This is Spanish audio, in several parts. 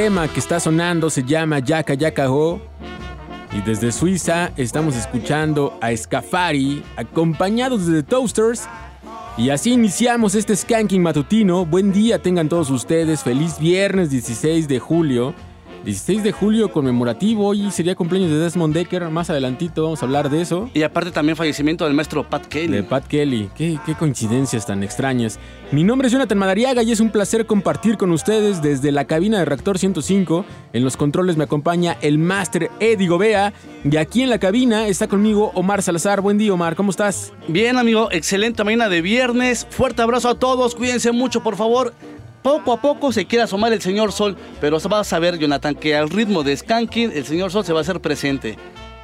Este tema que está sonando se llama Yaka Yaka Ho. Y desde Suiza estamos escuchando a Scafari, acompañados de The Toasters. Y así iniciamos este skanking matutino. Buen día tengan todos ustedes. Feliz viernes 16 de julio. 16 de julio conmemorativo, hoy sería cumpleaños de Desmond Decker, más adelantito vamos a hablar de eso. Y aparte también fallecimiento del maestro Pat Kelly. De Pat Kelly, qué, qué coincidencias tan extrañas. Mi nombre es Jonathan Madariaga y es un placer compartir con ustedes desde la cabina de Reactor 105. En los controles me acompaña el máster Eddie Gobea y aquí en la cabina está conmigo Omar Salazar. Buen día Omar, ¿cómo estás? Bien amigo, excelente mañana de viernes. Fuerte abrazo a todos, cuídense mucho por favor. Poco a poco se quiere asomar el señor Sol, pero vas a ver, Jonathan, que al ritmo de Skanking el señor Sol se va a hacer presente.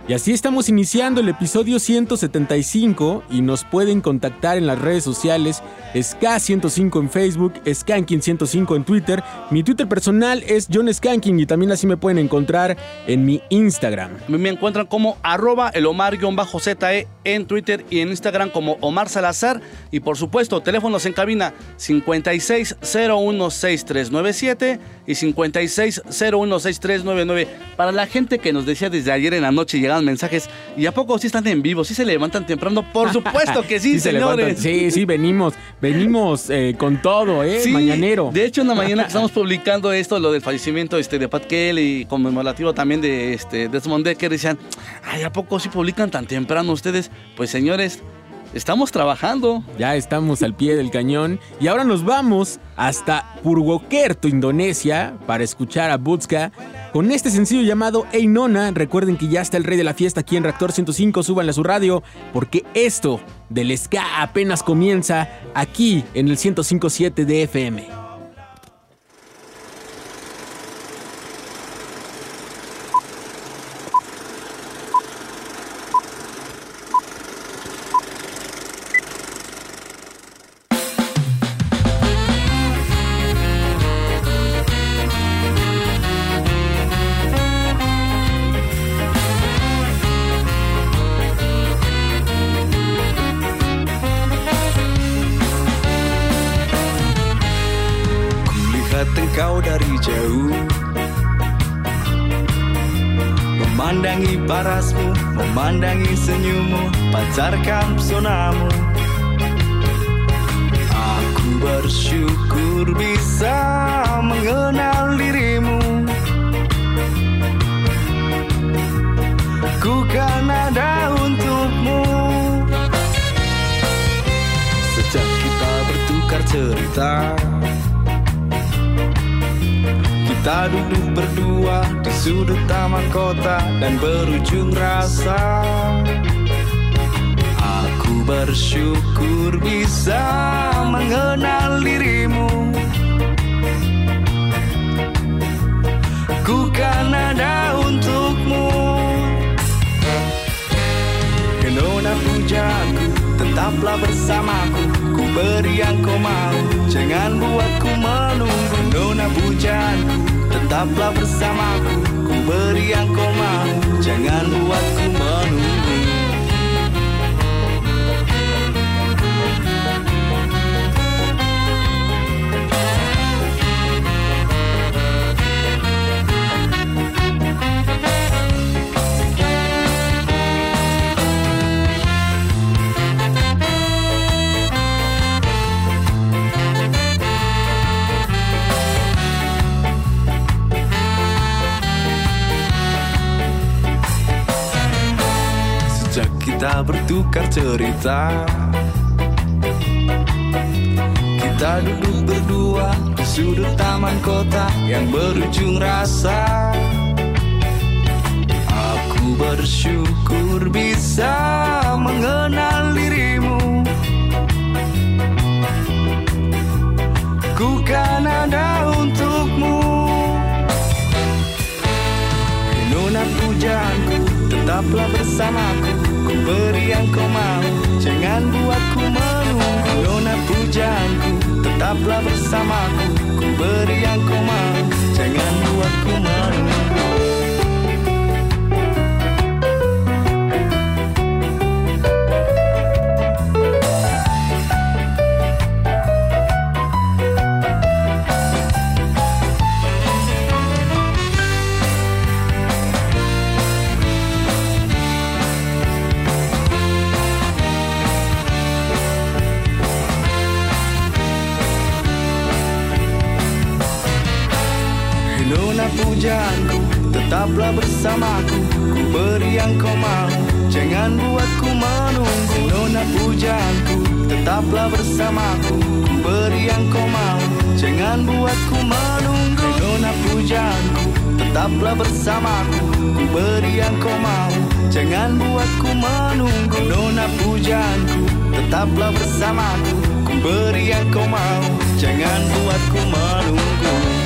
Y así estamos iniciando el episodio 175 y nos pueden contactar en las redes sociales SK105 en Facebook, Skanking105 en Twitter. Mi Twitter personal es John Skanking y también así me pueden encontrar en mi Instagram. Me encuentran como arroba el Omar-ZE en Twitter y en Instagram como Omar Salazar. Y por supuesto, teléfonos en cabina 56016397 y 56016399. Para la gente que nos decía desde ayer en la noche mensajes, ¿y a poco sí están en vivo? ¿Sí se levantan temprano? Por supuesto que sí, señores. Sí, sí, venimos, venimos eh, con todo, ¿eh? Sí, Mañanero. De hecho, en la mañana que estamos publicando esto, lo del fallecimiento este, de Pat Kelly, conmemorativo también de este, Desmond Decker, decían, ay, ¿a poco sí publican tan temprano ustedes? Pues señores, estamos trabajando. Ya estamos al pie del cañón y ahora nos vamos hasta Purwokerto, Indonesia, para escuchar a Butska con este sencillo llamado Ey Nona. Recuerden que ya está el rey de la fiesta aquí en Reactor 105, súbanle a su radio, porque esto del ska apenas comienza aquí en el 105.7 de FM. Ku beri yang kau mahu Jangan buatku menunggu. Nona pujaanku Tetaplah bersamaku. Ku beri yang kau mahu Jangan buatku menunggu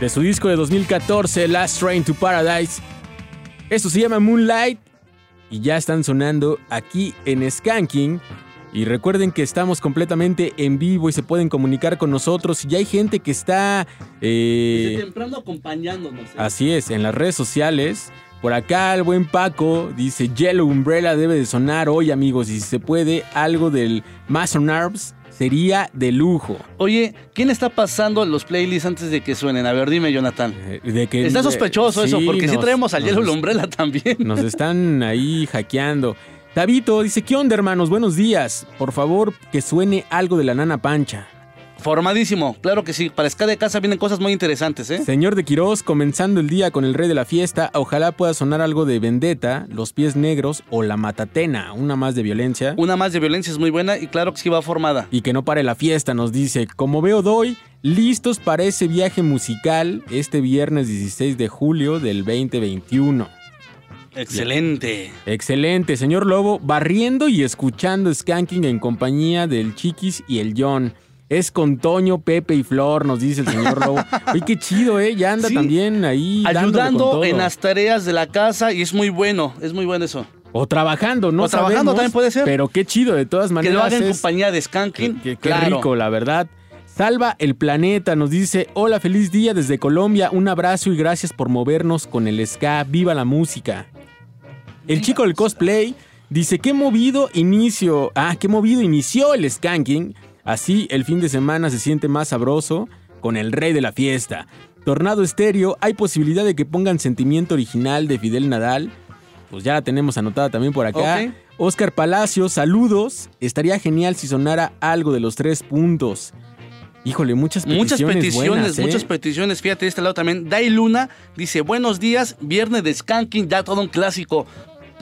De su disco de 2014, Last Train to Paradise. Esto se llama Moonlight y ya están sonando aquí en Skanking. Y recuerden que estamos completamente en vivo y se pueden comunicar con nosotros. Y hay gente que está... eh, Desde temprano acompañándonos. ¿eh? Así es, en las redes sociales. Por acá el buen Paco dice Yellow Umbrella debe de sonar hoy amigos y si se puede algo del Mason Arms sería de lujo. Oye, ¿quién está pasando los playlists antes de que suenen? A ver, dime, Jonathan. Eh, De que, Está sospechoso eso, Sí, porque sí nos- traemos al nos- Umbrella también. Nos están ahí hackeando. Tabito dice, ¿qué onda hermanos? Buenos días. Por favor, que suene algo de la nana pancha. Formadísimo, claro que sí. Para Ska de Casa vienen cosas muy interesantes, ¿eh? Señor de Quirós, comenzando el día con el rey de la fiesta, ojalá pueda sonar algo de Vendetta, Los Pies Negros o La Matatena, una más de violencia. Una más de violencia es muy buena y claro que sí va formada. Y que no pare la fiesta, nos dice. Como veo doy, listos para ese viaje musical este viernes 16 de julio del 2021. Excelente. Excelente, señor Lobo, barriendo y escuchando Skanking en compañía del Chiquis y el John. Es con Toño, Pepe y Flor, nos dice el señor Lobo. Oye, qué chido, ¿eh? Ya anda Sí. también ahí. Ayudando en las tareas de la casa y es muy bueno, es muy bueno eso. O trabajando, ¿no? O trabajando también puede ser. Pero qué chido, de todas Que maneras. lo haga en compañía de Skanking. Qué, qué claro. rico, la verdad. Salva el planeta, nos dice, hola, feliz día desde Colombia, un abrazo y gracias por movernos con el ska, viva la música. El chico del cosplay dice, qué movido inicio, ah, qué movido inició el skanking, así el fin de semana se siente más sabroso con el rey de la fiesta. Tornado Estéreo, hay posibilidad de que pongan sentimiento original de Fidel Nadal, pues ya la tenemos anotada también por acá. Ok. Oscar Palacio, saludos. Estaría genial si sonara algo de los tres puntos. Híjole, muchas peticiones. Muchas peticiones, buenas, ¿eh? muchas peticiones. Fíjate, de este lado también. Dai Luna dice: Buenos días, viernes de Skanking, ya todo un clásico.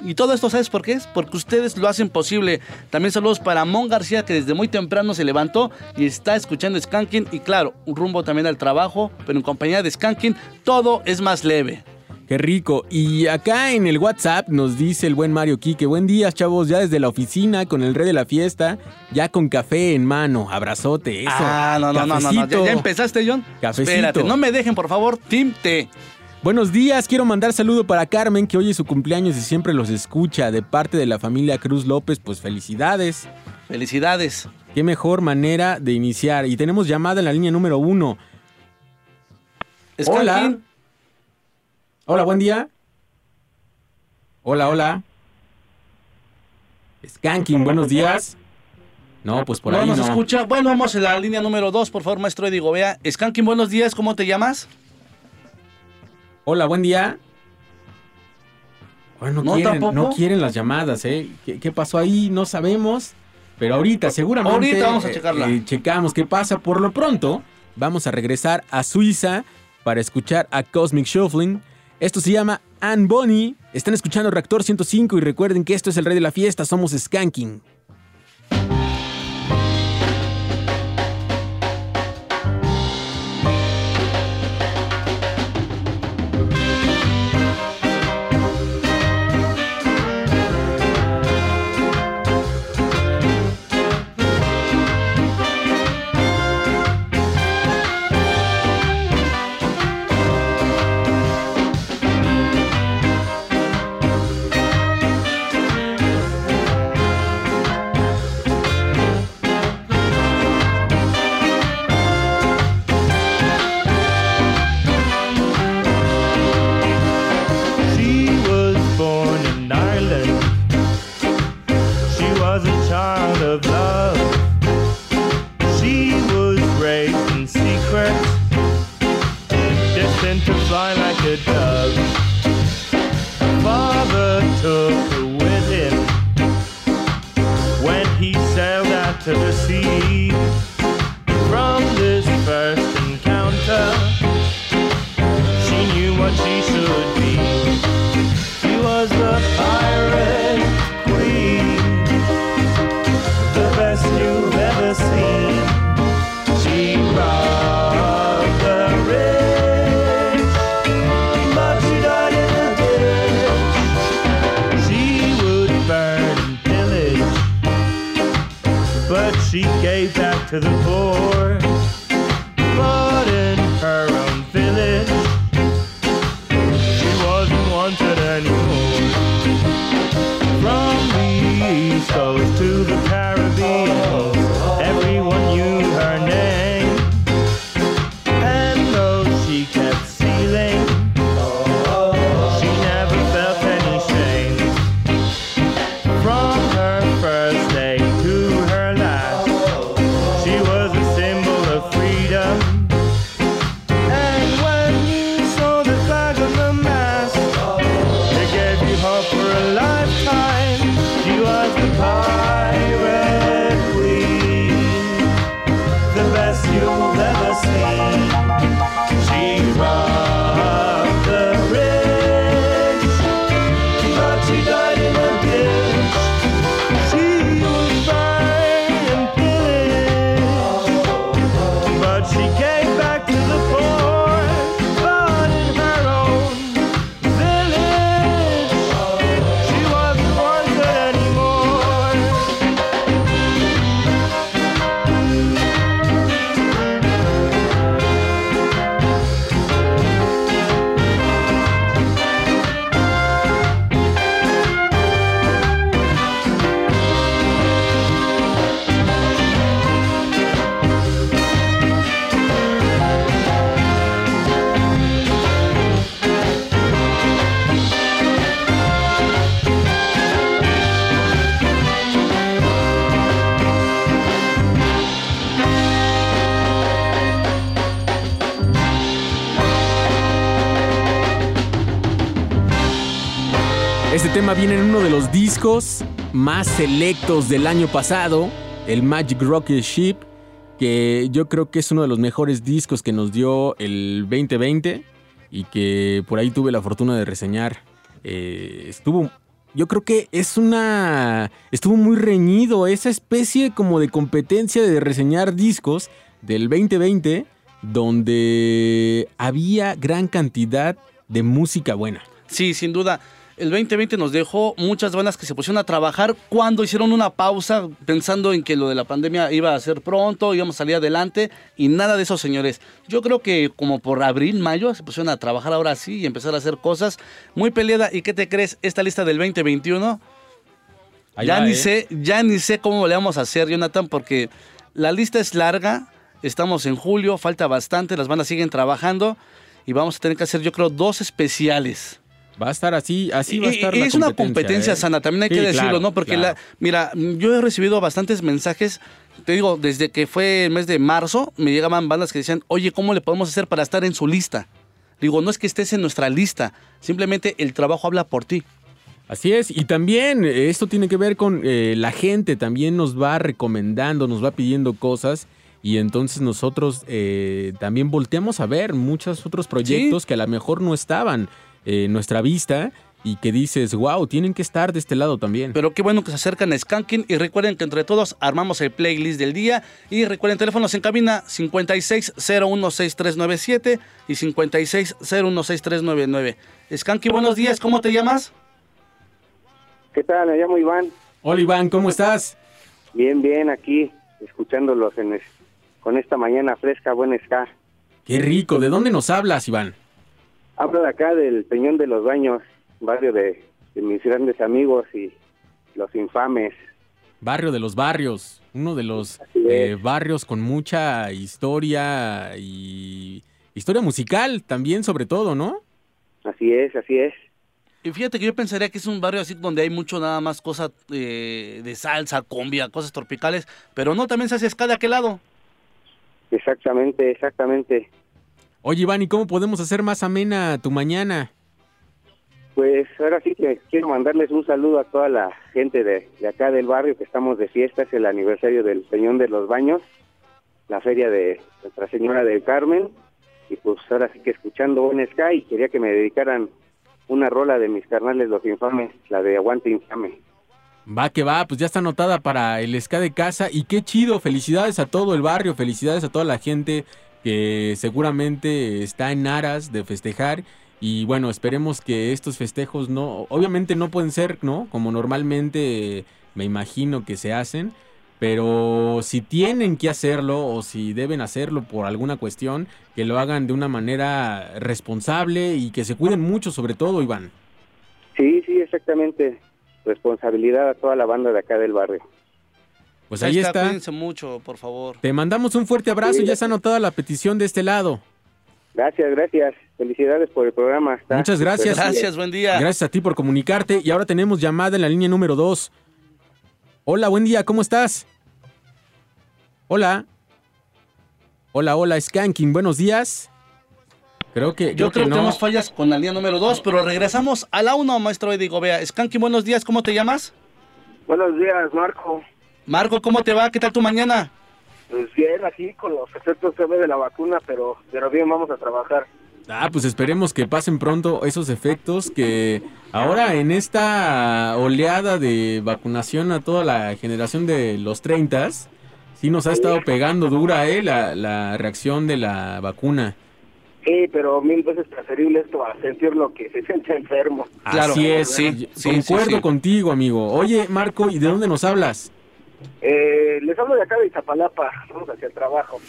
Y todo esto, ¿sabes por qué? Es porque ustedes lo hacen posible. También saludos para Mon García, que desde muy temprano se levantó y está escuchando Skanking. Y claro, un rumbo también al trabajo, pero en compañía de Skanking, todo es más leve. Qué rico. Y acá en el WhatsApp nos dice el buen Mario Quique, buen día, chavos, ya desde la oficina con el rey de la fiesta, ya con café en mano. Abrazote, eso. Ah, no, no, no, no, no. ¿Ya, Cafecito. ya empezaste, John? Cafecito. Espérate, no me dejen, por favor, Team T. Buenos días, quiero mandar saludo para Carmen, que hoy es su cumpleaños y siempre los escucha. De parte de la familia Cruz López, pues felicidades. Felicidades. Qué mejor manera de iniciar. Y tenemos llamada en la línea número uno. Hola. Hola, buen día. Hola, hola. Skanking, buenos días. No, pues por no ahí nos no. escucha. Bueno, vamos a la línea número 2, por favor, maestro Edigo. Vea, Skanking, buenos días, ¿cómo te llamas? Hola, buen día. Bueno, no, quieren, tampoco. no quieren las llamadas, ¿eh? ¿Qué, qué pasó ahí? No sabemos. Pero ahorita, seguramente. Ahorita vamos a checarla. eh, checamos qué pasa. Por lo pronto, vamos a regresar a Suiza para escuchar a Cosmic Shuffling. Esto se llama Anne Bonnie. Están escuchando Reactor 105 y recuerden que esto es el rey de la fiesta. Somos Skanking. Viene en uno de los discos más selectos del año pasado, el Magic Rocket Ship, que yo creo que es uno de los mejores discos que nos dio el 2020 y que por ahí tuve la fortuna de reseñar. Eh, estuvo, yo creo que es una, estuvo muy reñido esa especie como de competencia de reseñar discos del 2020 donde había gran cantidad de música buena. Sí, sin duda. El 2020 nos dejó muchas bandas que se pusieron a trabajar cuando hicieron una pausa pensando en que lo de la pandemia iba a ser pronto, íbamos a salir adelante y nada de eso, señores. Yo creo que como por abril, mayo se pusieron a trabajar ahora sí y empezar a hacer cosas muy peleada. ¿Y qué te crees? Esta lista del 2021 Ahí ya ni ¿eh? sé, ya ni sé cómo le vamos a hacer, Jonathan, porque la lista es larga. Estamos en julio, falta bastante, las bandas siguen trabajando y vamos a tener que hacer, yo creo, dos especiales. Va a estar así, así va a Y- estar y la es una competencia ¿eh? sana, también hay Sí, que decirlo, claro, ¿no? Porque, claro. la, mira, yo he recibido bastantes mensajes, te digo, desde que fue el mes de marzo, me llegaban bandas que decían, oye, ¿cómo le podemos hacer para estar en su lista? Digo, no es que estés en nuestra lista, simplemente el trabajo habla por ti. Así es, y también eh, esto tiene que ver con eh, la gente, también nos va recomendando, nos va pidiendo cosas y entonces nosotros eh, también volteamos a ver muchos otros proyectos que a lo mejor no estaban eh, en nuestra vista y que dices, wow, tienen que estar de este lado también. Pero qué bueno que se acercan a Skanking y recuerden que entre todos armamos el playlist del día y recuerden teléfonos en cabina 56016397 y 56016399. Skanking, buenos días, ¿cómo te llamas? ¿Qué tal? Me llamo Iván. Hola Iván, ¿cómo estás? Bien, bien, aquí, escuchándolos en es- con esta mañana fresca, buen ska. Qué rico, ¿de dónde nos hablas Iván? Hablo de acá del Peñón de los Baños, barrio de, de mis grandes amigos y los infames. Barrio de los Barrios, uno de los eh, barrios con mucha historia y historia musical también sobre todo, ¿no? Así es, así es. Y fíjate que yo pensaría que es un barrio así donde hay mucho nada más cosas eh, de salsa, cumbia, cosas tropicales, pero no, también se hace ska de aquel lado. Exactamente, exactamente. Oye Iván, ¿y cómo podemos hacer más amena tu mañana? Pues ahora sí que quiero mandarles un saludo a toda la gente de, de acá del barrio que estamos de fiesta, es el aniversario del Peñón de los Baños, la feria de Nuestra Señora del Carmen, y pues ahora sí que escuchando buen ska y quería que me dedicaran una rola de mis carnales los infames, la de Aguante Infame. Va que va, pues ya está anotada para el ska de casa y qué chido, felicidades a todo el barrio, felicidades a toda la gente que seguramente está en aras de festejar y bueno, esperemos que estos festejos no, obviamente no pueden ser, ¿no? Como normalmente me imagino que se hacen, pero si tienen que hacerlo o si deben hacerlo por alguna cuestión, que lo hagan de una manera responsable y que se cuiden mucho sobre todo, Iván. Sí, sí, exactamente. Responsabilidad a toda la banda de acá del barrio. Pues ahí está. Cuídense mucho, por favor. Te mandamos un fuerte abrazo, ya está anotada la petición de este lado. Gracias, gracias. Felicidades por el programa. Está Muchas gracias. Gracias, buen día. Gracias a ti por comunicarte. Y ahora tenemos llamada en la línea número 2. Hola, buen día, ¿cómo estás? Hola. Hola, hola, Skanking, buenos días. Creo que, Yo creo que no. tenemos fallas con la línea número 2, pero regresamos a la 1, maestro Eddie Gobea. Skanky, buenos días, ¿cómo te llamas? Buenos días, Marco. Marco, ¿cómo te va? ¿Qué tal tu mañana? Pues bien, aquí con los efectos de la vacuna, pero, pero bien, vamos a trabajar. Ah, pues esperemos que pasen pronto esos efectos que ahora en esta oleada de vacunación a toda la generación de los 30 sí nos ha estado pegando dura eh, la, la reacción de la vacuna. Sí, pero mil veces preferible esto a sentir lo que se siente enfermo. Así es, concuerdo contigo, amigo. Oye, Marco, ¿y de dónde nos hablas? Eh, les hablo de acá de Iztapalapa, vamos hacia el trabajo.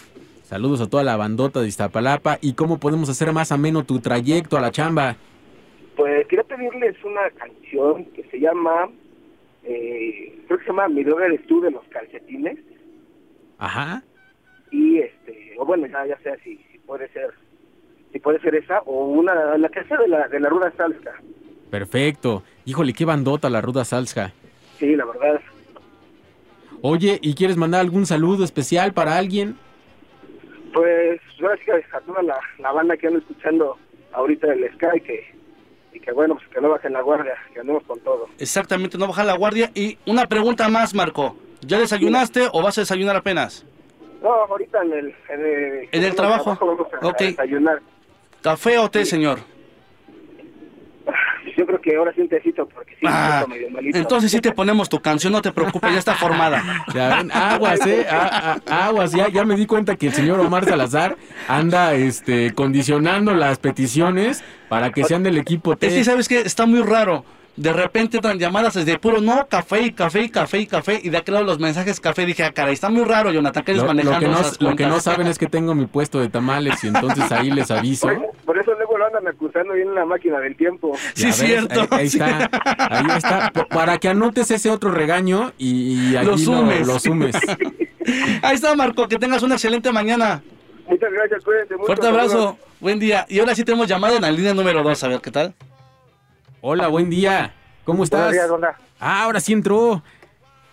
Saludos a toda la bandota de Iztapalapa. ¿Y cómo podemos hacer más ameno tu trayecto a la chamba? Pues quería pedirles una canción que se llama, eh, creo que se llama Mi droga eres tú de los calcetines. Ajá. Y este, o bueno, ya, ya sea si, si puede ser, si puede ser esa, o una, la que sea de la, de la ruda salsa. Perfecto. Híjole, qué bandota la ruda salsa. Sí, la verdad. Oye, ¿y quieres mandar algún saludo especial para alguien? Pues gracias a toda la, la banda que ando escuchando ahorita el Sky, que y que bueno, pues que no bajen la guardia, que andemos con todo. Exactamente, no bajar la guardia. Y una pregunta más, Marco. ¿Ya desayunaste o vas a desayunar apenas? No, ahorita en el, en el, ¿En el trabajo? vamos a, a Ok. desayunar. ¿Café o té, señor? Yo creo que ahora sí un tecito porque sí, Ah, siento medio malito. entonces sí te ponemos tu canción, no te preocupes, ya está formada. Ya ven, aguas, eh, a- a- aguas, ya, ya me di cuenta que el señor Omar Salazar anda este, condicionando las peticiones para que sean del equipo Es que, T. ¿sabes qué? Está muy raro. De repente entran llamadas desde puro, no, café y café y café y café. Y de aquel lado los mensajes café. Dije, ah, caray, está muy raro, Jonathan, que eres Lo, lo que no, esas lo que no saben es que tengo mi puesto de tamales y entonces ahí les aviso. Por eso lo andan acusando bien en la máquina del tiempo. Ya ves, Ahí, ahí está, ahí está. Para que anotes ese otro regaño y, y Lo sumes. lo sumes. Ahí está, Marco, que tengas una excelente mañana. Muchas gracias, cuídense mucho. Fuerte abrazo, buen día. Y ahora sí tenemos llamada en la línea número 2, a ver qué tal. Hola, buen día. ¿Cómo estás? Buenos días, onda. Ah, ahora sí entró.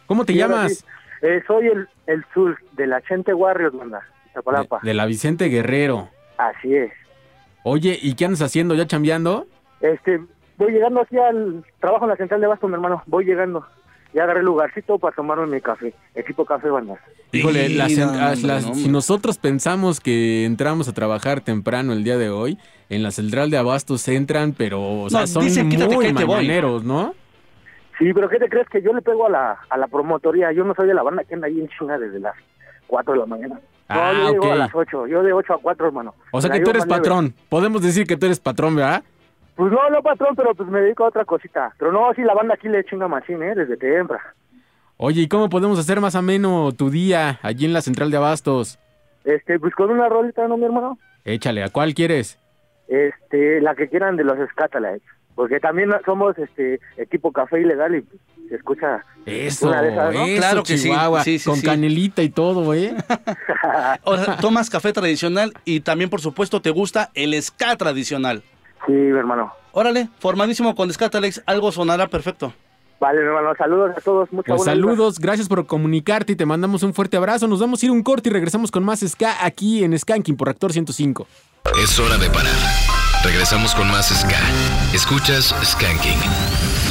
¿Cómo te Sí, llamas? sí. Eh, soy el, el Zul de la Chente Warriors, banda. Iztapalapa. De la Vicente Guerrero. Así es. Oye, ¿y qué andas haciendo? ¿Ya chambeando? Este, voy llegando aquí al trabajo en la central de Basto, mi hermano. Voy llegando. Ya agarré lugarcito para tomarme mi café. Equipo café, banda. Híjole, Sí, las- no, hombre, las- no, si nosotros pensamos que entramos a trabajar temprano el día de hoy, en la central de abastos entran, pero o sea, No, son dicen, muy mañaneros, ¿no? Sí, pero ¿qué te crees que yo le pego a la, a la promotoría? Yo no soy de la banda que anda ahí en chinga desde las 4 de la mañana. No, Ah, yo llego ok. a las 8. Yo de 8 a 4, hermano. O sea que tú eres leve. patrón. Podemos decir que tú eres patrón, ¿verdad? Pues no, no patrón, pero pues me dedico a otra cosita. Pero no, sí, la banda aquí le chinga machín, ¿eh? Desde temprano. Oye, ¿y cómo podemos hacer más ameno tu día allí en la central de abastos? Este, pues con una rolita, ¿no, mi hermano? Échale, ¿a cuál quieres? Este, la que quieran de los Scatalites. Porque también somos este equipo café ilegal y pues, se escucha Eso, una de esas, ¿no? eso, Claro que sí, Chihuahua, sí, sí, con sí. canelita y todo, ¿eh? O sea, tomas café tradicional y también, por supuesto, te gusta el ska tradicional. Sí, mi hermano. Órale, formadísimo con ska, Alex, algo sonará perfecto. Vale, mi hermano, saludos a todos. Muchas Pues saludos, gracias por comunicarte y te mandamos un fuerte abrazo. Nos vamos a ir a un corte y regresamos con más Ska aquí en Skanking por Reactor 105. Es hora de parar. Regresamos con más Ska. Escuchas Skanking.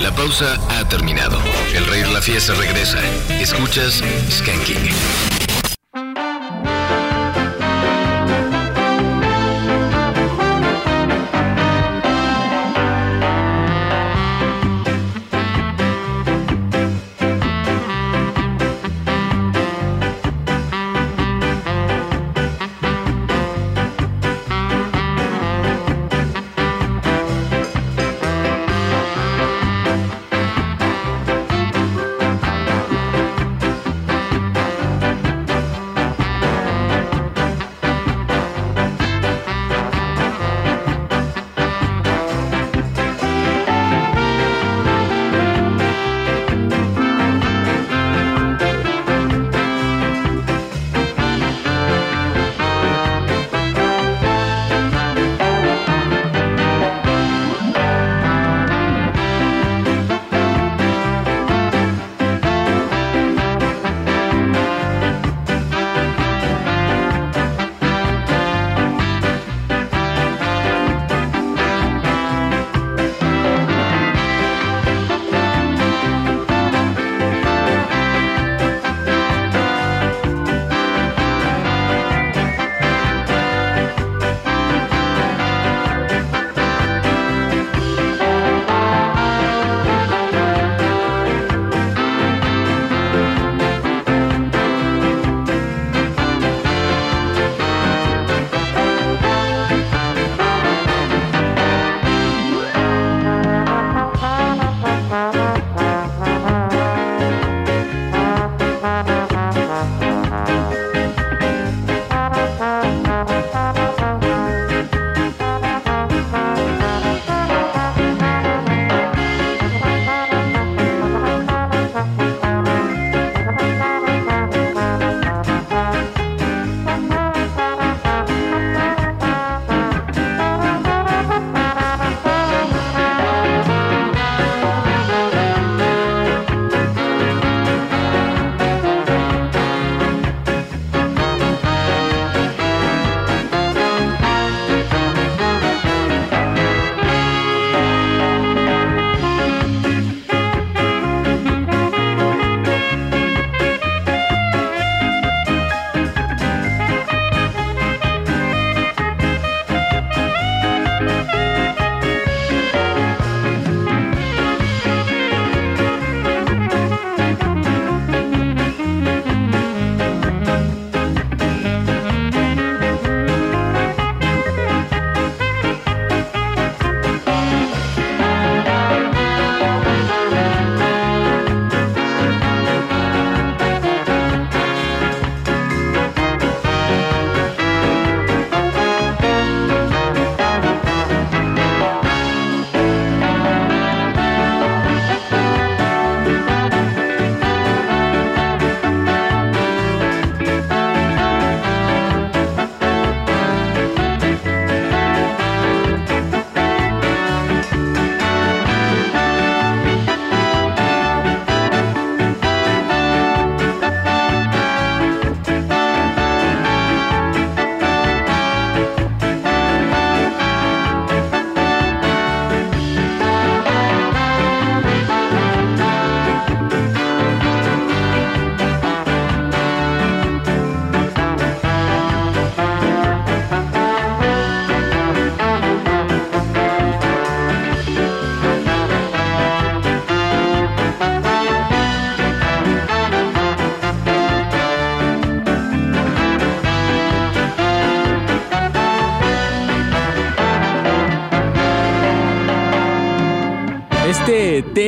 La pausa ha terminado. El rey de la fiesta regresa. Escuchas Skanking.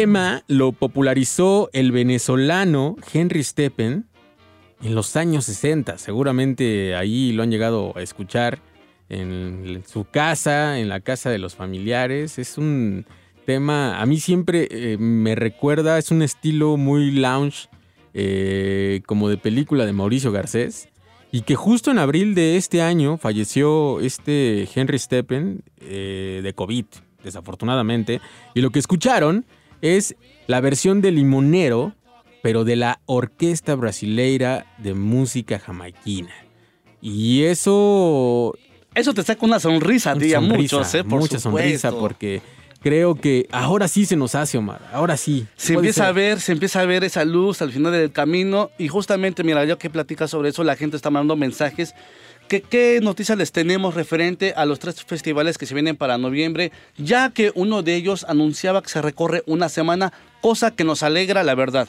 Tema lo popularizó el venezolano Henry Steppen en los años 60. Seguramente ahí lo han llegado a escuchar en su casa, en la casa de los familiares. Es un tema, a mí siempre eh, me recuerda, es un estilo muy lounge, eh, como de película de Mauricio Garcés. Y que justo en abril de este año falleció este Henry Steppen eh, de COVID, desafortunadamente. Y lo que escucharon es la versión de Limonero, pero de la Orquesta Brasileira de Música Jamaiquina. Y eso... Eso te saca una sonrisa, Una tía, sonrisa, muchos, ¿eh? Por mucha sonrisa porque creo que ahora sí se nos hace, Omar. Ahora sí. Se empieza ser. a ver, se empieza a ver esa luz al final del camino y justamente, mira, yo que platicas sobre eso, la gente está mandando mensajes. Que ¿Qué noticias les tenemos referente a los tres festivales que se vienen para noviembre? Ya que uno de ellos anunciaba que se recorre una semana, cosa que nos alegra, la verdad.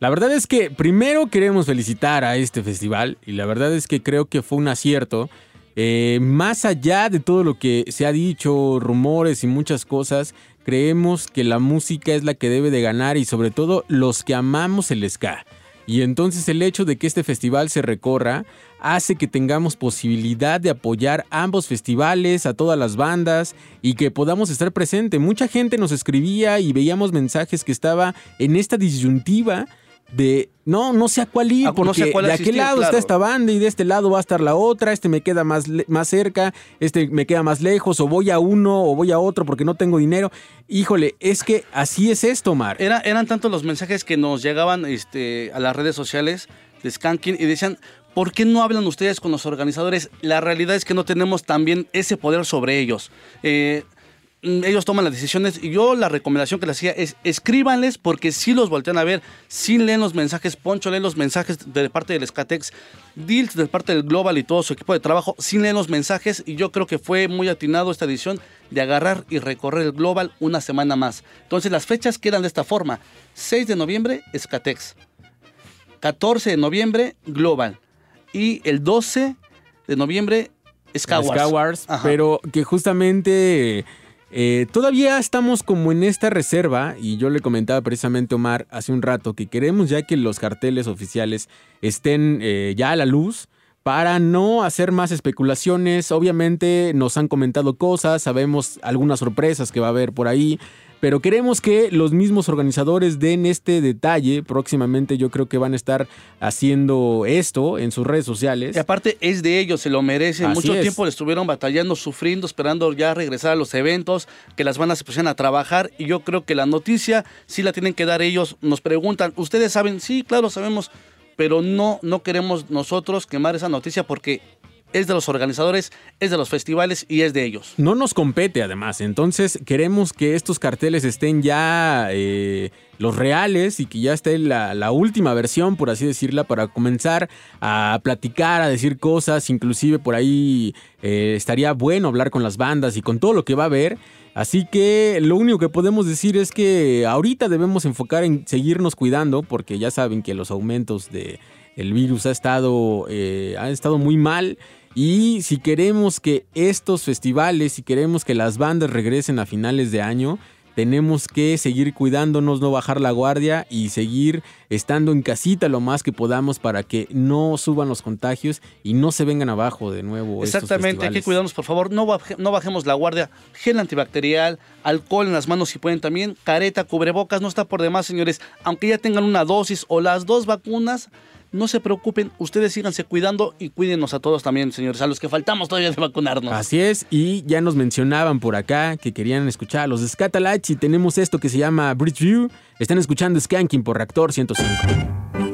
La verdad es que primero queremos felicitar a este festival y la verdad es que creo que fue un acierto. Eh, más allá de todo lo que se ha dicho, rumores y muchas cosas, creemos que la música es la que debe de ganar y sobre todo los que amamos el ska. Y entonces el hecho de que este festival se recorra hace que tengamos posibilidad de apoyar ambos festivales, a todas las bandas y que podamos estar presente. Mucha gente nos escribía y veíamos mensajes que estaba en esta disyuntiva de no, no sé a cuál ir, Ah, no porque sé a cuál de aquel lado claro. está esta banda y de este lado va a estar la otra, este me queda más, más cerca, este me queda más lejos, o voy a uno o voy a otro porque no tengo dinero. Híjole, es que así es esto, Mar. Era, eran tantos los mensajes que nos llegaban este, a las redes sociales de Skanking y decían, ¿por qué no hablan ustedes con los organizadores? La realidad es que no tenemos también ese poder sobre ellos. Eh, ellos toman las decisiones y yo la recomendación que les hacía es escríbanles porque si los voltean a ver, si leen los mensajes, Poncho lee los mensajes de parte del Skatex, Dils de parte del Global y todo su equipo de trabajo, sí leen los mensajes y yo creo que fue muy atinado esta edición de agarrar y recorrer el Global una semana más. Entonces las fechas quedan de esta forma. 6 de noviembre, Skatex. 14 de noviembre, Global. Y el 12 de noviembre, Skywars. Skywars, pero que justamente eh, todavía estamos como en esta reserva y yo le comentaba precisamente a Omar hace un rato que queremos ya que los carteles oficiales estén eh, ya a la luz para no hacer más especulaciones. Obviamente nos han comentado cosas, sabemos algunas sorpresas que va a haber por ahí. Pero queremos que los mismos organizadores den este detalle. Próximamente yo creo que van a estar haciendo esto en sus redes sociales. Y aparte es de ellos, se lo merecen. Así Mucho es. tiempo le estuvieron batallando, sufriendo, esperando ya regresar a los eventos, que las bandas se pusieran a trabajar. Y yo creo que la noticia sí la tienen que dar ellos. Nos preguntan, ¿ustedes saben? Sí, claro, sabemos. Pero no, no queremos nosotros quemar esa noticia porque es de los organizadores, es de los festivales y es de ellos. No nos compete además, entonces queremos que estos carteles estén ya eh, los reales y que ya esté la, última versión, por así decirla, para comenzar a platicar, a decir cosas, inclusive por ahí eh, estaría bueno hablar con las bandas y con todo lo que va a haber. Así que lo único que podemos decir es que ahorita debemos enfocar en seguirnos cuidando, porque ya saben que los aumentos de el virus ha estado, eh, ha estado muy mal. Y si queremos que estos festivales, si queremos que las bandas regresen a finales de año, tenemos que seguir cuidándonos, no bajar la guardia y seguir estando en casita lo más que podamos para que no suban los contagios y no se vengan abajo de nuevo. Exactamente, hay que cuidarnos, por favor. No, baje- no bajemos la guardia. Gel antibacterial, alcohol en las manos si pueden también. Careta, cubrebocas, no está por demás, señores. Aunque ya tengan una dosis o las dos vacunas, no se preocupen. Ustedes síganse cuidando y cuídenos a todos también, señores. A los que faltamos todavía de vacunarnos. Así es, y ya nos mencionaban por acá que querían escuchar a los de y tenemos esto que se llama Bridge View. Están escuchando Skanking por Reactor 105.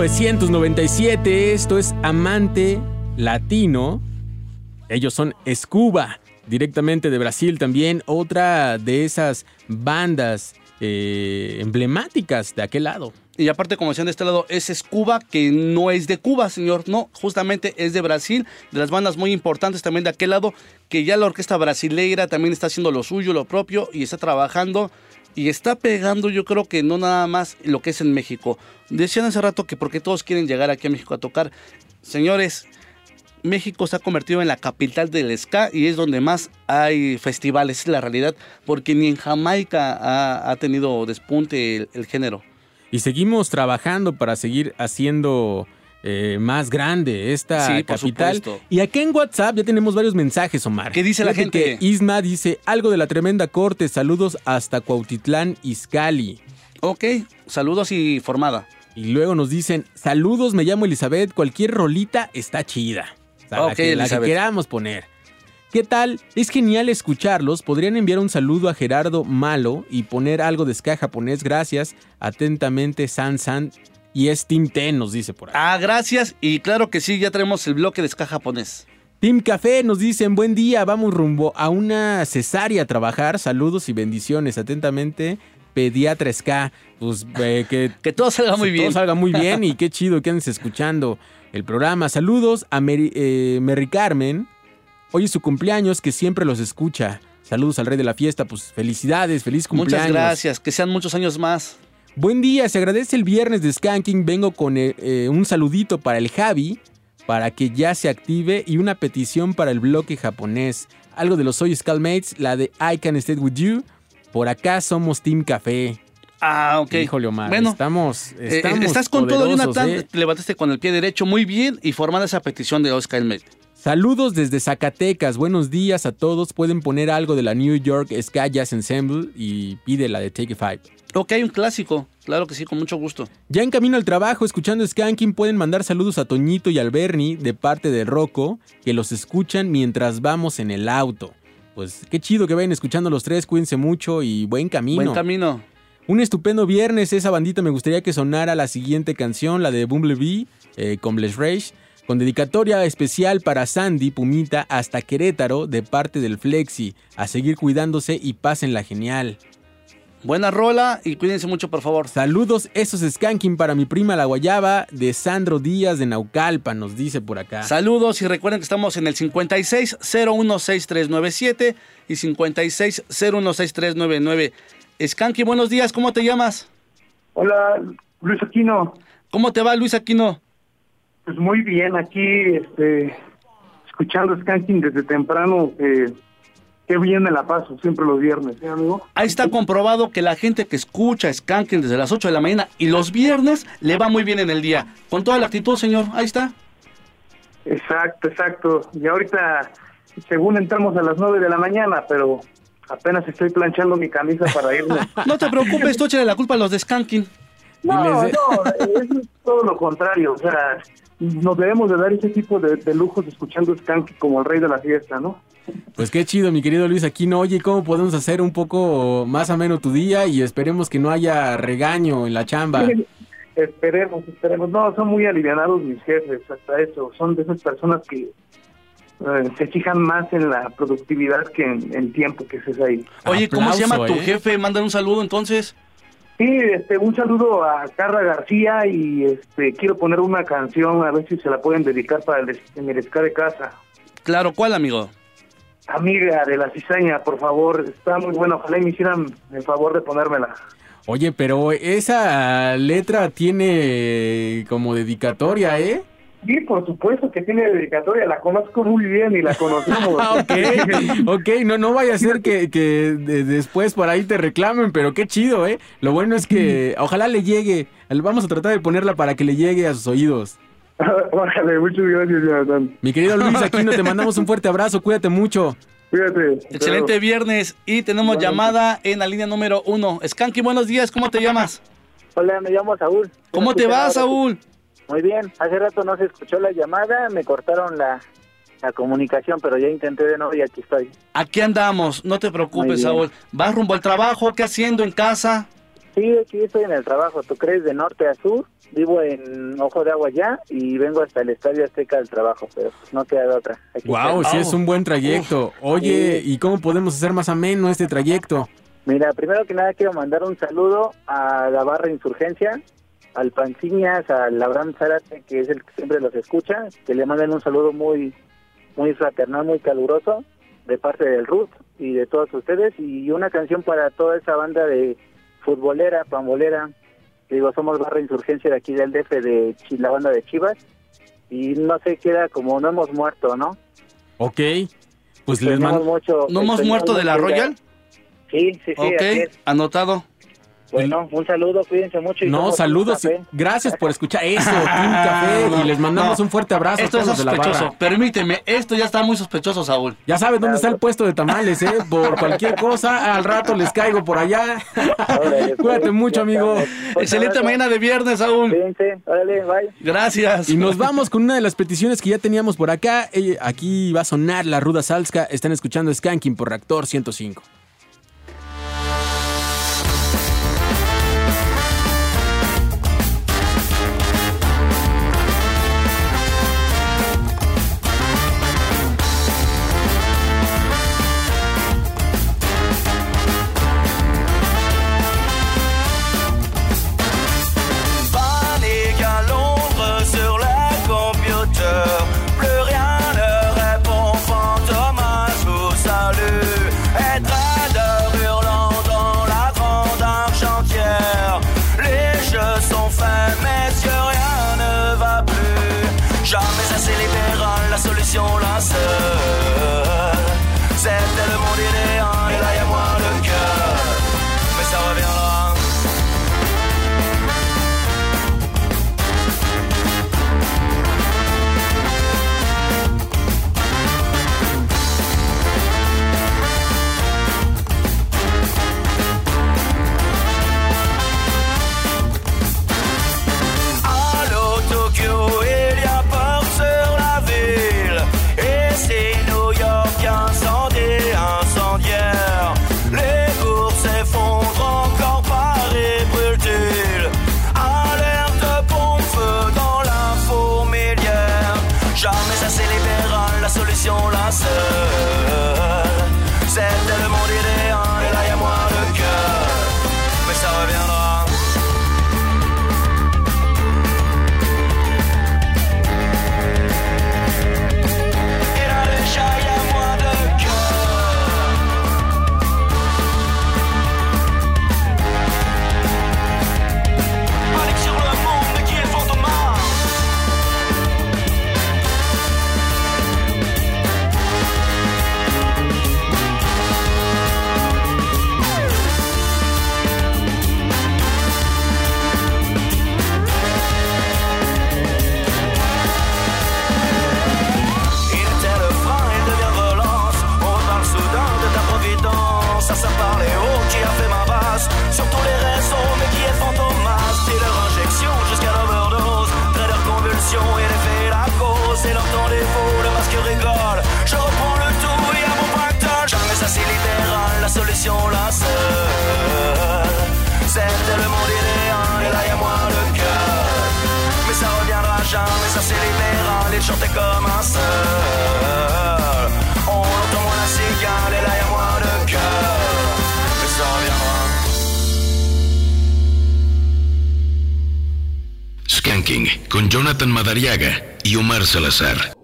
1997, esto es Amante Latino. Ellos son Scuba, directamente de Brasil también, otra de esas bandas eh, emblemáticas de aquel lado. Y aparte, como decían de este lado, ese es Cuba, que no es de Cuba, señor. No, justamente es de Brasil, de las bandas muy importantes también de aquel lado, que ya la orquesta brasileira también está haciendo lo suyo, lo propio, y está trabajando y está pegando, yo creo que no nada más lo que es en México. Decían hace rato que porque todos quieren llegar aquí a México a tocar. Señores, México se ha convertido en la capital del ska y es donde más hay festivales, es la realidad, porque ni en Jamaica ha, ha tenido despunte el, el género. Y seguimos trabajando para seguir haciendo eh, más grande esta Sí, por capital. supuesto. Y aquí en WhatsApp ya tenemos varios mensajes, Omar. ¿Qué dice la Fíjate gente? que Isma dice algo de la tremenda corte. Saludos hasta Cuautitlán, Izcali. Ok, saludos y formada. Y luego nos dicen, saludos, me llamo Elizabeth, cualquier rolita está chida. O sea, la, Ok, que, la que queramos poner. ¿Qué tal? Es genial escucharlos. Podrían enviar un saludo a Gerardo Malo y poner algo de ska japonés. Gracias. Atentamente, San San. Y es Team Ten, nos dice por ahí. Ah, gracias. Y claro que sí, ya tenemos el bloque de ska japonés. Team Café nos dicen, buen día, vamos rumbo a una cesárea a trabajar. Saludos y bendiciones. Atentamente, Pediatra Ska. Pues eh, que, que todo salga muy bien. Todo salga muy bien y qué chido que andes escuchando el programa. Saludos a Mary, eh, Mary Carmen. Hoy es su cumpleaños, que siempre los escucha. Saludos al rey de la fiesta, pues felicidades, feliz cumpleaños. Muchas gracias, que sean muchos años más. Buen día, se agradece el viernes de Skanking. Vengo con eh, eh, un saludito para el Javi, para que ya se active, y una petición para el bloque japonés. Algo de los Soy Skullmates, la de I Can Stay With You. Por acá somos Team Café. Ah, ok. Híjole, Omar, Bueno, estamos, Eh, estamos estás con todo, Jonathan. ¿eh? Te levantaste con el pie derecho muy bien y formada esa petición de Oscar Elmet. Saludos desde Zacatecas. Buenos días a todos. Pueden poner algo de la New York Ska Jazz Ensemble y pide la de Take Five. Ok, un clásico. Claro que sí, con mucho gusto. Ya en camino al trabajo, escuchando Skanking, pueden mandar saludos a Toñito y al Bernie de parte de Rocco, que los escuchan mientras vamos en el auto. Pues qué chido que vayan escuchando los tres, cuídense mucho y buen camino. Buen camino. Un estupendo viernes, esa bandita me gustaría que sonara la siguiente canción, la de Bumblebee, eh, con Bless Rage, con dedicatoria especial para Sandy Pumita hasta Querétaro de parte del Flexi. A seguir cuidándose y pásenla genial. Buena rola y cuídense mucho, por favor. Saludos, esos skanking para mi prima La Guayaba de Sandro Díaz de Naucalpa, nos dice por acá. Saludos y recuerden que estamos en el 56016397 y 56016399. Skanky, buenos días, ¿cómo te llamas? Hola, Luis Aquino. ¿Cómo te va, Luis Aquino? Pues muy bien, aquí este, escuchando Skanking desde temprano. Eh, qué bien me la paso, siempre los viernes, ¿eh, amigo? Ahí está comprobado que la gente que escucha Skanking desde las 8 de la mañana y los viernes le va muy bien en el día. Con toda la actitud, señor. Ahí está. Exacto, exacto. Y ahorita, según entramos a las 9 de la mañana, pero apenas estoy planchando mi camisa para irme. No te preocupes, tú échale la culpa a los de Skanking. No, Diles, no, es todo lo contrario. O sea, nos debemos de dar ese tipo de, de lujos escuchando Skanky como el rey de la fiesta, ¿no? Pues qué chido, mi querido Luis Aquino. Oye, ¿cómo podemos hacer un poco más ameno tu día? Y esperemos que no haya regaño en la chamba. Esperemos, esperemos. No, son muy alivianados mis jefes, hasta eso. Son de esas personas que eh, se fijan más en la productividad que en el tiempo que estés ahí. Oye, ¿cómo se llama tu ¿eh? jefe? Mándale un saludo entonces. Sí, este, un saludo a Carla García y este, quiero poner una canción, a ver si se la pueden dedicar para el ska de casa. Claro, ¿cuál, amigo? Amiga de la cizaña, por favor, está muy buena. Ojalá y me hicieran el favor de ponérmela. Oye, pero esa letra tiene como dedicatoria, ¿eh? Sí, por supuesto que tiene dedicatoria, la conozco muy bien y la conocemos. Ah, ok, ok, no, no vaya a ser que, que de- después por ahí te reclamen, pero qué chido, ¿eh? Lo bueno es que ojalá le llegue, vamos a tratar de ponerla para que le llegue a sus oídos. Órale, muchas gracias, Jonathan. Mi querido Luis Aquino, te mandamos un fuerte abrazo, cuídate mucho. Cuídate. Excelente viernes y tenemos llamada en la línea número uno. Skanky, buenos días, ¿cómo te llamas? Hola, me llamo Saúl. ¿Cómo te va, Saúl? Muy bien, hace rato no se escuchó la llamada, me cortaron la, la comunicación, pero ya intenté de nuevo y aquí estoy. Aquí andamos, no te preocupes. Saúl. ¿Vas rumbo al trabajo? ¿Qué haciendo en casa? Sí, aquí estoy en el trabajo, tú crees, de norte a sur, vivo en Ojo de Agua ya y vengo hasta el Estadio Azteca del trabajo, pero no queda de otra. Aquí Wow, estoy. sí es un buen trayecto. Oye, ¿y cómo podemos hacer más ameno este trayecto? Mira, primero que nada quiero mandar un saludo a la barra Insurgencia, al Panciñas, al Abraham Zárate, que es el que siempre los escucha, que le manden un saludo muy muy fraternal, muy caluroso de parte del Ruth y de todos ustedes y una canción para toda esa banda de futbolera, pambolera. Digo, somos barra Insurgencia de aquí del DF de Chi- la banda de Chivas y no sé, queda como no hemos muerto, ¿no? Ok, pues les mando... mucho- ¿No hemos muerto de la Royal? Sí, sí, sí. Ok, anotado. Bueno, un saludo, cuídense mucho. y No, saludos. Gracias por escuchar eso, Team Café. Y les mandamos No. un fuerte abrazo Esto a es todos de la sospechoso. barra. Permíteme, esto ya está muy sospechoso, Saúl. Ya sabes dónde está el puesto de tamales, ¿eh? Por cualquier cosa, al rato les caigo por allá. Cuídate mucho, amigo. Excelente mañana de viernes, Saúl. Órale, bye. Gracias. Y nos vamos con una de las peticiones que ya teníamos por acá. Eh, Aquí va a sonar la ruda salska. Están escuchando Skanking por Reactor 105. Skanking con Jonathan Madariaga y Omar Salazar.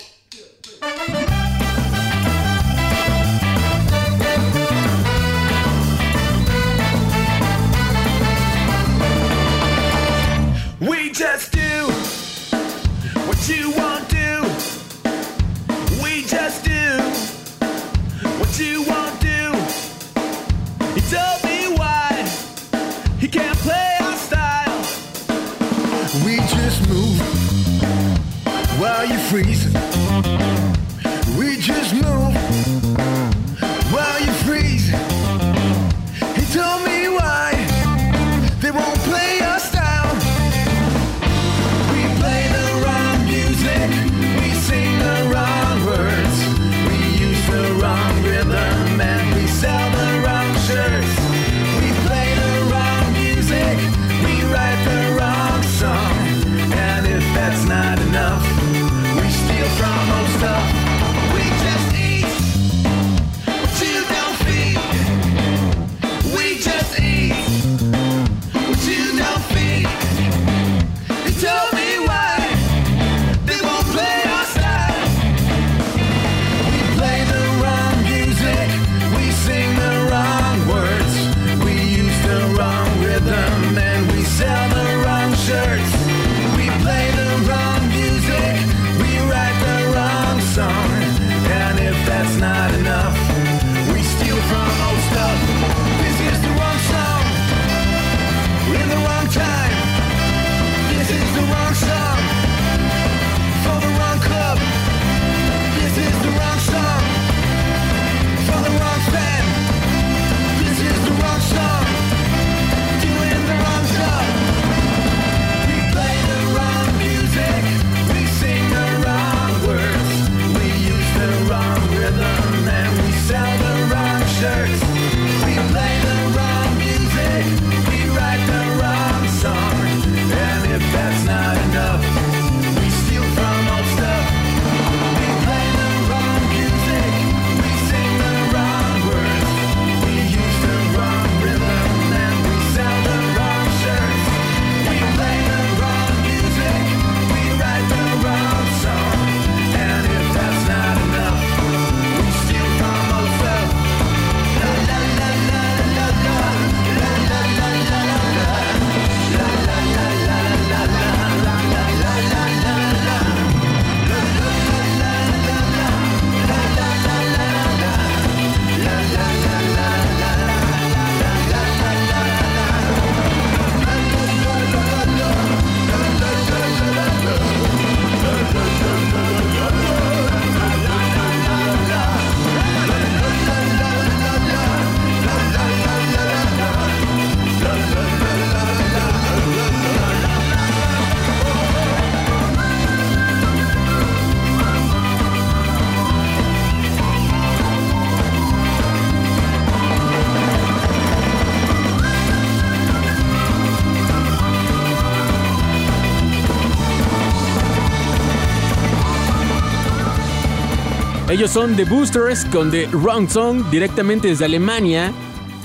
Ellos son The Boosters con The Wrong Song directamente desde Alemania.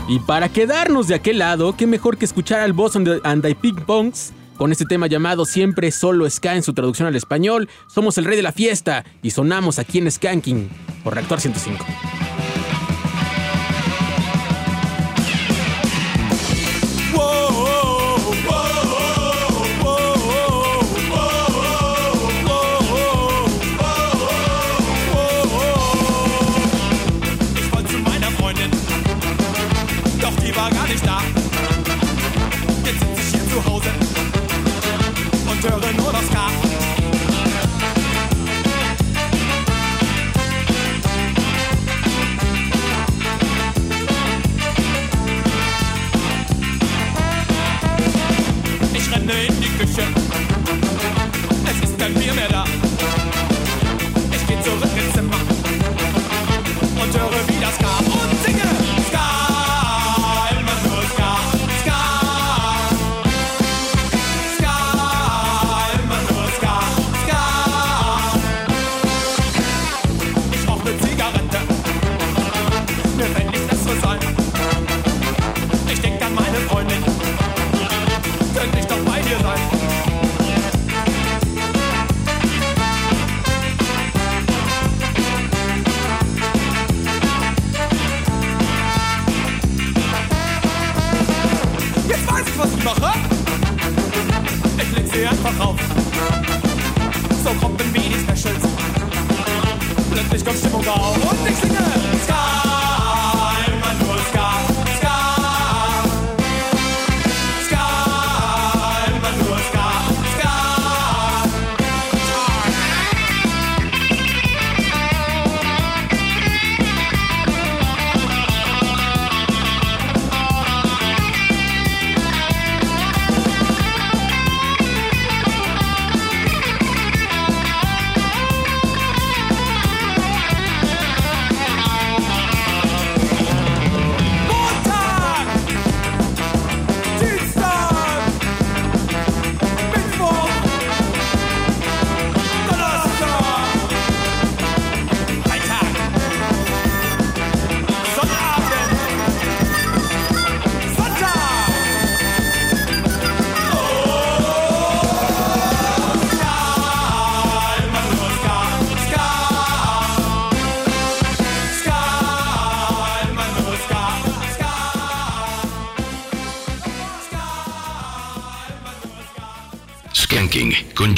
Y para quedarnos de aquel lado, qué mejor que escuchar al Boss and the, and con este tema llamado Siempre Solo Ska en su traducción al español. Somos el rey de la fiesta y sonamos aquí en Skanking por Reactor 105.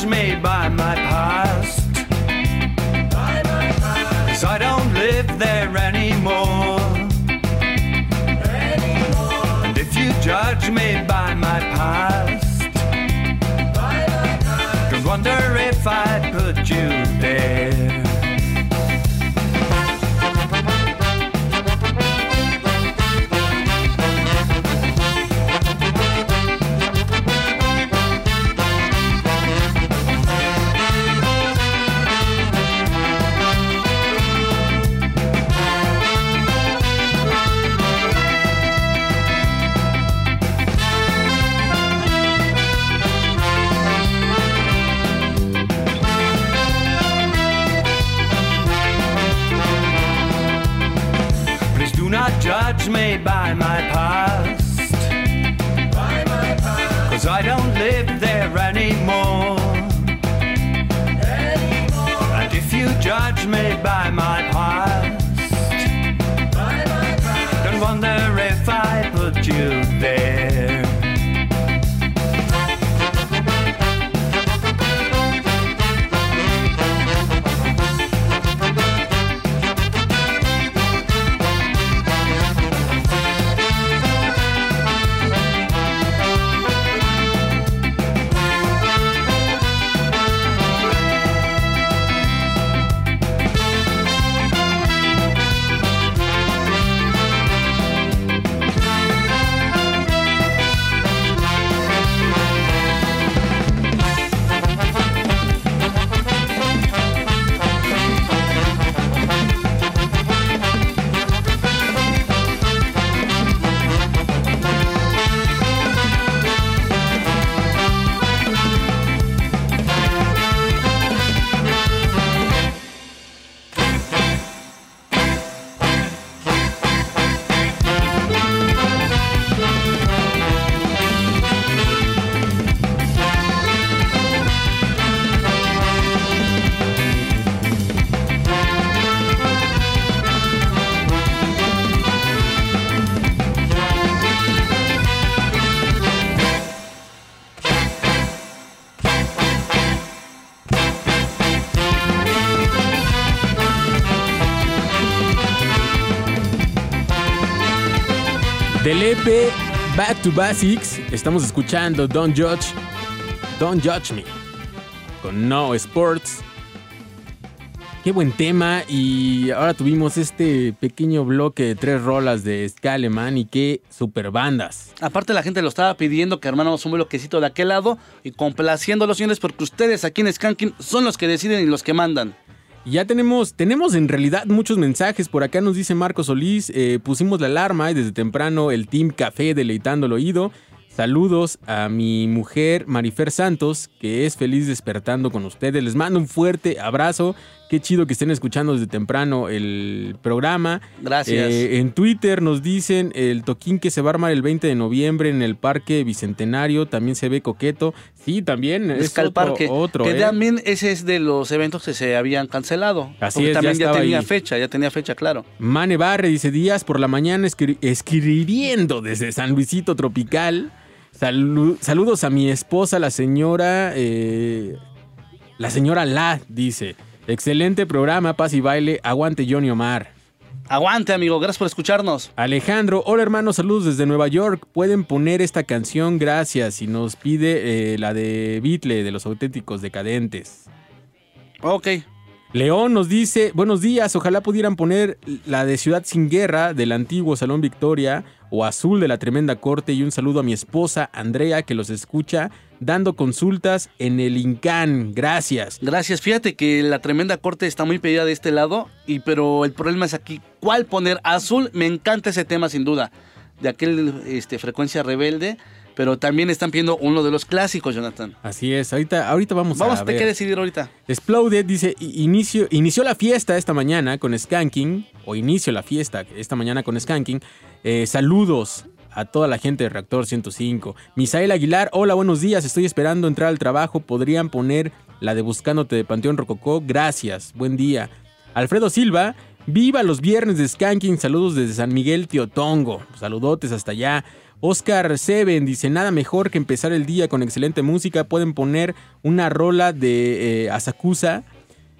Judge me by my past. By my past. Cause I don't live there anymore. anymore. And if you judge me by my past, by my past. can wonder if. To Basics. Estamos escuchando Don't Judge, Don't Judge Me con No Sports. Qué buen tema y ahora tuvimos este pequeño bloque de tres rolas de ska y qué super bandas. Aparte la gente lo estaba pidiendo que hermanamos un bloquecito de aquel lado y complaciendo a los señores porque ustedes aquí en Skanking son los que deciden y los que mandan. Ya tenemos, tenemos en realidad muchos mensajes. Por acá nos dice Marco Solís, eh, pusimos la alarma y desde temprano el Team Café deleitando el oído. Saludos a mi mujer Marifer Santos, que es feliz despertando con ustedes. Les mando un fuerte abrazo. Qué chido que estén escuchando desde temprano el programa. Gracias. Eh, en Twitter nos dicen el toquín que se va a armar el 20 de noviembre en el Parque Bicentenario. También se ve coqueto. Sí, también es Ska al otro, Parque. otro, que ¿eh? también ese es de los eventos que se habían cancelado. Así porque es, también ya, tenía ahí. fecha, ya tenía fecha, claro. Mane Barre dice días por la mañana escri- escribiendo desde San Luisito Tropical. Salu- saludos a mi esposa, la señora. eh, la señora La, dice. Excelente programa, paz y baile. Aguante Johnny Omar. Aguante, amigo. Gracias por escucharnos. Alejandro, hola hermano, saludos desde Nueva York. Pueden poner esta canción, gracias. Y nos pide eh, la de Beatle, de los auténticos decadentes. Ok. León nos dice, buenos días, ojalá pudieran poner la de Ciudad sin Guerra del antiguo Salón Victoria o Azul de la Tremenda Corte y un saludo a mi esposa Andrea que los escucha dando consultas en el Incán. Gracias. Gracias. Fíjate que la tremenda corte está muy pedida de este lado, y pero el problema es aquí. ¿Cuál poner? Azul, me encanta ese tema sin duda. De aquel este, frecuencia rebelde. Pero también están pidiendo uno de los clásicos, Jonathan. Así es, ahorita, ahorita vamos, Vamos a que decidir ahorita. Exploded dice, "I- inicio, inició la fiesta esta mañana con Skanking, o inicio la fiesta esta mañana con Skanking. Eh, saludos a toda la gente de Reactor 105. Misael Aguilar, hola, buenos días, estoy esperando entrar al trabajo. ¿Podrían poner la de Buscándote de Panteón Rococó? Gracias, buen día. Alfredo Silva, viva los viernes de Skanking, saludos desde San Miguel Teotongo. Saludotes hasta allá. Oscar Seven dice, nada mejor que empezar el día con excelente música. Pueden poner una rola de eh, Asakusa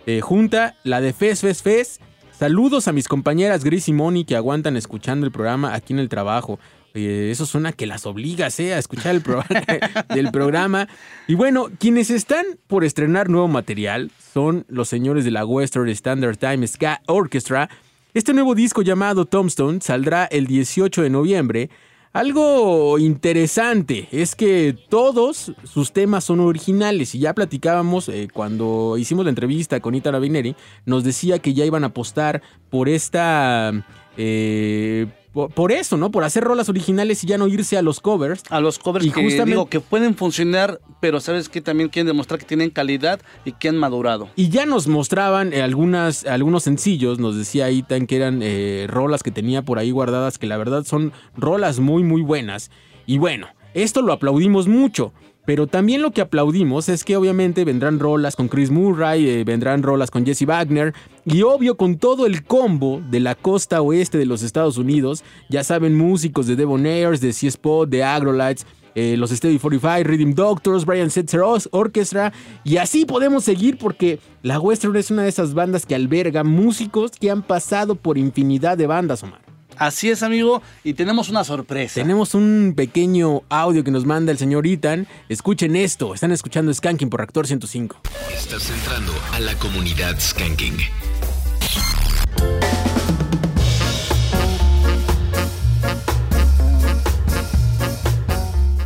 eh, junta, la de Fes Fes Fes. Saludos a mis compañeras Gris y Moni que aguantan escuchando el programa aquí en el trabajo. Eh, eso suena que las obligas a escuchar el programa programa. Y bueno, quienes están por estrenar nuevo material son los señores de la Western Standard Time Ska Orchestra. Este nuevo disco llamado Tombstone saldrá el 18 de noviembre. Algo interesante es que todos sus temas son originales y ya platicábamos eh, cuando hicimos la entrevista con Ita Rabineri, nos decía que ya iban a apostar por esta... eh, por, por eso, ¿no? Por hacer rolas originales y ya no irse a los covers. A los covers Y que justamente- digo que pueden funcionar, pero sabes que también quieren demostrar que tienen calidad y que han madurado. Y ya nos mostraban eh, algunas, algunos sencillos, nos decía Itan que eran eh, rolas que tenía por ahí guardadas, que la verdad son rolas muy, muy buenas. Y bueno, esto lo aplaudimos mucho. Pero también lo que aplaudimos es que obviamente vendrán rolas con Chris Murray, eh, vendrán rolas con Jesse Wagner y obvio con todo el combo de la costa oeste de los Estados Unidos. Ya saben, músicos de Debonaires, de C-Spot, de Agrolites, eh, los Steady 45, Rhythm Doctors, Brian Setzer Orchestra y así podemos seguir porque la Western es una de esas bandas que alberga músicos que han pasado por infinidad de bandas, Omar. Así es, amigo, y tenemos una sorpresa. Tenemos un pequeño audio que nos manda el señor Ethan. Escuchen esto, están escuchando Skanking por Reactor 105. Estás entrando a la comunidad Skanking.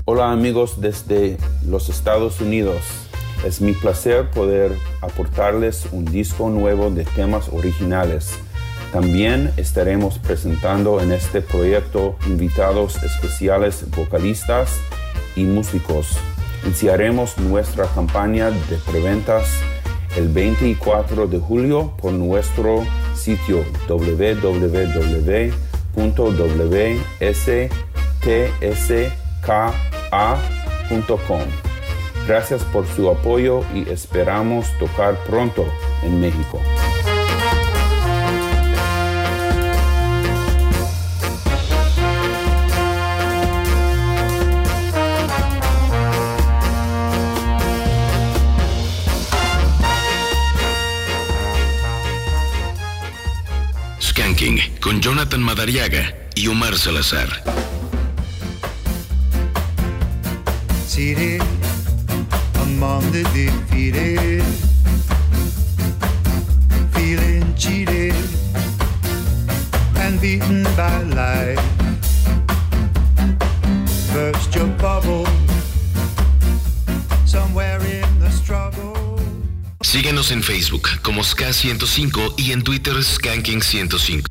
Hola amigos desde los Estados Unidos. Es mi placer poder aportarles un disco nuevo de temas originales. También estaremos presentando en este proyecto invitados especiales vocalistas y músicos. Iniciaremos nuestra campaña de preventas el 24 de julio por nuestro sitio www.wstska.com. Gracias por su apoyo y esperamos tocar pronto en México. Ranking con Jonathan Madariaga y Omar Salazar. Seated among the defeated, feeling cheated and beaten by life. Burst your bubble somewhere in. Síguenos en Facebook como Ska105 y en Twitter Skanking105.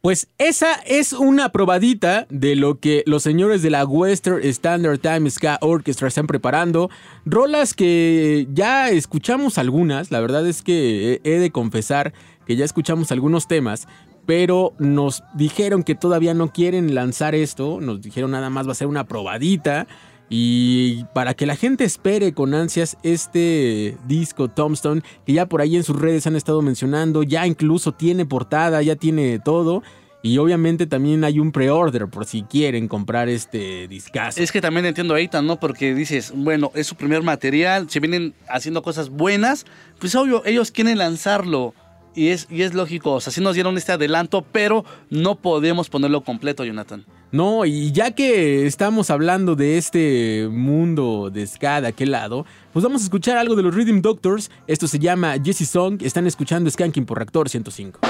Pues esa es una probadita de lo que los señores de la Western Standard Time Ska Orchestra están preparando. Rolas que ya escuchamos algunas, la verdad es que he de confesar que ya escuchamos algunos temas, pero nos dijeron que todavía no quieren lanzar esto, nos dijeron nada más va a ser una probadita. Y para que la gente espere con ansias este disco Tombstone, que ya por ahí en sus redes han estado mencionando, ya incluso tiene portada, ya tiene todo. Y obviamente también hay un pre-order por si quieren comprar este discazo. Es que también entiendo a ¿no? Porque dices, bueno, es su primer material, se vienen haciendo cosas buenas, pues obvio, ellos quieren lanzarlo. Y es, y es lógico, o sea, sí nos dieron este adelanto, pero no podemos ponerlo completo, Jonathan. No, y ya que estamos hablando de este mundo de ska de aquel lado, pues vamos a escuchar algo de los Rhythm Doctors. Esto se llama Jesse Song. Están escuchando Skanking por Reactor 105.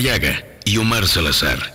Madariaga y Omar Salazar.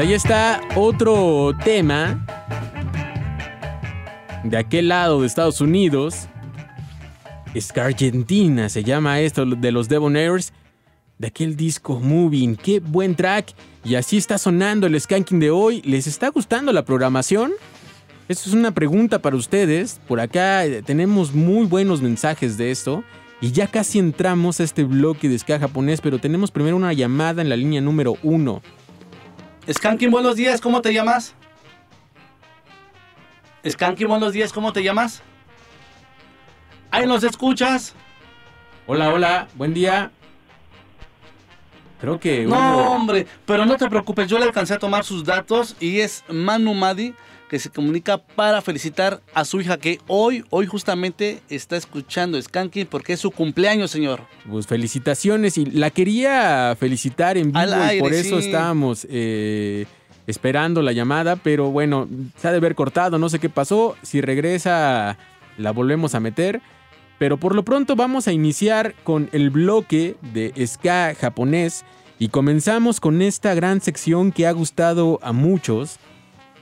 Pues ahí está otro tema de aquel lado de Estados Unidos. Es que Argentina se llama esto de los Devonairs. De aquel disco Moving. Qué buen track. Y así está sonando el skanking de hoy. ¿Les está gustando la programación? Esto es una pregunta para ustedes. Por acá eh, tenemos muy buenos mensajes de esto. Y ya casi entramos a este bloque de ska japonés, pero tenemos primero una llamada en la línea número 1. Skankin, buenos días, ¿cómo te llamas? Skankin, buenos días, ¿cómo te llamas? Ahí nos escuchas. Hola, hola, buen día. Creo que. No, hombre, pero no te preocupes, yo le alcancé a tomar sus datos y es Manu Madi que se comunica para felicitar a su hija que hoy, hoy justamente está escuchando Skanking porque es su cumpleaños, señor. Pues felicitaciones y la quería felicitar en vivo y por eso sí. estábamos eh, esperando la llamada, pero bueno, se ha de haber cortado, no sé qué pasó, si regresa la volvemos a meter, pero por lo pronto vamos a iniciar con el bloque de ska japonés y comenzamos con esta gran sección que ha gustado a muchos,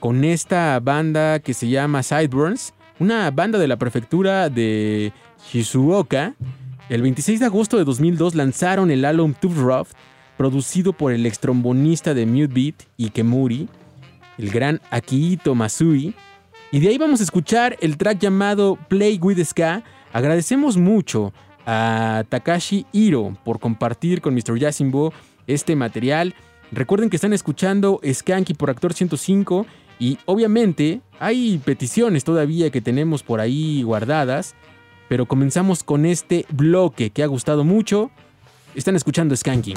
con esta banda que se llama Sideburns, una banda de la prefectura de Shizuoka. El 26 de agosto de 2002 lanzaron el álbum Too Rough, producido por el extrombonista de Mute Beat, Ikemuri, el gran Akihito Masui. Y de ahí vamos a escuchar el track llamado Play with Ska. Agradecemos mucho a Takashi Hiro por compartir con Mr. Yasimbo este material. Recuerden que están escuchando Skanky por Actor 105 y obviamente hay peticiones todavía que tenemos por ahí guardadas, pero comenzamos con este bloque que ha gustado mucho. Están escuchando. Skanking.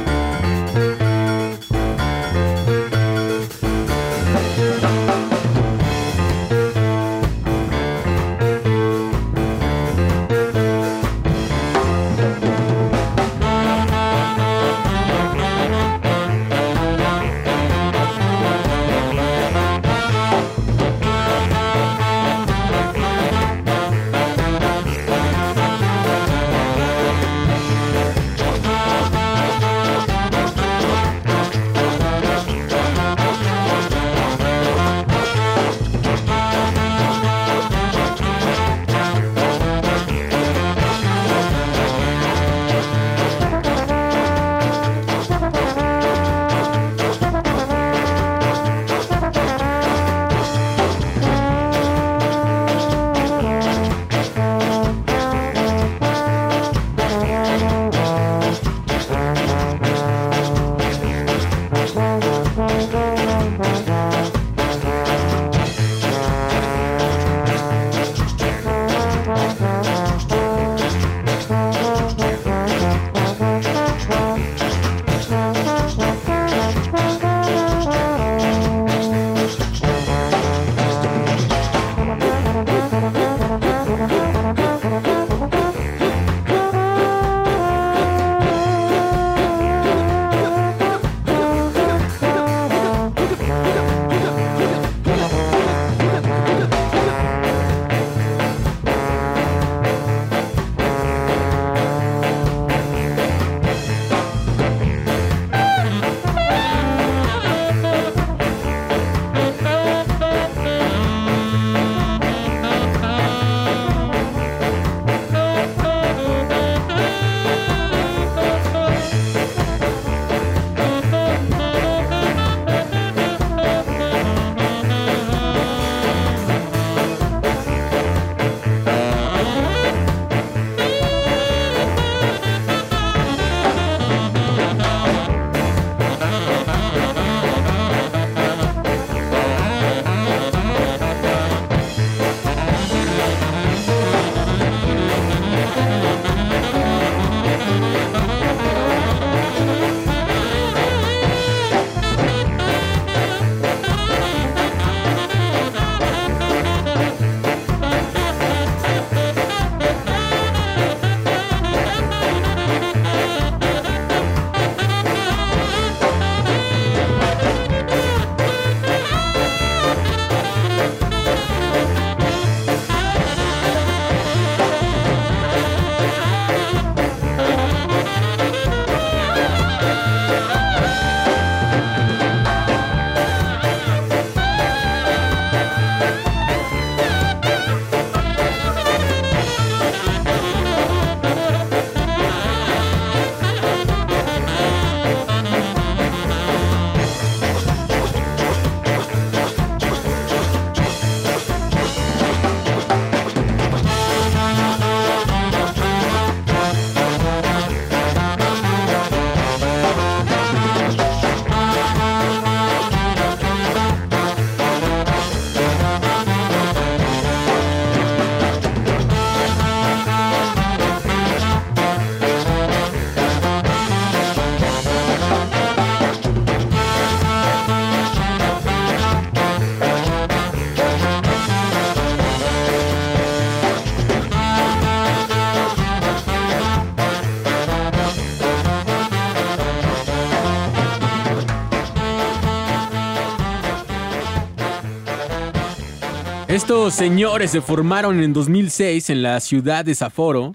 Estos señores se formaron en 2006 en la ciudad de Sapporo.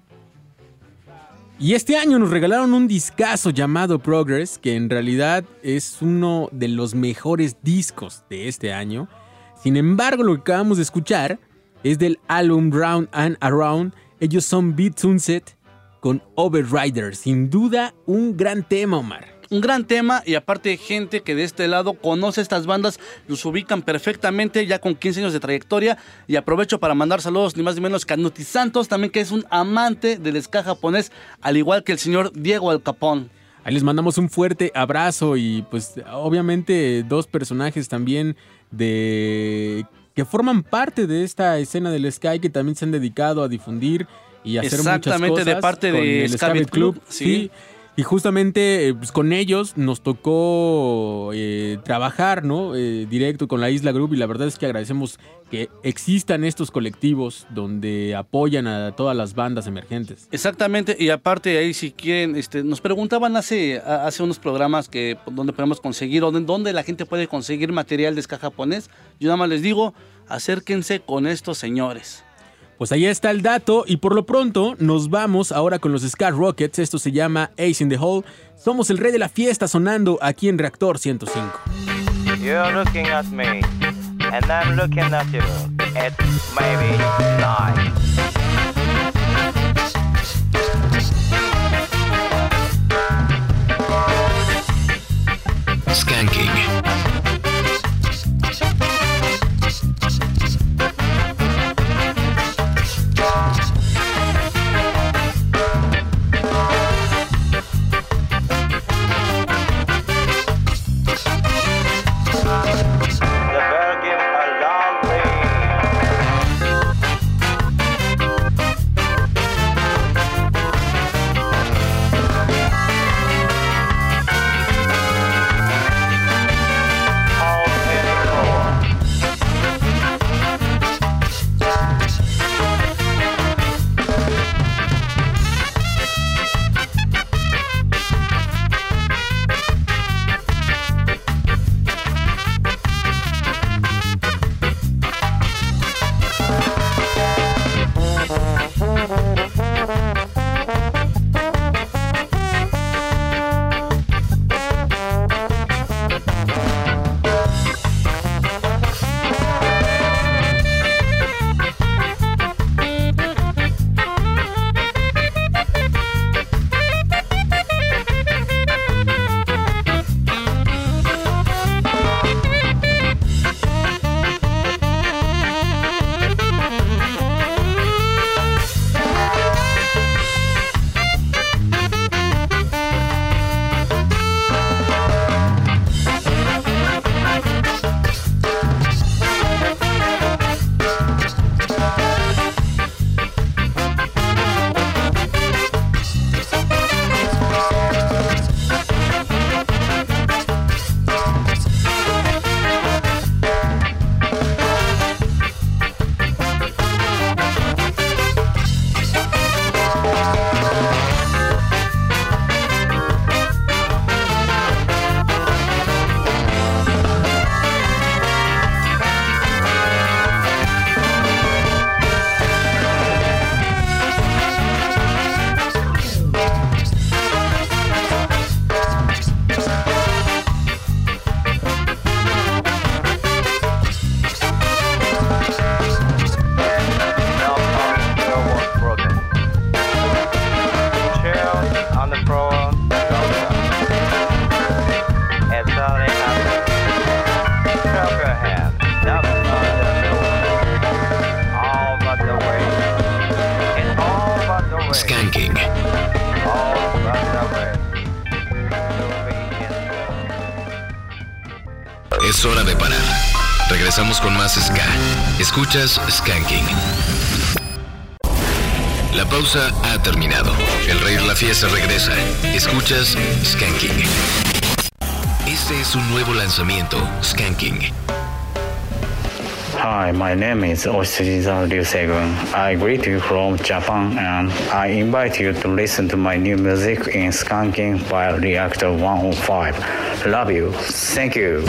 Y este año nos regalaron un discazo llamado Progress, que en realidad es uno de los mejores discos de este año. Sin embargo, lo que acabamos de escuchar es del álbum Round and Around. Ellos son Beat Sunset con Overrider. Sin duda, un gran tema, Omar. Un gran tema y aparte gente que de este lado conoce estas bandas, los ubican perfectamente ya con 15 años de trayectoria y aprovecho para mandar saludos ni más ni menos que a Nuti Santos también que es un amante del ska japonés al igual que el señor Diego Al Capón. Ahí les mandamos un fuerte abrazo y pues obviamente dos personajes también de que forman parte de esta escena del Sky que también se han dedicado a difundir y a hacer muchas Exactamente, cosas de parte de Beat Club. Club, Sí. sí. Y justamente eh, pues, con ellos nos tocó eh, trabajar, ¿no? Eh, directo con la Isla Group y la verdad es que agradecemos que existan estos colectivos donde apoyan a todas las bandas emergentes. Exactamente, y aparte ahí si quieren, este, nos preguntaban hace, hace unos programas que dónde podemos conseguir, o dónde, dónde la gente puede conseguir material de ska japonés. Yo nada más les digo, acérquense con estos señores. Pues ahí está el dato y por lo pronto nos vamos ahora con los Scar Rockets. Esto se llama Ace in the Hole. Somos el rey de la fiesta sonando aquí en Reactor 105. You're looking at me, and I'm looking at you. It may be night. Skanking. Escuchas Skanking. La pausa ha terminado. El rey de la fiesta regresa. Escuchas Skanking. Este es un nuevo lanzamiento, Skanking. Hi, my name is Oshiriza Ryu Segun. I greet you from Japan and I invite you to listen to my new music in Skanking by Reactor 105. Love you. Thank you.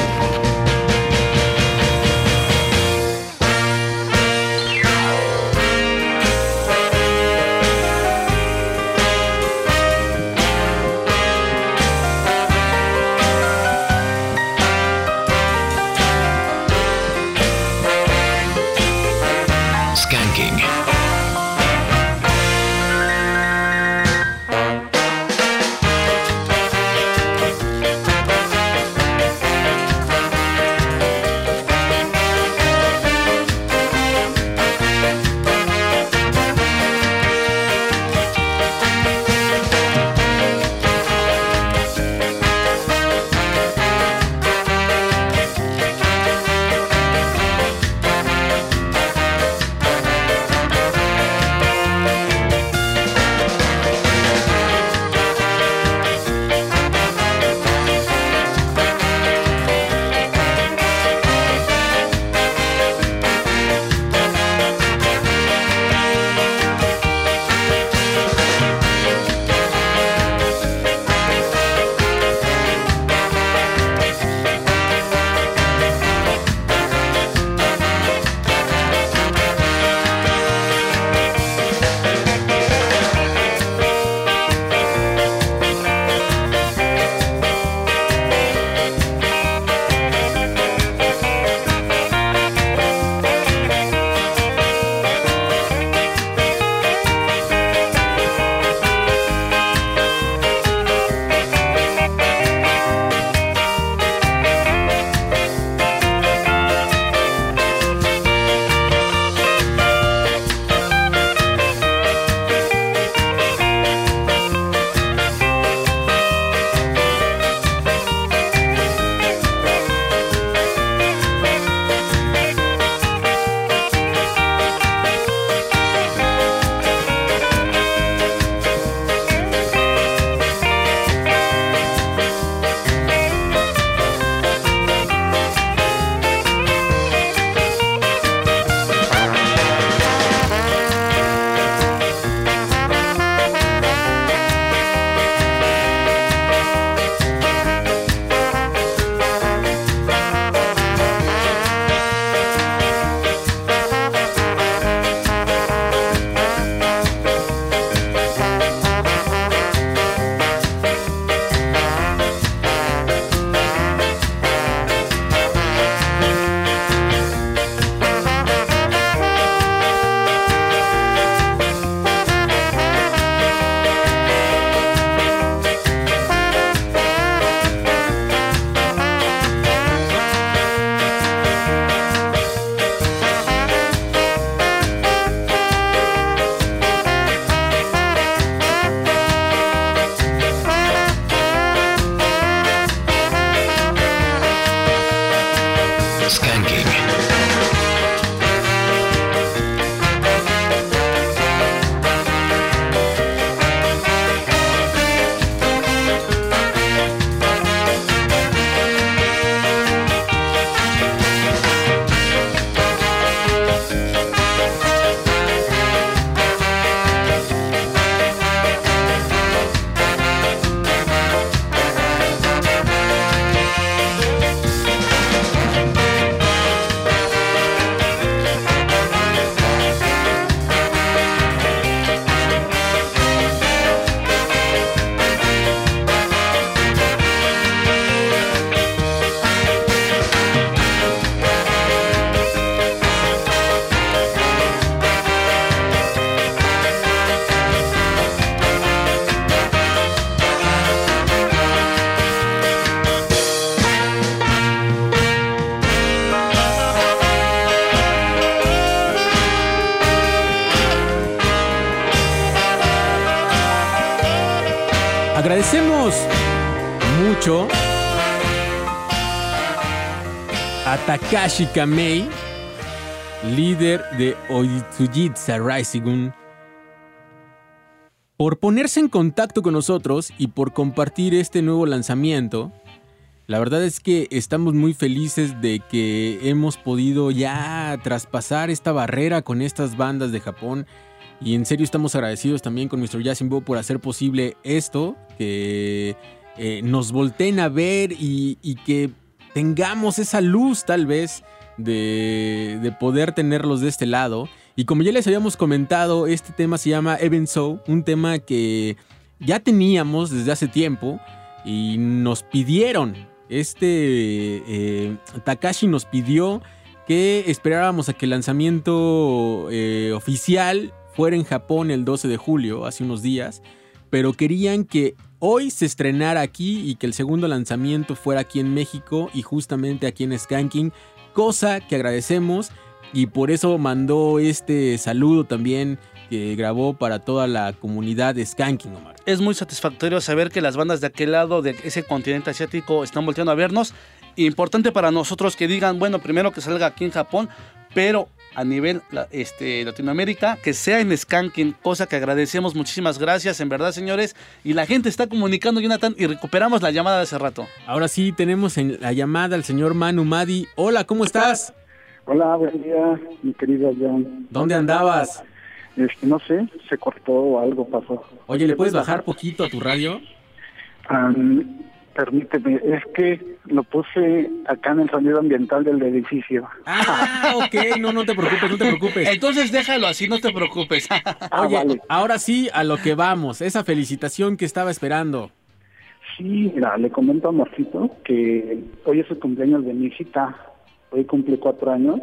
A Takashi Kamei, líder de Oitsujitsa Rising, por ponerse en contacto con nosotros y por compartir este nuevo lanzamiento. La verdad es que estamos muy felices de que hemos podido ya traspasar esta barrera con estas bandas de Japón. Y en serio estamos agradecidos también con Mr. Yasimbo por hacer posible esto, que eh, nos volteen a ver y que tengamos esa luz tal vez de, de poder tenerlos de este lado. Y como ya les habíamos comentado, este tema se llama Even So, un tema que ya teníamos desde hace tiempo y nos pidieron, este eh, Takashi nos pidió que esperáramos a que el lanzamiento eh, oficial fuera en Japón el 12 de julio, hace unos días, pero querían que hoy se estrenara aquí y que el segundo lanzamiento fuera aquí en México y justamente aquí en Skanking, cosa que agradecemos y por eso mandó este saludo también que grabó para toda la comunidad de Skanking, Omar. Es muy satisfactorio saber que las bandas de aquel lado de ese continente asiático están volteando a vernos. Importante para nosotros que digan, bueno, primero que salga aquí en Japón, pero a nivel la- este, Latinoamérica, que sea en Skanking, cosa que agradecemos. Muchísimas gracias, en verdad, señores. Y la gente está comunicando, Jonathan, y recuperamos la llamada de hace rato. Ahora sí tenemos en la llamada al señor Manu Madi. Hola, ¿cómo estás? Hola, buen día, mi querido John. ¿Dónde andabas? Este, no sé, se cortó o algo pasó. Oye, ¿le puedes bajar poquito a tu radio? Permíteme, es que lo puse acá en el sonido ambiental del edificio. Ah, ok, no, no te preocupes, no te preocupes. Entonces déjalo así, no te preocupes. Oye, ahora sí, a lo que vamos, esa felicitación que estaba esperando. Sí, mira, le comento a Marcito que hoy es el cumpleaños de mi hijita. Hoy cumple cuatro años.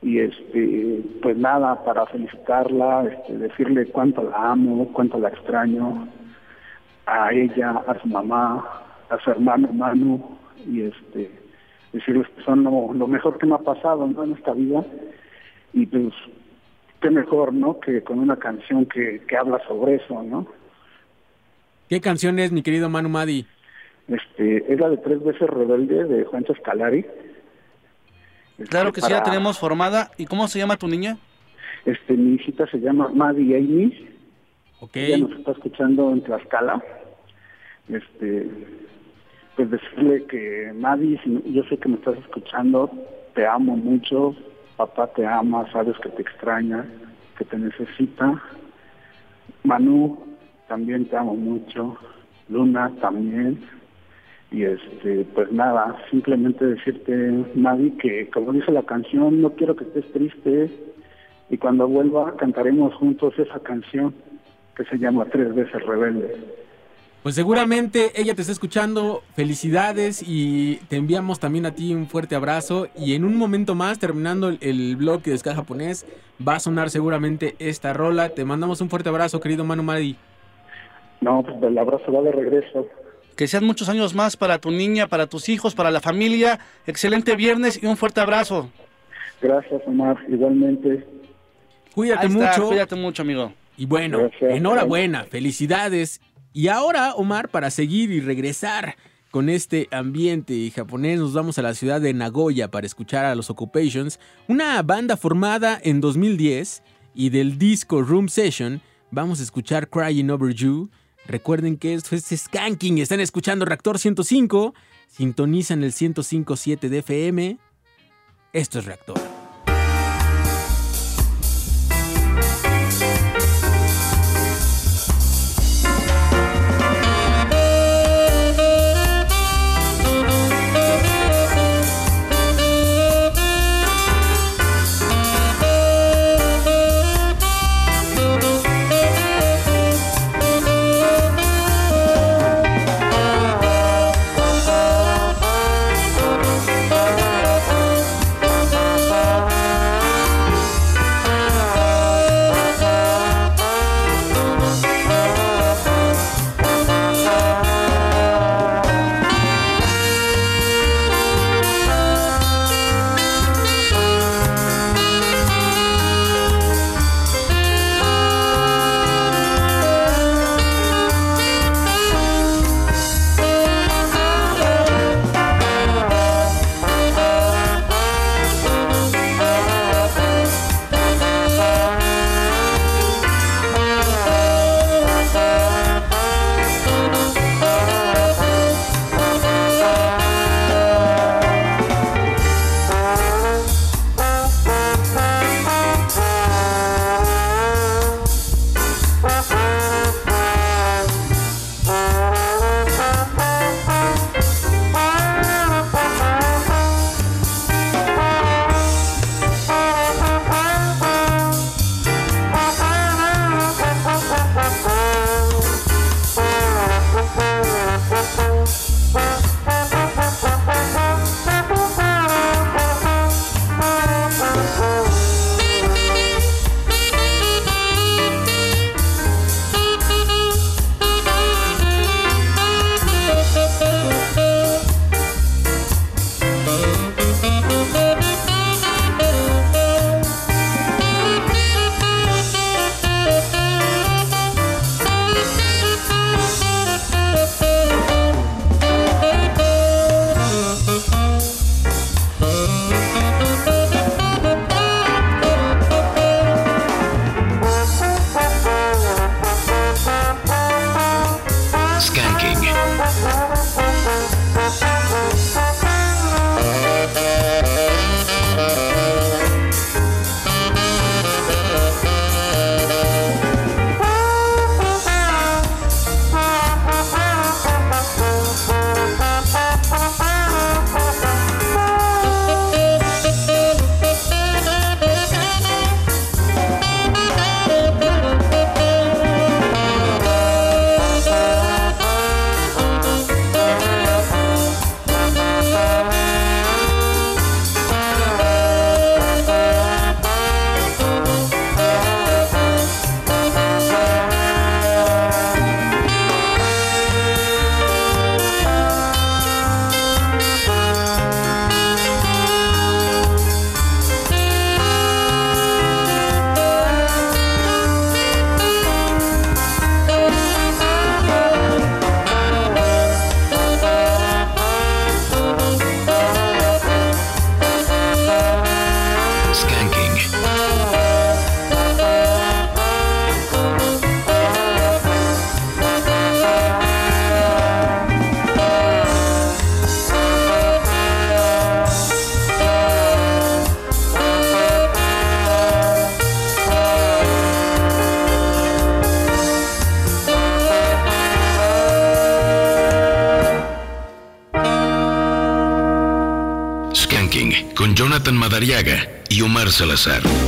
Y este, pues nada, para felicitarla, este, decirle cuánto la amo, cuánto la extraño, a ella, a su mamá, a su hermano Manu, y este, decirles que son lo, lo mejor que me ha pasado ¿no? en esta vida. Y pues, qué mejor, ¿no? Que con una canción que, que habla sobre eso, ¿no? ¿Qué canción es, mi querido Manu Madi? Este, es la de Tres veces Rebelde de Juan Escalari. Claro que sí, ya para- tenemos formada. ¿Y cómo se llama tu niña? Este, mi hijita se llama Maddie Amy. Ok. Ella nos está escuchando en Tlaxcala. Este, pues decirle que Maddie, si- yo sé que me estás escuchando, te amo mucho, papá te ama, sabes que te extraña, que te necesita. Manu, también te amo mucho. Luna también. Y este, pues nada, simplemente decirte, Maddie, que como dice la canción, no quiero que estés triste. Y cuando vuelva cantaremos juntos esa canción que se llama Tres veces Rebelde. Pues seguramente ella te está escuchando. Felicidades y te enviamos también a ti un fuerte abrazo. Y en un momento más, terminando el, el bloque de Ska japonés, va a sonar seguramente esta rola. Te mandamos un fuerte abrazo, querido Manu Madi. No, pues el abrazo va de regreso. Que sean muchos años más para tu niña, para tus hijos, para la familia. Excelente viernes y un fuerte abrazo. Gracias, Omar. Igualmente. Cuídate Ahí está, mucho. Cuídate mucho, amigo. Y bueno, enhorabuena, felicidades. Y ahora, Omar, para seguir y regresar con este ambiente japonés, nos vamos a la ciudad de Nagoya para escuchar a los Occupations, una banda formada en 2010 y del disco Room Session. Vamos a escuchar Crying Over You. Recuerden que esto es Skanking. Están escuchando Reactor 105. Sintonizan el 105.7 de FM. Esto es Reactor. Madariaga y Omar Salazar.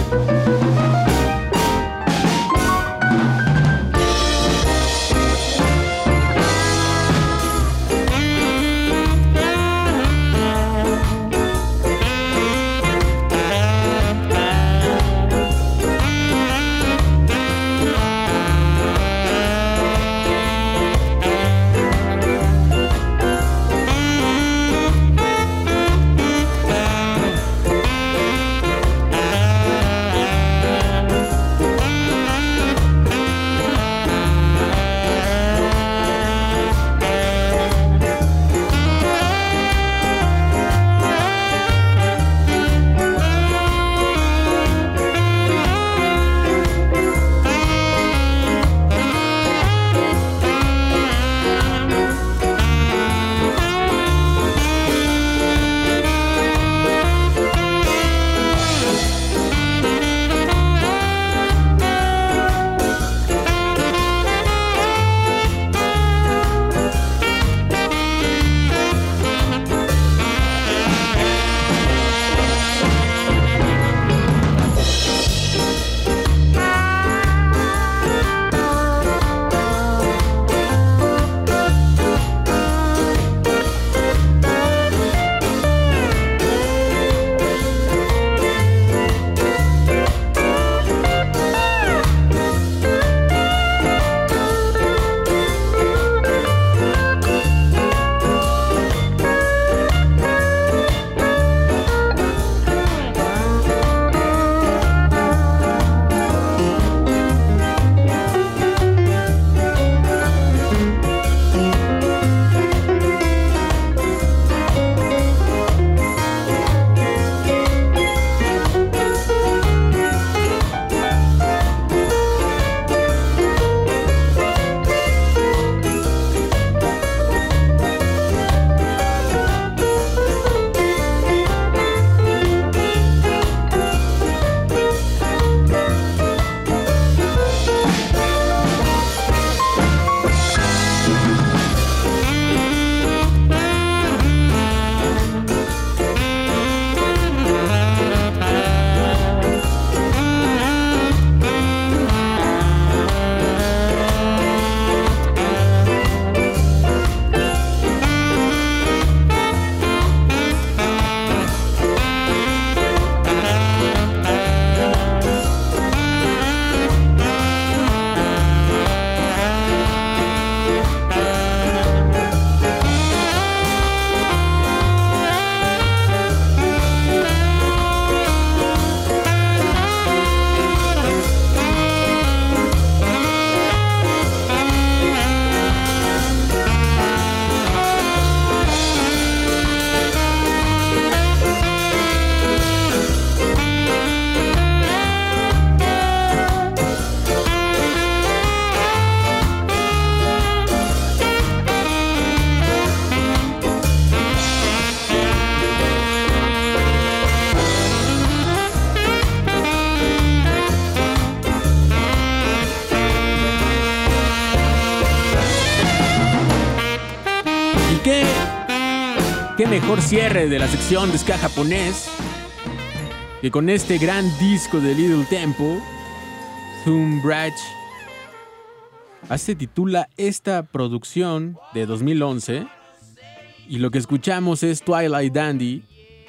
Mejor cierre de la sección de ska japonés que con este gran disco de Little Tempo, Zoom Bridge. Así titula esta producción de 2011 y lo que escuchamos es Twilight Dandy.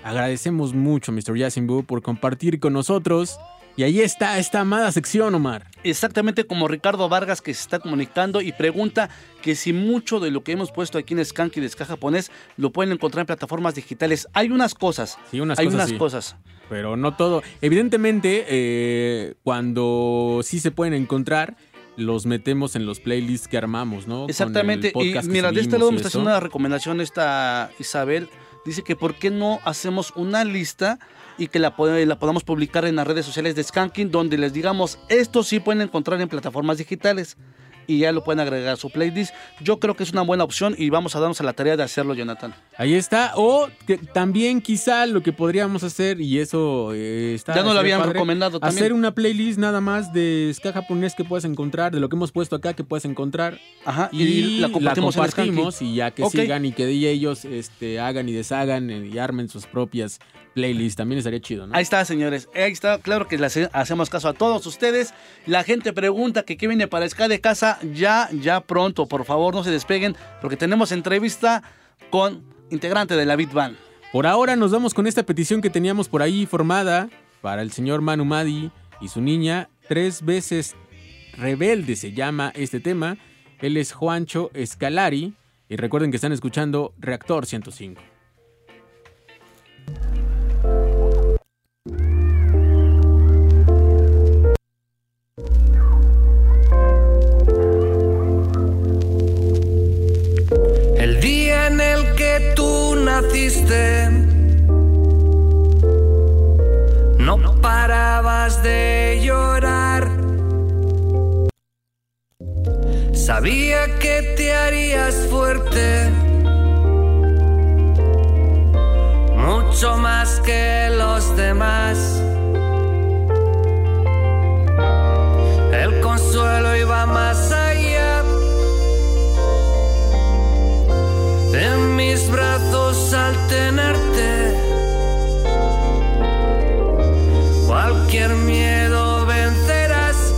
Agradecemos mucho a Mr. Yasimbu por compartir con nosotros. Y ahí está esta amada sección, Omar. Exactamente como Ricardo Vargas que se está comunicando y pregunta que si mucho de lo que hemos puesto aquí en Skanky de Ska japonés lo pueden encontrar en plataformas digitales. Hay unas cosas. Sí, unas hay cosas. unas sí. cosas. Pero no todo. Evidentemente, eh, cuando sí se pueden encontrar, los metemos en los playlists que armamos, ¿no? Exactamente. Y mira, de este lado y me está haciendo una recomendación esta Isabel. Dice que por qué no hacemos una lista y que la, pod- la podamos publicar en las redes sociales de Skanking, donde les digamos, esto sí pueden encontrar en plataformas digitales y ya lo pueden agregar a su playlist. Yo creo que es una buena opción y vamos a darnos a la tarea de hacerlo, Jonathan. Ahí está. O que también quizá lo que podríamos hacer, y eso eh, está... Ya nos lo habían recomendado también. Hacer una playlist nada más de ska japonés que puedes encontrar, de lo que hemos puesto acá que puedes encontrar. Ajá, y, y la la compartimos en y ya que sigan y que ellos este, hagan y deshagan eh, y armen sus propias playlists. También estaría chido, ¿no? Ahí está, señores. Ahí está. Claro que le hace- hacemos caso a todos ustedes. La gente pregunta que qué viene para Ska de Casa. Ya, ya pronto. Por favor, no se despeguen. Porque tenemos entrevista con integrante de la Beat Band. Por ahora nos vamos con esta petición que teníamos por ahí formada para el señor Manu Madi y su niña. Tres veces rebelde se llama este tema. Él es Juancho Escalari. Y recuerden que están escuchando Reactor 105. Naciste, no parabas de llorar. Sabía que te harías fuerte, mucho más que los demás. El consuelo iba más allá. En mis brazos al tenerte. Cualquier miedo vencerás.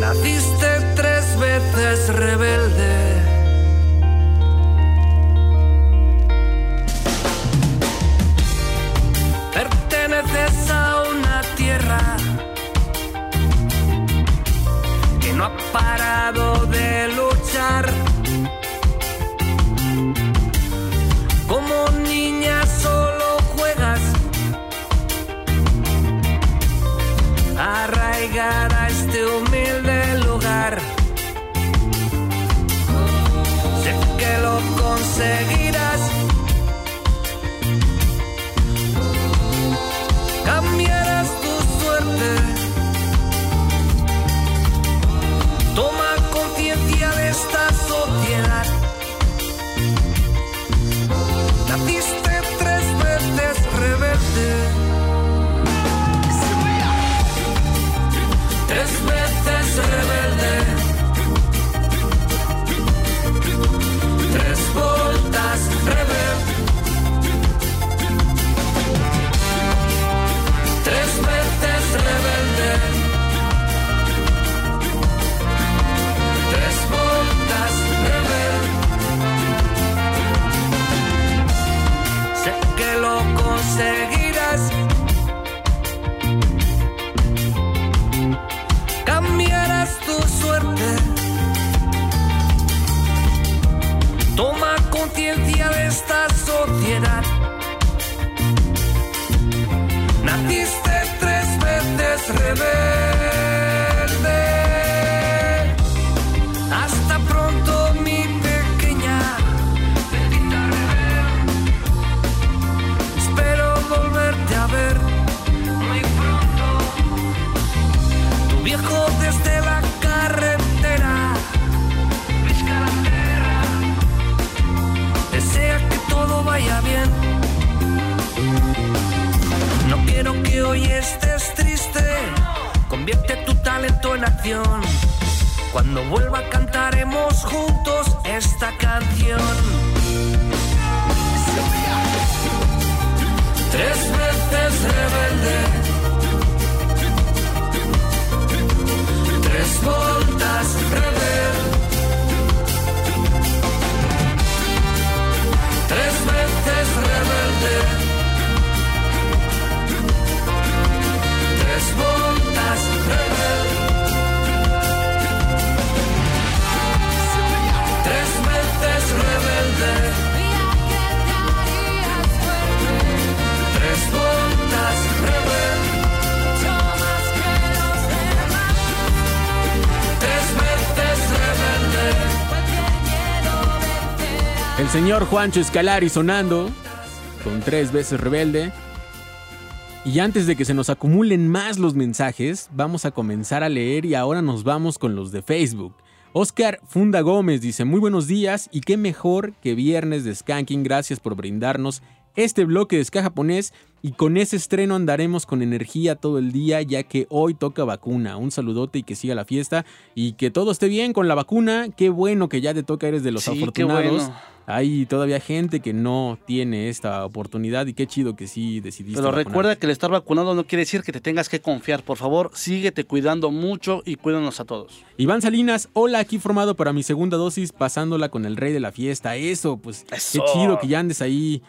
Naciste tres veces rebelde. Perteneces este humilde lugar. Sé que lo conseguirás. Naciste tres veces rebelde. Cuando vuelva cantaremos juntos esta canción. El señor Juancho Escalari sonando con tres veces rebelde. Y antes de que se nos acumulen más los mensajes, vamos a comenzar a leer y ahora nos vamos con los de Facebook. Oscar Funda Gómez dice, muy buenos días y qué mejor que viernes de Skanking, gracias por brindarnos este bloque de ska japonés y con ese estreno andaremos con energía todo el día ya que hoy toca vacuna. Un saludote y que siga la fiesta y que todo esté bien con la vacuna. Qué bueno que ya te toca, eres de los Sí, afortunados. bueno. Hay todavía gente que no tiene esta oportunidad y qué chido que sí decidiste. Pero recuerda que el estar vacunado no quiere decir que te tengas que confiar. Por favor, síguete cuidando mucho y cuídanos a todos. Iván Salinas, hola, aquí formado para mi segunda dosis, pasándola con el rey de la fiesta. Eso, pues, Eso. qué chido que ya andes ahí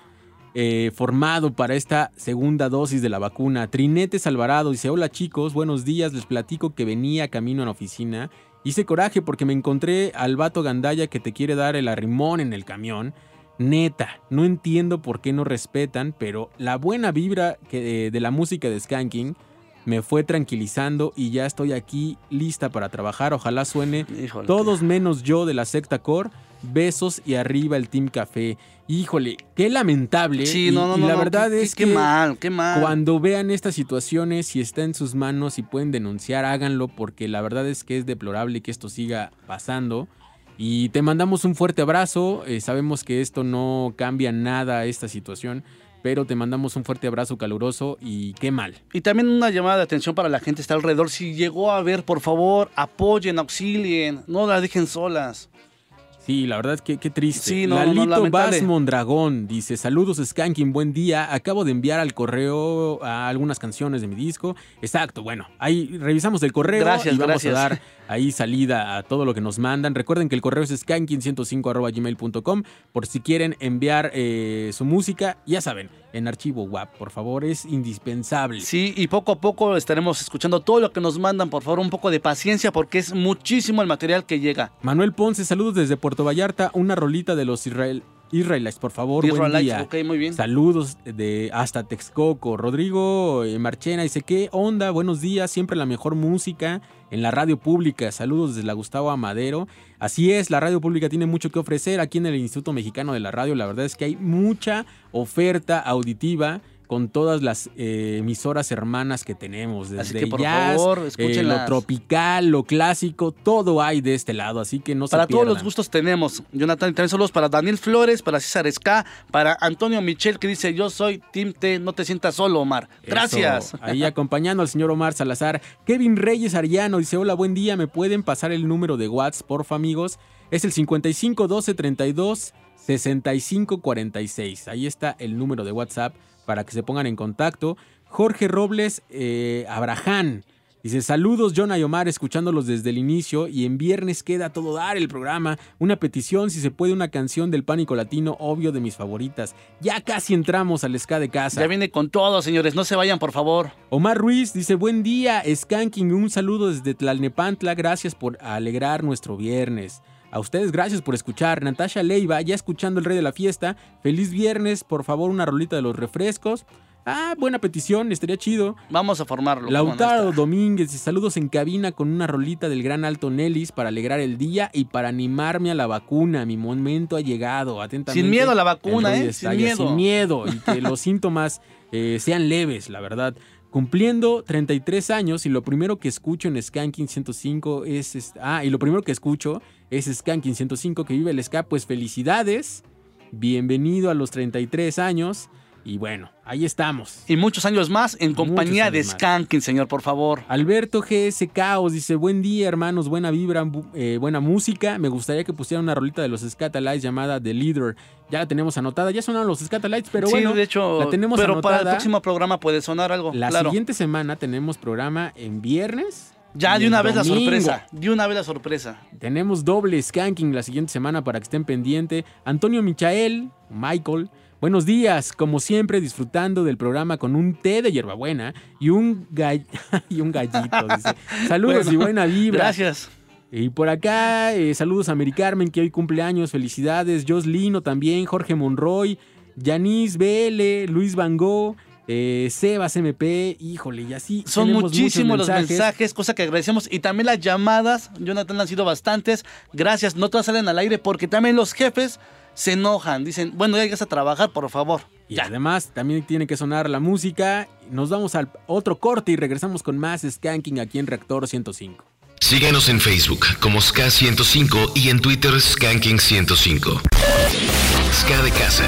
eh, formado para esta segunda dosis de la vacuna. Trinetes Alvarado dice, hola chicos, buenos días, les platico que venía camino a la oficina. Hice coraje porque me encontré al vato Gandaya que te quiere dar el arrimón en el camión. Neta, no entiendo por qué no respetan, pero la buena vibra que, de la música de Skanking me fue tranquilizando y ya estoy aquí lista para trabajar. Ojalá suene Híjole. todos menos yo de la secta core. Besos y arriba el Team Café. Híjole, qué lamentable. Sí, y, no, no, y la no, verdad qué- es qué que mal, qué mal. cuando vean estas situaciones, si está en sus manos y pueden denunciar, háganlo porque la verdad es que es deplorable que esto siga pasando. Y te mandamos un fuerte abrazo. eh, sabemos que esto no cambia nada esta situación, pero te mandamos un fuerte abrazo caluroso y qué mal. Y también una llamada de atención para la gente que está alrededor. Si llegó a ver, por favor, apoyen, auxilien, no la dejen solas. Sí, la verdad que qué triste. Sí, no, no, no, Lalito. Vaz Mondragón dice: Saludos, Skanking, buen día. Acabo de enviar al correo a algunas canciones de mi disco. Exacto, bueno, ahí revisamos el correo Gracias, y vamos gracias. a dar ahí salida a todo lo que nos mandan. Recuerden que el correo es skanking105.gmail.com por si quieren enviar eh, su música, ya saben, en archivo WAP, por favor, es indispensable. Sí, y poco a poco estaremos escuchando todo lo que nos mandan. Por favor, un poco de paciencia porque es muchísimo el material que llega. Manuel Ponce, saludos desde Puerto Vallarta, una rolita de los Israel. Israelites, por favor, buen día. muy bien. Saludos de hasta Texcoco. Rodrigo eh, Marchena dice, ¿qué onda? Buenos días, siempre la mejor música en la radio pública. Saludos desde la Gustavo Amadero. Así es, la radio pública tiene mucho que ofrecer aquí en el Instituto Mexicano de la Radio. La verdad es que hay mucha oferta auditiva con todas las eh, emisoras hermanas que tenemos. Desde Así que, por jazz, favor, eh, lo tropical, lo clásico, todo hay de este lado. Así que no Para se todos los gustos tenemos. Jonathan, también saludos para Daniel Flores, para César Ska, para Antonio Michel que dice, yo soy Team T, no te sientas solo, Omar. Gracias. Eso, Ahí acompañando al señor Omar Salazar. Kevin Reyes Ariano dice: Hola, buen día. ¿Me pueden pasar el número de WhatsApp, porfa, amigos? Es el 55 12 32 65 46. Ahí está el número de WhatsApp para que se pongan en contacto. Jorge Robles eh, Abraham. Dice, saludos Jonah y Omar, escuchándolos desde el inicio y en viernes queda todo dar el programa. Una petición, si se puede, una canción del Pánico Latino, obvio de mis favoritas. Ya casi entramos al ska de casa. Ya viene con todo, señores. No se vayan, por favor. Omar Ruiz dice, buen día, Skanking, un saludo desde Tlalnepantla, gracias por alegrar nuestro viernes. A ustedes, gracias por escuchar. Natasha Leiva, ya escuchando el rey de la fiesta. Feliz viernes, por favor, una rolita de los refrescos. Ah, buena petición, estaría chido. Vamos a formarlo. Lautaro Domínguez, saludos en cabina con una rolita del gran Alto Nellis para alegrar el día y para animarme a la vacuna. Mi momento ha llegado. Atentamente. Sin miedo a la vacuna, ¿eh? Sin miedo. Sin miedo. Y que los síntomas eh, sean leves, la verdad. Cumpliendo 33 años y lo primero que escucho en Skanking 105 es... es- Ah, y lo primero que escucho es Skanking 105 que vive el ska. Pues felicidades. Bienvenido a los 33 años. Y bueno, ahí estamos. Y muchos años más en compañía de. Skanking, señor, por favor. Alberto GS Caos dice, buen día hermanos, buena vibra, eh, buena música. Me gustaría que pusieran una rolita de los Scatalites llamada The Leader. Ya la tenemos anotada, ya sonaron los Scatalites, pero sí, bueno, de hecho, la tenemos pero anotada. para el próximo programa puede sonar algo. La claro. siguiente semana tenemos programa en viernes. Ya de una vez la domingo. sorpresa. De una vez la sorpresa. Tenemos doble skanking la siguiente semana para que estén pendiente. Antonio Michael, Michael, buenos días. Como siempre, disfrutando del programa con un té de hierbabuena y un, gall- y un gallito. dice. Saludos Bueno, y buena vibra. Gracias. Y por acá, eh, saludos a Mari Carmen, que hoy cumpleaños, felicidades. Jos Lino también, Jorge Monroy, Yanis BL, Luis Van Gogh, eh, Sebas MP, híjole, y así. Son muchísimos los mensajes, cosa que agradecemos. Y también las llamadas, Jonathan, han sido bastantes. Gracias, no todas salen al aire porque también los jefes se enojan. Dicen, bueno, ya llegas a trabajar, por favor. Y además también tiene que sonar la música. Nos vamos al otro corte y regresamos con más Skanking aquí en Reactor 105. Síguenos en Facebook como Ska105 y en Twitter Skanking105. Ska de casa.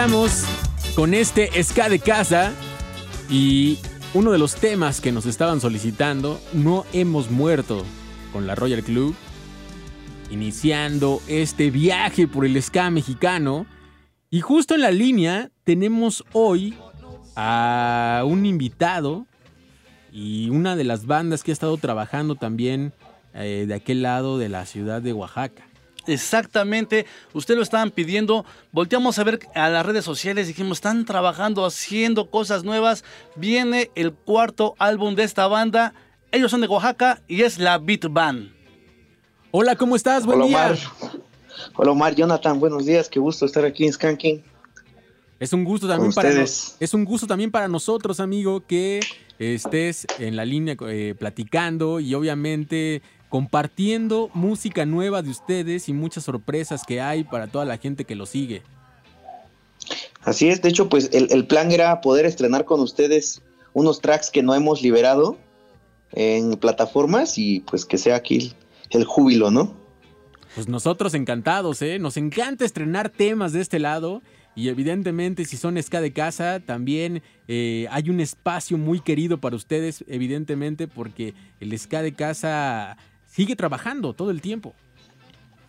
Iniciamos con este ska de casa y uno de los temas que nos estaban solicitando, no hemos muerto con la Royal Club, iniciando este viaje por el ska mexicano y justo en la línea tenemos hoy a un invitado y una de las bandas que ha estado trabajando también eh, de aquel lado de la ciudad de Oaxaca. Exactamente, usted lo estaban pidiendo. Volteamos a ver a las redes sociales, dijimos, están trabajando, haciendo cosas nuevas. Viene el cuarto álbum de esta banda. Ellos son de Oaxaca y es la Beat Band. Hola, ¿cómo estás? Buen Hola, día. Omar. Hola Omar, Jonathan, buenos días, qué gusto estar aquí en Skanking. Es un gusto también para ustedes. es un gusto también para nosotros, amigo, que estés en la línea eh, platicando y obviamente compartiendo música nueva de ustedes y muchas sorpresas que hay para toda la gente que lo sigue. Así es, de hecho, pues el, el plan era poder estrenar con ustedes unos tracks que no hemos liberado en plataformas y pues que sea aquí el, el júbilo, ¿no? Pues nosotros encantados, ¿eh? Nos encanta estrenar temas de este lado. Y evidentemente, si son ska de casa, también eh, hay un espacio muy querido para ustedes, evidentemente, porque el ska de casa sigue trabajando todo el tiempo.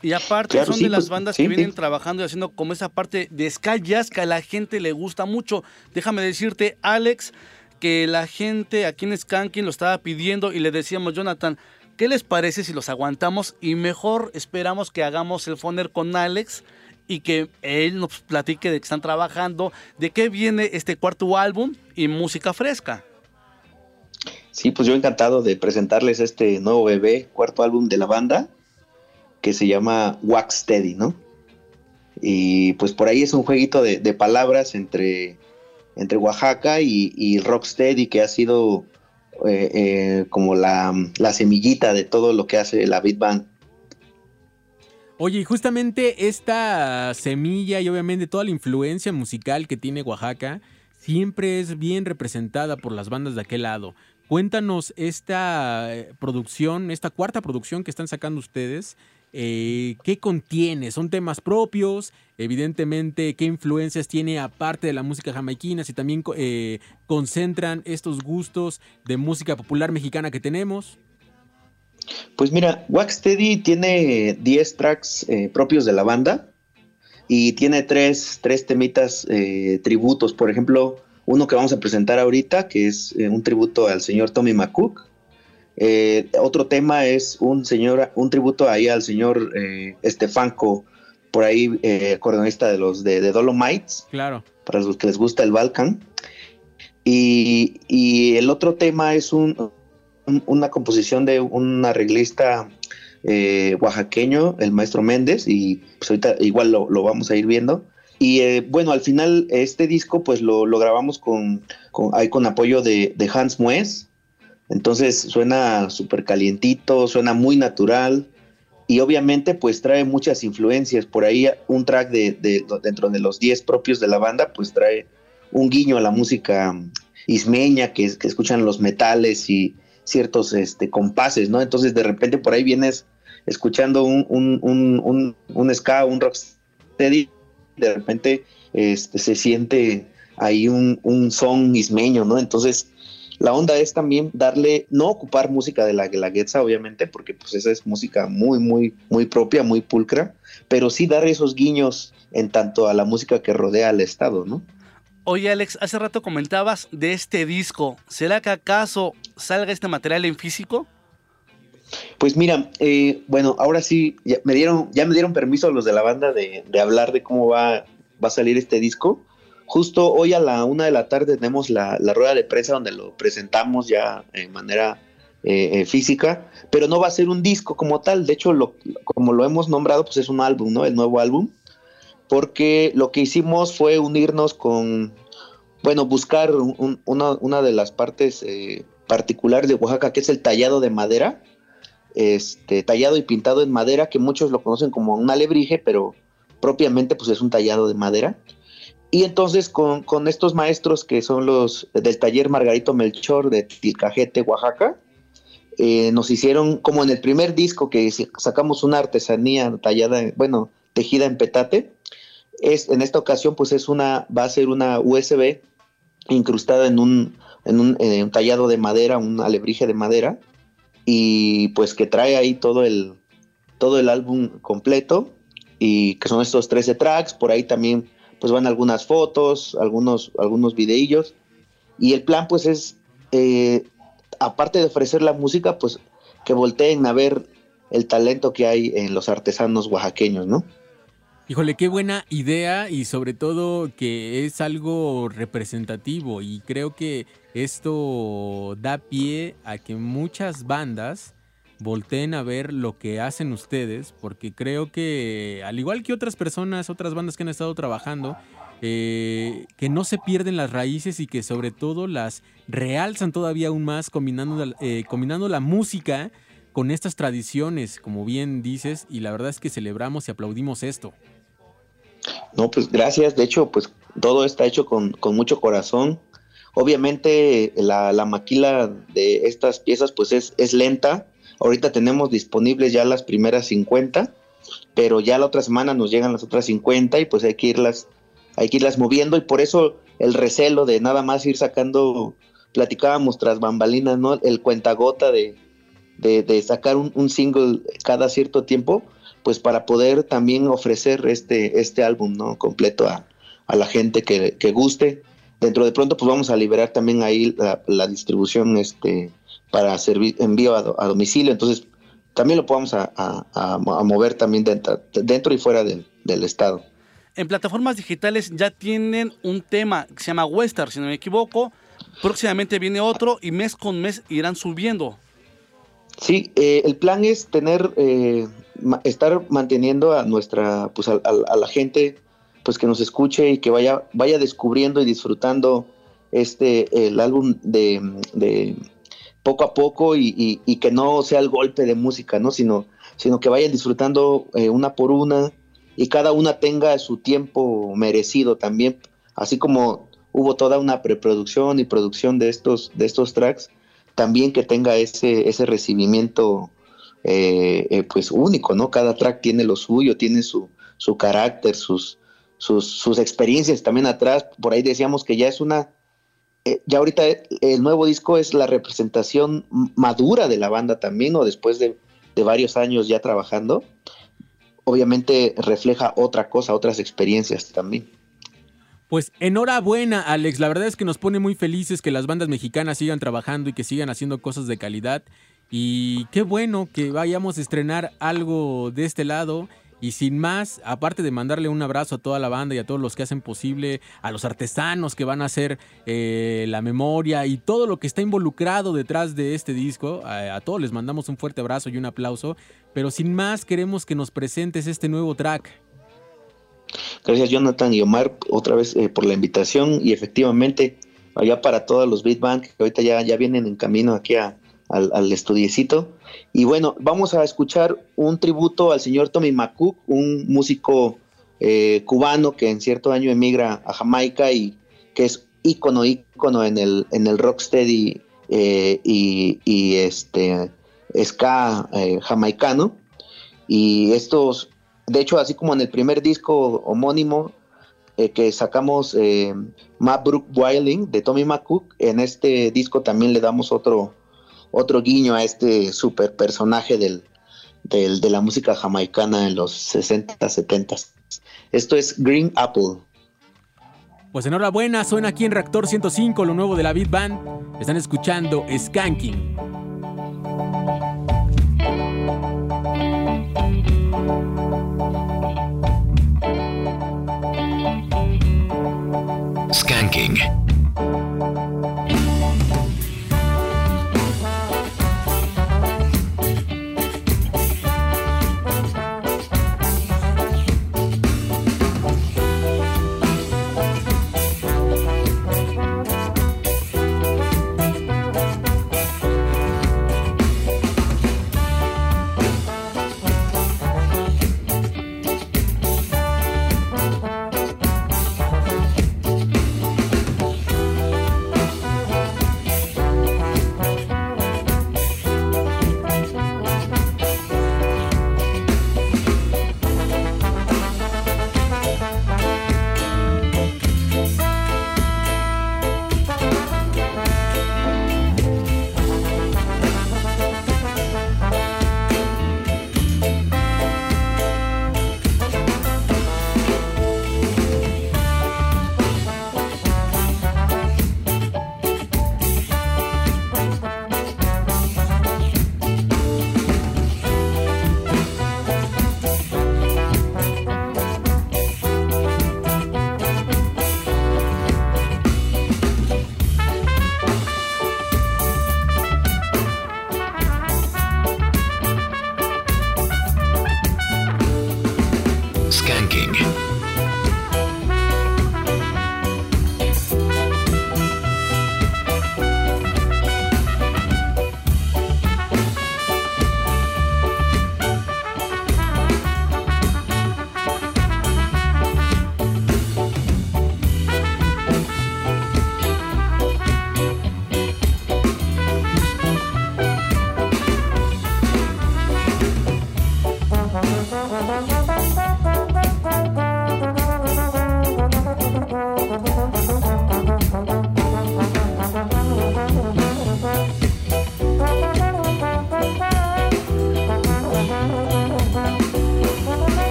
Y aparte Claro, son sí, de las pues, bandas sí, que vienen sí. trabajando y haciendo como esa parte de ska jazz que a la gente le gusta mucho. Déjame decirte, Alex, que la gente aquí en Skanking lo estaba pidiendo y le decíamos, Jonathan, ¿qué les parece si los aguantamos y mejor esperamos que hagamos el foner con Alex y que él nos platique de que están trabajando, de qué viene este cuarto álbum y música fresca? Sí, pues yo encantado de presentarles este nuevo bebé, cuarto álbum de la banda, que se llama Wax Steady, ¿no? Y pues por ahí es un jueguito de, palabras entre, entre Oaxaca y, Rocksteady, que ha sido eh, eh, como la, la semillita de todo lo que hace la Beat Band. Oye, y justamente esta semilla y obviamente toda la influencia musical que tiene Oaxaca siempre es bien representada por las bandas de aquel lado. Cuéntanos esta eh, producción, esta cuarta producción que están sacando ustedes, eh, ¿qué contiene? ¿Son temas propios? Evidentemente, ¿qué influencias tiene aparte de la música jamaiquina? Si también eh, concentran estos gustos de música popular mexicana que tenemos. Pues mira, Wax Steady tiene 10 tracks propios de la banda y tiene tres, tres temitas tributos. Por ejemplo, uno que vamos a presentar ahorita, que es eh, un tributo al señor Tommy McCook. Eh, otro tema es un señor, un tributo ahí al señor eh, Estefanco, por ahí eh, acordeonista de los de, de Dolomites Claro. para los que les gusta el Balkan. Y, y el otro tema es un, un- una composición de un arreglista eh, oaxaqueño, el maestro Méndez, y pues ahorita igual lo, lo vamos a ir viendo. Y eh, bueno, al final este disco pues lo, grabamos con, con, con apoyo de, Hans Mues. Entonces suena súper calientito, suena muy natural y obviamente pues trae muchas influencias. Por ahí un track de, de- dentro de los 10 propios de la banda pues trae un guiño a la música ismeña que, que escuchan los metales y ciertos este, compases, ¿no? Entonces de repente por ahí vienes escuchando un, un, un, un, un ska, un rocksteady, de repente este, se siente ahí un, un son ismeño, ¿no? Entonces la onda es también darle, no ocupar música de la Guelaguetza, obviamente, porque pues esa es música muy, muy, muy propia, muy pulcra, pero sí dar esos guiños en tanto a la música que rodea al Estado, ¿no? Oye Alex, hace rato comentabas de este disco. ¿Será que acaso salga este material en físico? Pues mira, eh, bueno, ahora sí, ya me dieron, ya me dieron permiso los de la banda de, hablar de cómo va, va a salir este disco. Justo hoy a la una de la tarde tenemos la, rueda de prensa donde lo presentamos ya en manera eh, eh, física, pero no va a ser un disco como tal. De hecho, lo, como lo hemos nombrado, pues es un álbum, ¿no? El nuevo álbum. Porque lo que hicimos fue unirnos con, bueno, buscar un- un- una, una de las partes eh, particulares de Oaxaca, que es el tallado de madera este, tallado y pintado en madera, que muchos lo conocen como un alebrije, pero propiamente pues es un tallado de madera. Y entonces con, con estos maestros que son los del taller Margarito Melchor de Tilcajete, Oaxaca, eh, nos hicieron, como en el primer disco que sacamos una artesanía tallada, en- bueno, tejida en petate, es, en esta ocasión pues es una, va a ser una USB incrustada en un, en un, eh, un tallado de madera, un alebrije de madera, y pues que trae ahí todo el todo el álbum completo y que son estos 13 tracks, por ahí también pues van algunas fotos, algunos algunos videillos y el plan pues es eh, aparte de ofrecer la música pues que volteen a ver el talento que hay en los artesanos oaxaqueños, ¿no? Híjole, qué buena idea y sobre todo que es algo representativo y creo que esto da pie a que muchas bandas volteen a ver lo que hacen ustedes porque creo que al igual que otras personas, otras bandas que han estado trabajando, eh, que no se pierden las raíces y que sobre todo las realzan todavía aún más combinando, eh, combinando la música con estas tradiciones, como bien dices, y la verdad es que celebramos y aplaudimos esto. No, pues gracias. De hecho, pues todo está hecho con, con mucho corazón. Obviamente la, la maquila de estas piezas pues es, es lenta. Ahorita tenemos disponibles ya las primeras 50, pero ya la otra semana nos llegan las otras 50 y pues hay que irlas, hay que irlas moviendo y por eso el recelo de nada más ir sacando, platicábamos tras bambalinas, ¿no? El cuentagota de, de, sacar un, un single cada cierto tiempo, pues para poder también ofrecer este, este álbum, ¿no? Completo a, a la gente que, que guste. Dentro de pronto, pues vamos a liberar también ahí la, la distribución este, para servir envío a, do- a domicilio. Entonces, también lo podemos a, a- mover también dentro, dentro y fuera del, del estado. En plataformas digitales ya tienen un tema que se llama Western, si no me equivoco. Próximamente viene otro y mes con mes irán subiendo. Sí, eh, el plan es tener, eh, estar manteniendo a nuestra, pues a, a- a la gente, pues que nos escuche y que vaya, vaya descubriendo y disfrutando este, el álbum de, de poco a poco y, y- que no sea el golpe de música, ¿no? Sino, sino que vayan disfrutando eh, una por una y cada una tenga su tiempo merecido también, así como hubo toda una preproducción y producción de estos, de estos tracks, también que tenga ese, ese recibimiento eh, eh, pues único, ¿no? Cada track tiene lo suyo, tiene su, su carácter, sus, sus, experiencias también atrás. Por ahí decíamos que ya es una, eh, ya ahorita el nuevo disco es la representación madura de la banda también, o después de, de varios años ya trabajando. Obviamente refleja otra cosa, otras experiencias también. Pues enhorabuena, Alex. La verdad es que nos pone muy felices que las bandas mexicanas sigan trabajando y que sigan haciendo cosas de calidad. Y qué bueno que vayamos a estrenar algo de este lado. Y sin más, aparte de mandarle un abrazo a toda la banda y a todos los que hacen posible, a los artesanos que van a hacer eh, la memoria y todo lo que está involucrado detrás de este disco, a, todos les mandamos un fuerte abrazo y un aplauso. Pero sin más, queremos que nos presentes este nuevo track. Gracias Jonathan y Omar otra vez eh, por la invitación y efectivamente allá para todos los Beat Band que ahorita ya, ya vienen en camino aquí a- al, al estudiecito. Y bueno, vamos a escuchar un tributo al señor Tommy McCook, un músico eh, cubano que en cierto año emigra a Jamaica y que es ícono, ícono en el, en el rocksteady eh, y, este ska eh, jamaicano. Y estos, de hecho, así como en el primer disco homónimo que sacamos eh, Mabrook Wailing de Tommy McCook, en este disco también le damos otro, otro guiño a este super personaje del, del- de la música jamaicana en los 60, 70. Esto es Green Apple. Pues enhorabuena, suena aquí en Reactor 105, lo nuevo de la Beat Band. Están escuchando Skanking. Skanking. Skanking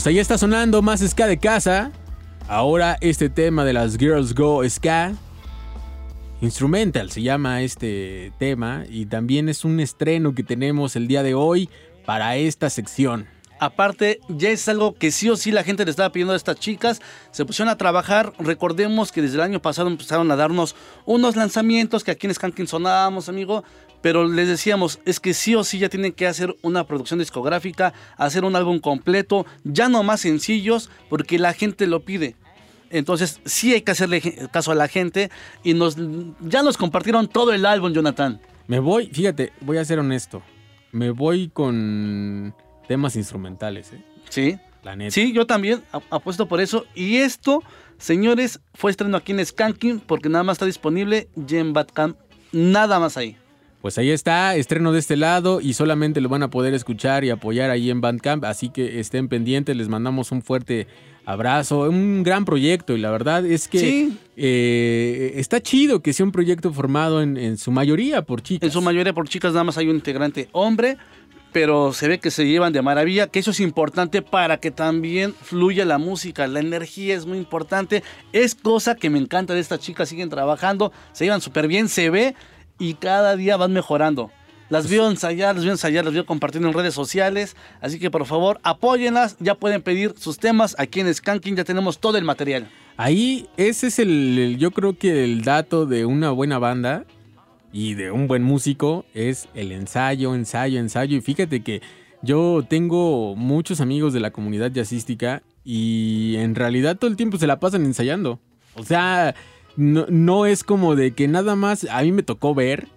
Pues ahí está sonando más ska de casa. Ahora este tema de las Girls Go Ska. Instrumental se llama este tema y también es un estreno que tenemos el día de hoy para esta sección. Aparte, ya es algo que sí o sí la gente le estaba pidiendo a estas chicas. Se pusieron a trabajar. Recordemos que desde el año pasado empezaron a darnos unos lanzamientos que aquí en Skanking sonábamos, amigo. Pero les decíamos, es que sí o sí ya tienen que hacer una producción discográfica, hacer un álbum completo, ya no más sencillos, porque la gente lo pide. Entonces, sí hay que hacerle caso a la gente. Y nos, ya nos compartieron todo el álbum, Jonathan. Me voy, fíjate, voy a ser honesto. Me voy con temas instrumentales, ¿eh? Sí. La neta. Sí, yo también apuesto por eso. Y esto, señores, fue estreno aquí en Skanking porque nada más está disponible en Batcamp. Nada más ahí. Pues ahí está, estreno de este lado y solamente lo van a poder escuchar y apoyar ahí en Bandcamp, así que estén pendientes, les mandamos un fuerte abrazo, un gran proyecto y la verdad es que Sí. eh, está chido que sea un proyecto formado en, en su mayoría por chicas. En su mayoría por chicas nada más hay un integrante hombre, pero se ve que se llevan de maravilla, que eso es importante para que también fluya la música, la energía es muy importante, es cosa que me encanta de estas chicas, siguen trabajando, se llevan súper bien, se ve y cada día van mejorando. Las veo ensayar, las veo ensayar, las veo compartiendo en redes sociales. Así que por favor, apóyenlas. Ya pueden pedir sus temas. Aquí en Skanking ya tenemos todo el material. Ahí ese es el, el- yo creo que el dato de una buena banda y de un buen músico es el ensayo, ensayo, ensayo. Y fíjate que yo tengo muchos amigos de la comunidad jazzística y en realidad todo el tiempo se la pasan ensayando. O sea, no, no es como de que nada más a mí me tocó ver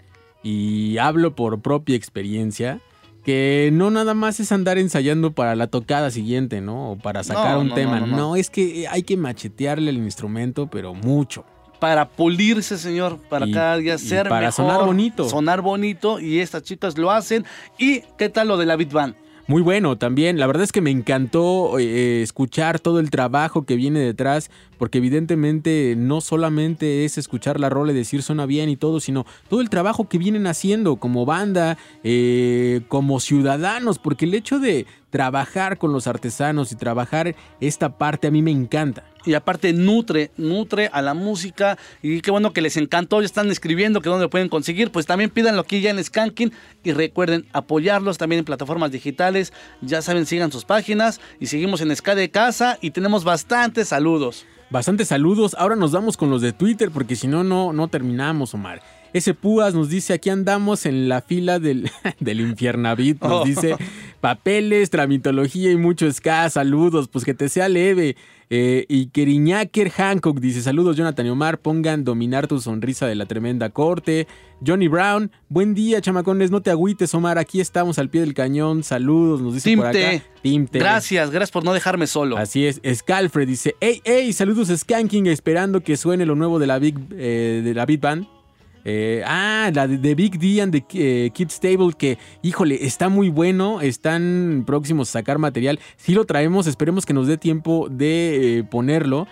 y hablo por propia experiencia. Que no nada más es andar ensayando para la tocada siguiente, ¿no? O para sacar No, un no, tema. no, No, no, no. es que hay que machetearle el instrumento, pero mucho. Para pulirse, señor, para Y- cada día y ser para mejor, sonar bonito. Sonar bonito y estas chicas lo hacen. ¿Y qué tal lo de la Beat Band? Muy bueno también. La verdad es que me encantó eh, escuchar todo el trabajo que viene detrás, porque evidentemente no solamente es escuchar la rola y decir suena bien y todo, sino todo el trabajo que vienen haciendo como banda, eh, como ciudadanos, porque el hecho de trabajar con los artesanos y trabajar esta parte a mí me encanta. Y aparte nutre, nutre a la música. Y qué bueno que les encantó. Ya están escribiendo que dónde lo pueden conseguir. Pues también pídanlo aquí ya en Skanking. Y recuerden apoyarlos también en plataformas digitales. Ya saben, sigan sus páginas. Y seguimos en Ska de Casa. Y tenemos bastantes saludos. Bastantes saludos. Ahora nos vamos con los de Twitter porque si no, no, no terminamos, Omar. Ese Púas nos dice, aquí andamos en la fila del, del Infiernavit. Nos Oh. dice, papeles, tramitología y mucho ska. Saludos, pues que te sea leve. Eh, y Keriñaker Hancock dice, saludos Jonathan y Omar, pongan dominar tu sonrisa de la tremenda corte. Johnny Brown, buen día chamacones, no te agüites Omar, aquí estamos al pie del cañón. Saludos, nos dice por acá. Timte. Timte. Gracias, gracias por no dejarme solo. Así es, Scalfred dice, hey, hey, saludos Skanking, esperando que suene lo nuevo de la Big, eh, de la Big Band. Eh, ah, la de, Big D and the eh, Kids Table, que, híjole, está muy bueno, están próximos a sacar material. Si lo traemos, esperemos que nos dé tiempo de eh, ponerlo.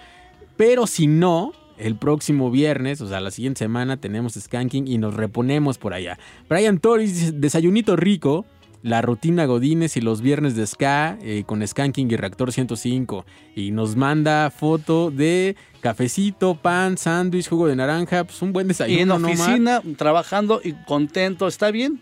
Pero si no, el próximo viernes, o sea, la siguiente semana, tenemos Skanking y nos reponemos por allá. Brian Torres desayunito rico. La rutina Godines y los viernes de Ska eh, con Skanking y Reactor 105. Y nos manda foto de cafecito, pan, sándwich, jugo de naranja. Pues un buen desayuno. y en oficina, trabajando y contento. ¿Está bien?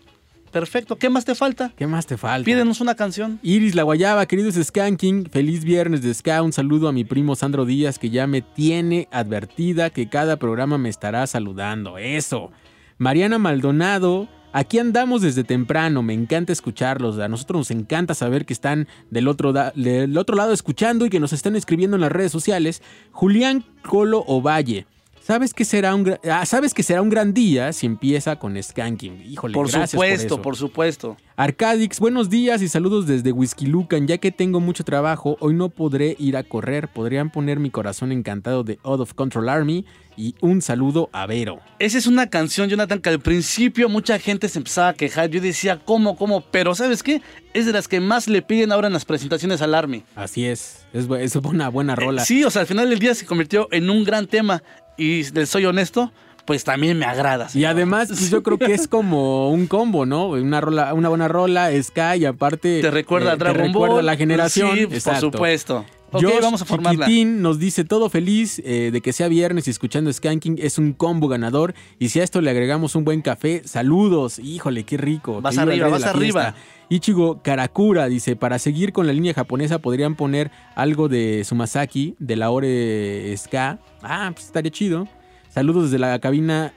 Perfecto. ¿Qué más te falta? ¿Qué más te falta? Pídenos una canción. Iris La Guayaba, queridos Skanking, feliz viernes de Ska. Un saludo a mi primo Sandro Díaz, que ya me tiene advertida que cada programa me estará saludando. Eso. Mariana Maldonado, aquí andamos desde temprano. Me encanta escucharlos. A nosotros nos encanta saber que están del otro, lado escuchando y que nos están escribiendo en las redes sociales. Julián Colo Ovalle. ¿Sabes que será un, ah, sabes que será un gran día si empieza con Skanking? Híjole, Por gracias supuesto, por supuesto. Arcadix, buenos días y saludos desde Whisky Lucan. Ya que tengo mucho trabajo, hoy no podré ir a correr. Podrían poner mi corazón encantado de Out of Control Army y un saludo a Vero. Esa es una canción, Jonathan, que al principio mucha gente se empezaba a quejar. Yo decía, ¿cómo, cómo? Pero ¿sabes qué? Es de las que más le piden ahora en las presentaciones al Army. Así es, es, es una buena rola. Sí, o sea, al final del día se convirtió en un gran tema. Y les soy honesto, pues también me agrada. Y además, pues, yo creo que es como un combo, ¿no? Una rola, una buena rola, ska y aparte Te recuerda a eh, Dragon recuerda Ball. a la generación. Sí, por Exacto. supuesto. Ok, Josh vamos a formarla. Chiquitín nos dice todo feliz eh, de que sea viernes y escuchando Skanking es un combo ganador. Y si a esto le agregamos un buen café, saludos. Híjole, qué rico. Vas arriba, vas arriba. Ichigo Karakura dice, para seguir con la línea japonesa podrían poner algo de Sumasaki, de la Ore Ska. Ah, pues estaría chido. Saludos desde la cabina,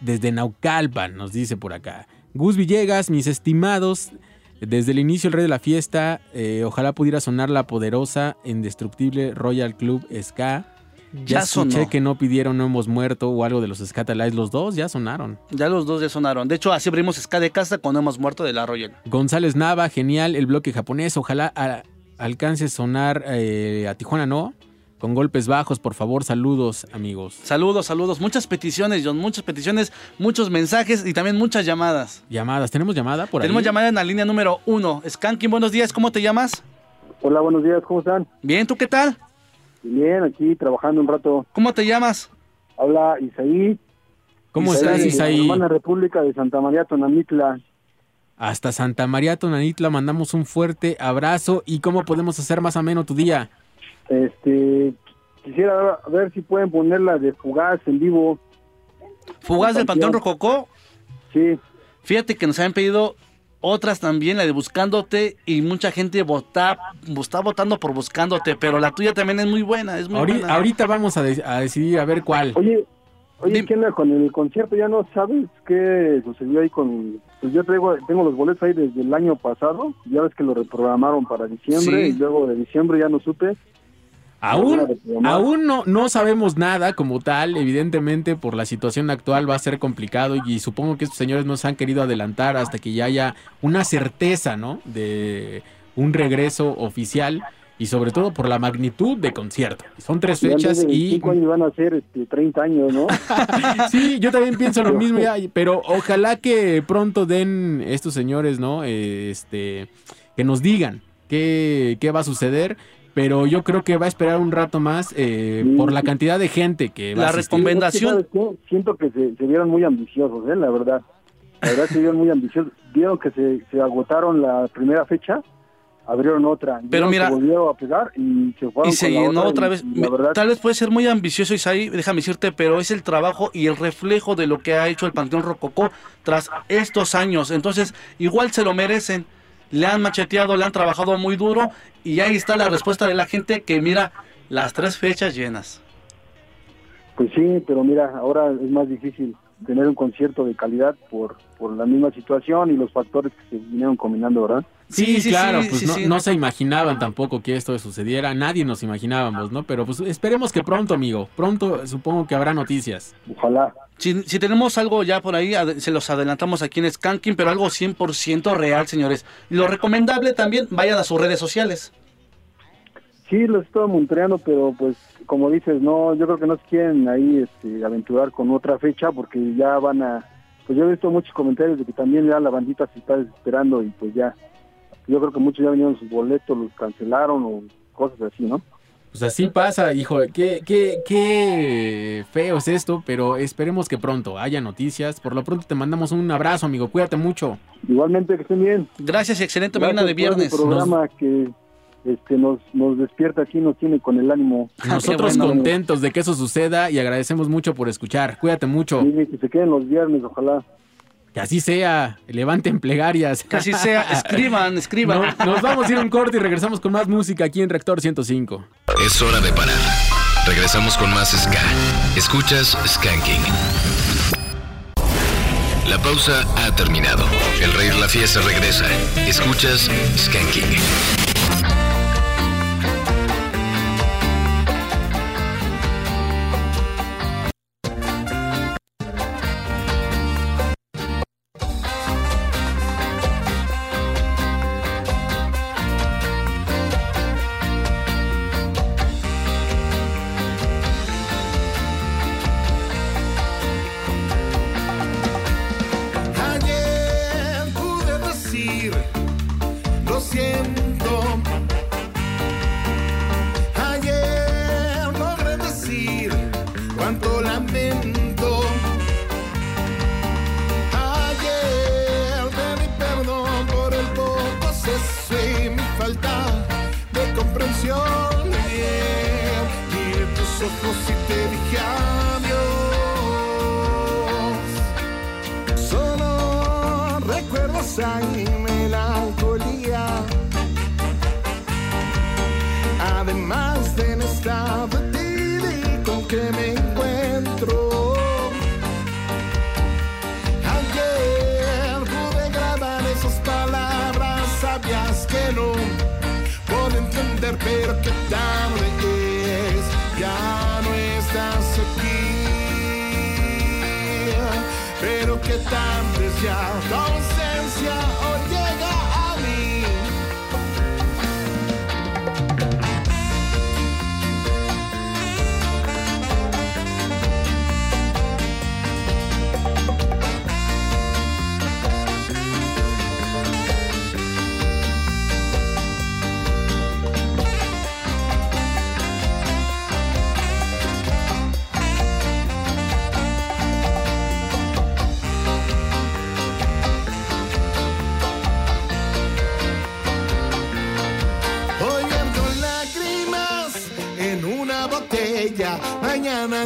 desde Naucalpan, nos dice por acá. Gus Villegas, mis estimados, desde el inicio el rey de la fiesta, eh, ojalá pudiera sonar la poderosa, indestructible Royal Club Ska. Ya escuché sonó. que no pidieron No hemos muerto o algo de los Scatalites, los dos ya sonaron. Ya los dos ya sonaron. De hecho, así abrimos Ska de casa cuando hemos muerto de la Royal. González Nava, genial el bloque japonés. Ojalá a- alcance a sonar eh, a Tijuana, ¿no? Con golpes bajos, por favor, saludos, amigos. Saludos, saludos. Muchas peticiones, John. Muchas peticiones, muchos mensajes y también muchas llamadas. Llamadas, ¿tenemos llamada por Tenemos ahí? llamada en la línea número uno. Skanking, buenos días. ¿Cómo te llamas? Hola, buenos días, ¿cómo están? Bien, ¿tú qué tal? Bien, aquí trabajando un rato. ¿Cómo te llamas? Habla Isaí. ¿Cómo estás, Isaí? Hermana República de Santa María Tonamitla. Hasta Santa María Tonanitla mandamos un fuerte abrazo. ¿Y cómo podemos hacer más ameno tu día? Este, quisiera ver si pueden ponerla de Fugaz en vivo. ¿Fugaz del Panteón Rococó? Sí. Fíjate que nos han pedido otras también, la de Buscándote, y mucha gente vota, está votando por Buscándote, pero la tuya también es muy buena, es muy buena. ahorita vamos a, de- a decidir a ver cuál. Oye, oye, ¿qué onda con el concierto? ¿Ya no sabes qué sucedió ahí con...? Pues yo traigo, tengo los boletos ahí desde el año pasado. Ya ves que lo reprogramaron para diciembre Sí. y luego de diciembre ya no supe. Aún, aún no, no sabemos nada como tal, evidentemente por la situación actual va a ser complicado y, supongo que estos señores no se han querido adelantar hasta que ya haya una certeza, ¿no? De un regreso oficial y sobre todo por la magnitud de concierto. Son tres fechas y 25 años van a ser este, 30 años, ¿no? sí, yo también pienso lo mismo ya, pero ojalá que pronto den estos señores, ¿no? Eh, Este, que nos digan qué, qué va a suceder. Pero yo creo que va a esperar un rato más eh, por la cantidad de gente que va a asistir. Es que, ¿sabes qué? Siento que se, se vieron muy ambiciosos, ¿eh? La verdad. La verdad se vieron muy ambiciosos. Vieron que se, se agotaron la primera fecha, abrieron otra. Pero mira- volvieron a pegar y se fueron Y se la llenó otra y- vez. y la verdad, Tal vez puede ser muy ambicioso, Isaí, déjame decirte, pero es el trabajo y el reflejo de lo que ha hecho el Panteón Rococó tras estos años. Entonces, igual se lo merecen. Le han macheteado, le han trabajado muy duro y ahí está la respuesta de la gente que mira las tres fechas llenas. pues sí, pero mira, ahora es más difícil tener un concierto de calidad por, por la misma situación y los factores que se vinieron combinando, ¿verdad? Sí, Sí, sí, claro, sí, pues sí, no, sí. no se imaginaban tampoco que esto sucediera, nadie nos imaginábamos, ¿no? Pero pues esperemos que pronto, amigo, pronto supongo que habrá noticias. Ojalá. Si, si tenemos algo ya por ahí, se los adelantamos aquí en Skanking, pero algo 100% real, señores. Y lo recomendable también, vayan a sus redes sociales. Sí, los estoy monitoreando, pero pues como dices, no, yo creo que no se quieren ahí este, aventurar con otra fecha porque ya van a, pues yo he visto muchos comentarios de que también ya la bandita se está desesperando y pues ya, yo creo que muchos ya vinieron sus boletos, los cancelaron o cosas así, ¿no? Pues así pasa, hijo, qué, qué, qué feo es esto, pero esperemos que pronto haya noticias. Por lo pronto te mandamos un abrazo, amigo, cuídate mucho. Igualmente que estén bien. Gracias y excelente Gracias mañana de por viernes. el programa que este, nos, nos despierta aquí, nos tiene con el ánimo. Nosotros contentos de que eso suceda y agradecemos mucho por escuchar. Cuídate mucho. Sí, que se queden los viernes, ojalá. Que así sea. Levanten plegarias. Que así sea. Escriban, escriban. No- nos vamos a ir a un corte y regresamos con más música aquí en Rector 105. Es hora de parar. Regresamos con más Ska. Escuchas Skanking. La pausa ha terminado. El rey de la fiesta regresa. Escuchas Skanking.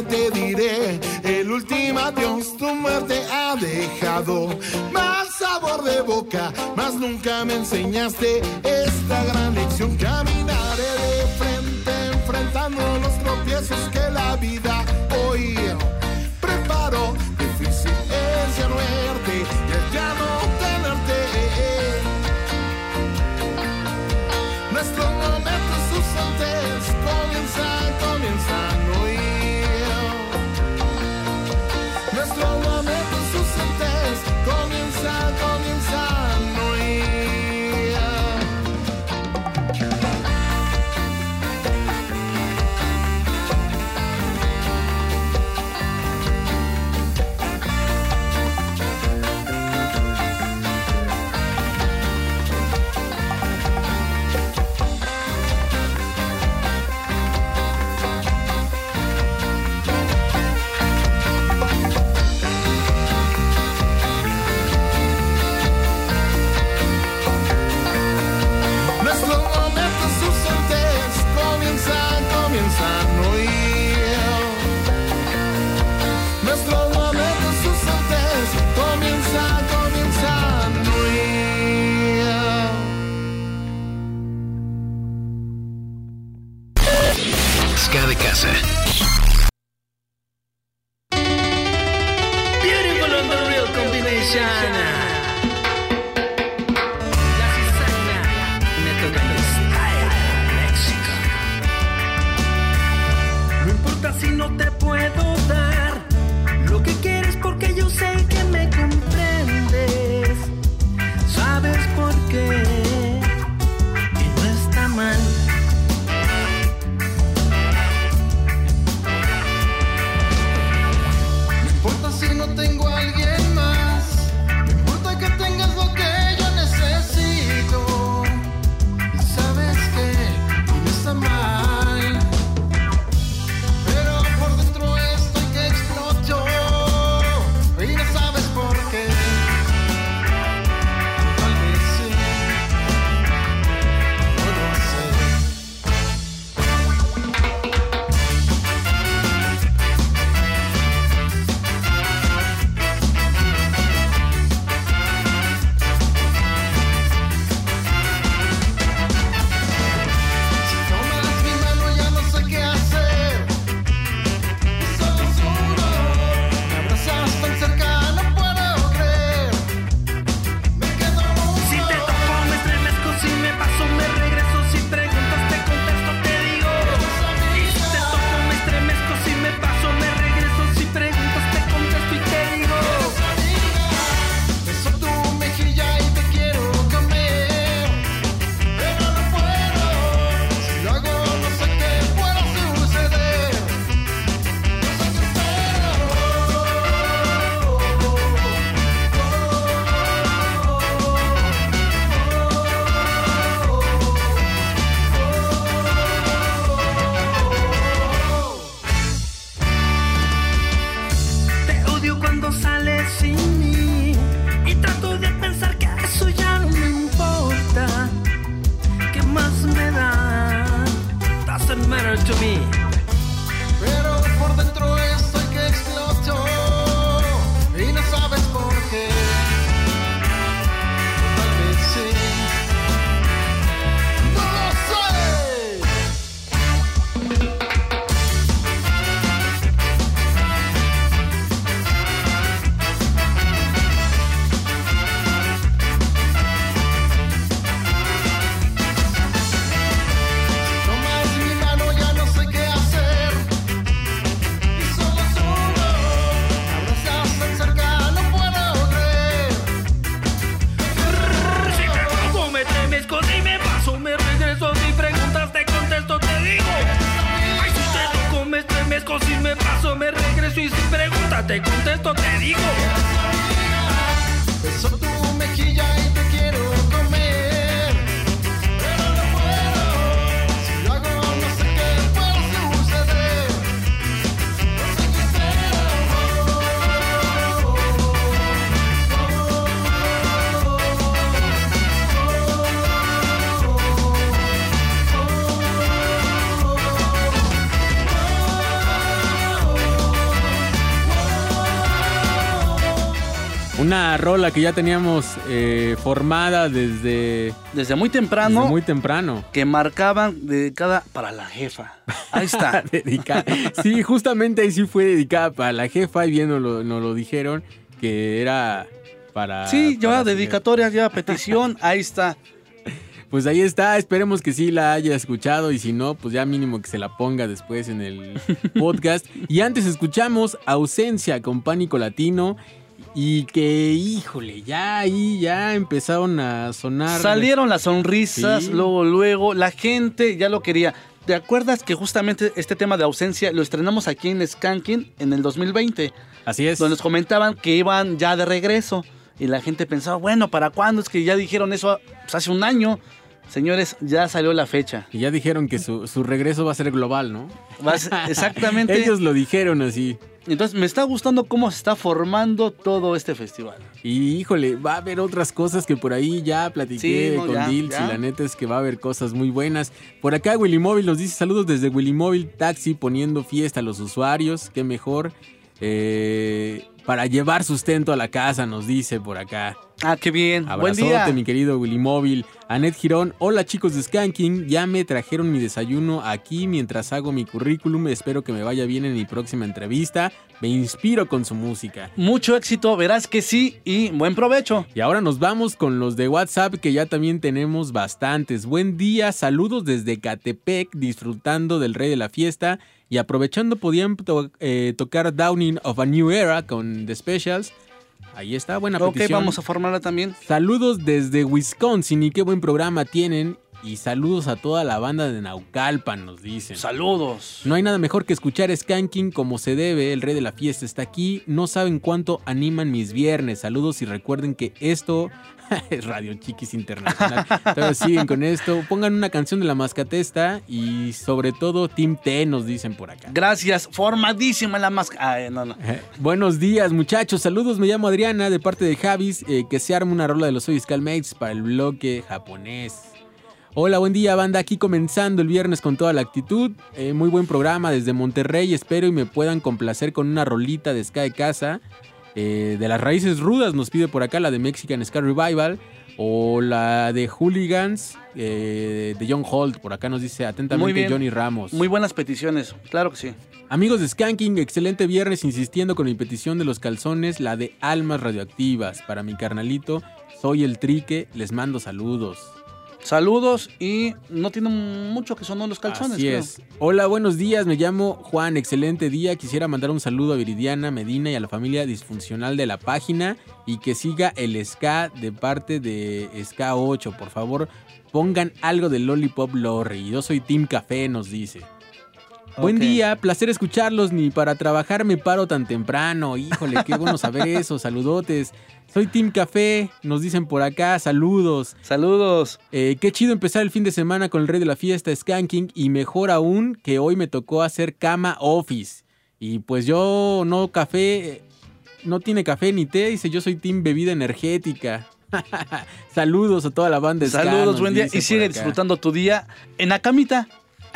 te diré el último adiós. Tu muerte ha dejado más sabor de boca, más nunca me enseñaste esta gran lección. Caminaré rola que ya teníamos eh, formada desde... Desde muy temprano. Desde muy temprano. Que marcaban dedicada para la jefa. Ahí está. Dedicada. Sí, justamente ahí sí fue dedicada para la jefa y bien nos lo, nos lo dijeron que era para... Sí, lleva dedicatoria, lleva petición. Ahí está. Pues ahí está, esperemos que sí la haya escuchado y si no, pues ya mínimo que se la ponga después en el podcast. Y antes escuchamos Ausencia con Pánico Latino y que, híjole, ya ahí ya empezaron a sonar. Salieron las sonrisas, Sí. luego, luego, la gente ya lo quería. ¿Te acuerdas que justamente este tema de ausencia lo estrenamos aquí en Skanking en el 2020? Así es. Donde nos comentaban que iban ya de regreso. Y la gente pensaba, bueno, ¿para cuándo? Es que ya dijeron eso pues, hace un año. Señores, ya salió la fecha. Y ya dijeron que su, su regreso va a ser global, ¿no? Exactamente. Ellos lo dijeron así. Entonces me está gustando cómo se está formando todo este festival. Y híjole, va a haber otras cosas que por ahí ya platiqué Sí, no, con Dils y la neta es que va a haber cosas muy buenas. Por acá Willy Móvil nos dice saludos desde Willy Móvil Taxi poniendo fiesta a los usuarios, qué mejor. Eh, para llevar sustento a la casa, nos dice por acá. Ah, qué bien. Buen Abrazote, día. mi querido Willy Móvil. Anet Girón, hola chicos de Skanking, ya me trajeron mi desayuno aquí mientras hago mi currículum. Espero que me vaya bien en mi próxima entrevista. Me inspiro con su música. Mucho éxito, verás que sí y buen provecho. Y ahora nos vamos con los de WhatsApp que ya también tenemos bastantes. Buen día, saludos desde Catepec, disfrutando del rey de la fiesta y aprovechando podían to- eh, tocar Downing of a New Era con The Specials. Ahí está, buena Ok, petición. vamos a formarla también. Saludos desde Wisconsin y qué buen programa tienen. Y saludos a toda la banda de Naucalpan, nos dicen. Saludos. No hay nada mejor que escuchar Skanking como se debe. El rey de la fiesta está aquí. No saben cuánto animan mis viernes. Saludos y recuerden que esto es Radio Chiquis Internacional. Todavía siguen con esto. Pongan una canción de la mascatesta y sobre todo Team T nos dicen por acá. Gracias, formadísima la no, no. Eh, Buenos días, muchachos. Saludos, me llamo Adriana de parte de Javis. eh, que se arme una rola de los Soy Mates para el bloque japonés. Hola, buen día, banda. Aquí comenzando el viernes con toda la actitud. Eh, muy buen programa desde Monterrey. Espero y me puedan complacer con una rolita de Ska de Casa. Eh, de las raíces rudas nos pide por acá la de Mexican Ska Revival. O la de Hooligans eh, de John Holt. Por acá nos dice atentamente bien. Johnny Ramos. Muy buenas peticiones, claro que sí. Amigos de Skanking, excelente viernes insistiendo con mi petición de los calzones, la de almas radioactivas. Para mi carnalito, soy el trique, les mando saludos. Saludos y no tiene mucho que sonó los calzones. Así creo. es. Hola, buenos días, me llamo Juan, excelente día. Quisiera mandar un saludo a Viridiana, Medina y a la familia disfuncional de la página y que siga el ska de parte de Ska 8. Por favor, pongan algo de Lollipop Lorry. Yo soy Team Café, nos dice. Buen día, placer escucharlos. Ni para trabajar me paro tan temprano. Híjole, qué bueno saber eso. Saludotes. Soy Team Café, nos dicen por acá. Saludos. Saludos. Eh, qué chido empezar el fin de semana con el rey de la fiesta, Skanking. Y mejor aún que hoy me tocó hacer cama office. Y pues yo no café, eh, no tiene café ni té. Dice yo soy Team Bebida Energética. Saludos a toda la banda Ska, Saludos, buen día. Y sigue acá. disfrutando tu día en la camita.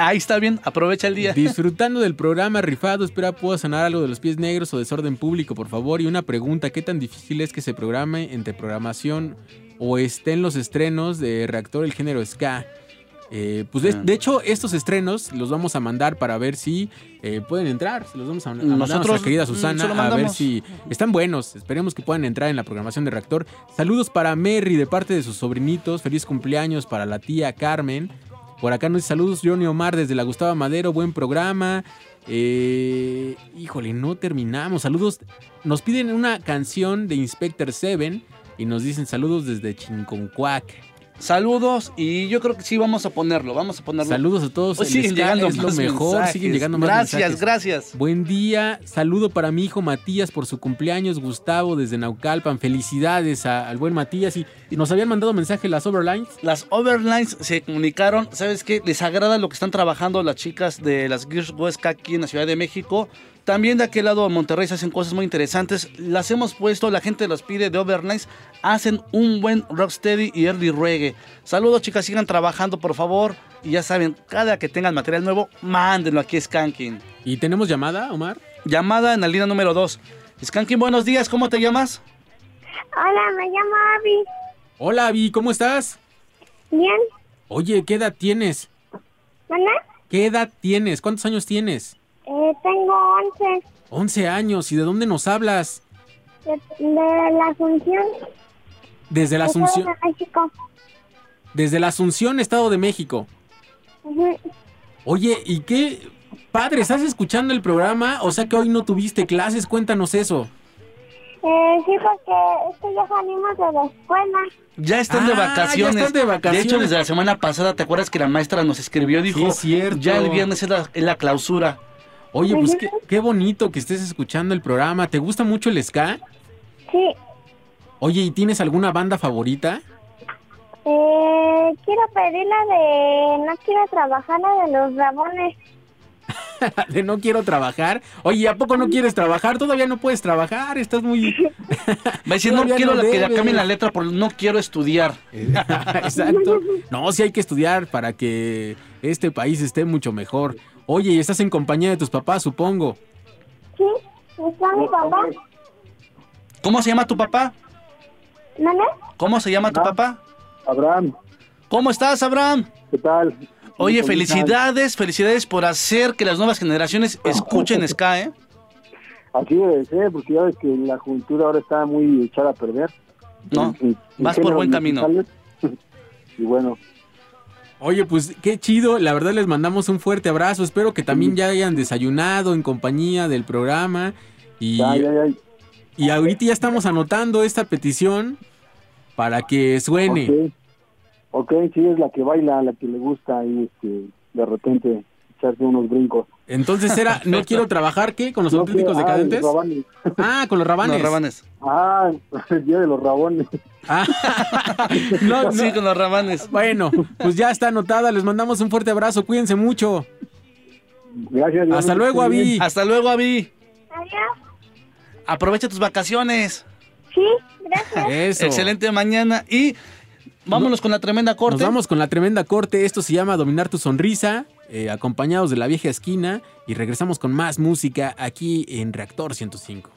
Ahí está bien, aprovecha el día. Disfrutando del programa rifado, espera pueda sanar algo de los pies negros o desorden público, por favor. Y una pregunta, ¿qué tan difícil es que se programe entre programación o estén los estrenos de Reactor el género ska? Eh, pues de, Ah. de hecho, estos estrenos los vamos a mandar para ver si eh, pueden entrar. Los vamos a, a mandar a Nosotros, nuestra querida mm, Susana a ver si están buenos. Esperemos que puedan entrar en la programación de Reactor. Saludos para Merry de parte de sus sobrinitos. Feliz cumpleaños para la tía Carmen. Por acá nos saludos Johnny Omar desde la Gustavo Madero, buen programa. Eh, híjole, no terminamos. Saludos. Nos piden una canción de Inspector 7 y nos dicen saludos desde Chinconcuac. Saludos y yo creo que sí vamos a ponerlo, vamos a ponerlo. Saludos a todos. Pues el siguen llegando es lo mejor, mensajes. siguen llegando más Gracias, mensajes. gracias. Buen día, saludo para mi hijo Matías por su cumpleaños, Gustavo desde Naucalpan. Felicidades a- al buen Matías y, y nos habían mandado mensaje las Overlines. Las Overlines se comunicaron, ¿sabes qué? Les agrada lo que están trabajando las chicas de las Gears West aquí en la Ciudad de México. También de aquel lado de Monterrey se hacen cosas muy interesantes. Las hemos puesto, la gente los pide de Overlines. Hacen un buen rocksteady y early reggae. Saludos chicas, sigan trabajando por favor. Y ya saben, cada que tengan material nuevo, mándenlo aquí a Skanking. ¿Y tenemos llamada, Omar? Llamada en la línea número 2. Skanking, buenos días, ¿cómo te llamas? Hola, me llamo Abby. Hola, Avi, ¿cómo estás? Bien, Oye, ¿qué edad tienes? ¿Mana? ¿Qué edad tienes? ¿Cuántos años tienes? Eh, tengo 11 11 años. ¿Y de dónde nos hablas? de, de la Asunción. Desde la Estado Asunción. de México. Desde la Asunción, Estado de México. Oye, ¿y qué padre? ¿Estás escuchando el programa? O sea que hoy no tuviste clases, cuéntanos eso. Eh, sí, porque es que ya salimos de la escuela. Ya están de Ah, vacaciones. ya están de vacaciones. hecho, desde la semana pasada, ¿te acuerdas que la maestra nos escribió? Dijo, Sí, es cierto. ya el viernes es la, es la clausura. Oye, pues qué, qué bonito que estés escuchando el programa. ¿Te gusta mucho el ska? Sí. Oye, ¿y tienes alguna banda favorita? Eh, quiero pedir la de No quiero trabajar, la de los rabones. de no quiero trabajar. Oye, ¿a poco no quieres trabajar? Todavía no puedes trabajar, estás muy... Va decir, no quiero no la- que debes. cambien la letra por no quiero estudiar. Exacto. No, sí hay que estudiar para que este país esté mucho mejor. Oye, y estás en compañía de tus papás, supongo. Sí, está mi papá. ¿Cómo se llama tu papá? ¿Mana? ¿Cómo se llama tu papá? Abraham. ¿Cómo estás, Abraham? ¿Qué tal? Oye, ¿Cómo felicidades, felicidades por hacer que las nuevas generaciones escuchen ska, ¿eh? Así debe ser, porque ya ves que la juventud ahora está muy echada a perder. No, En- en vas por buen camino. Y bueno, Oye, pues qué chido. La verdad les mandamos un fuerte abrazo. Espero que también ya hayan desayunado en compañía del programa. Y, Ya, ya, ya. y ahorita ya estamos anotando esta petición para que suene. ok, sí es la que baila, la que le gusta y este, de repente echarse unos brincos. Entonces era, no quiero trabajar, ¿qué? ¿Con los No auténticos ah, decadentes? los rabanes. Ah, con los rabanes. Los rabanes. Ah, el día de los rabones. No, no. Sí, con los rabanes. Bueno, pues ya está anotada. Les mandamos un fuerte abrazo. Cuídense mucho. Gracias. Hasta luego, Avi. Hasta luego, Avi. Adiós. Aprovecha tus vacaciones. Sí, gracias. Eso. Excelente mañana y vámonos con la tremenda corte. Nos vamos con la tremenda corte. Esto se llama Dominar tu sonrisa, eh, acompañados de la vieja esquina. Y regresamos con más música aquí en Reactor 105.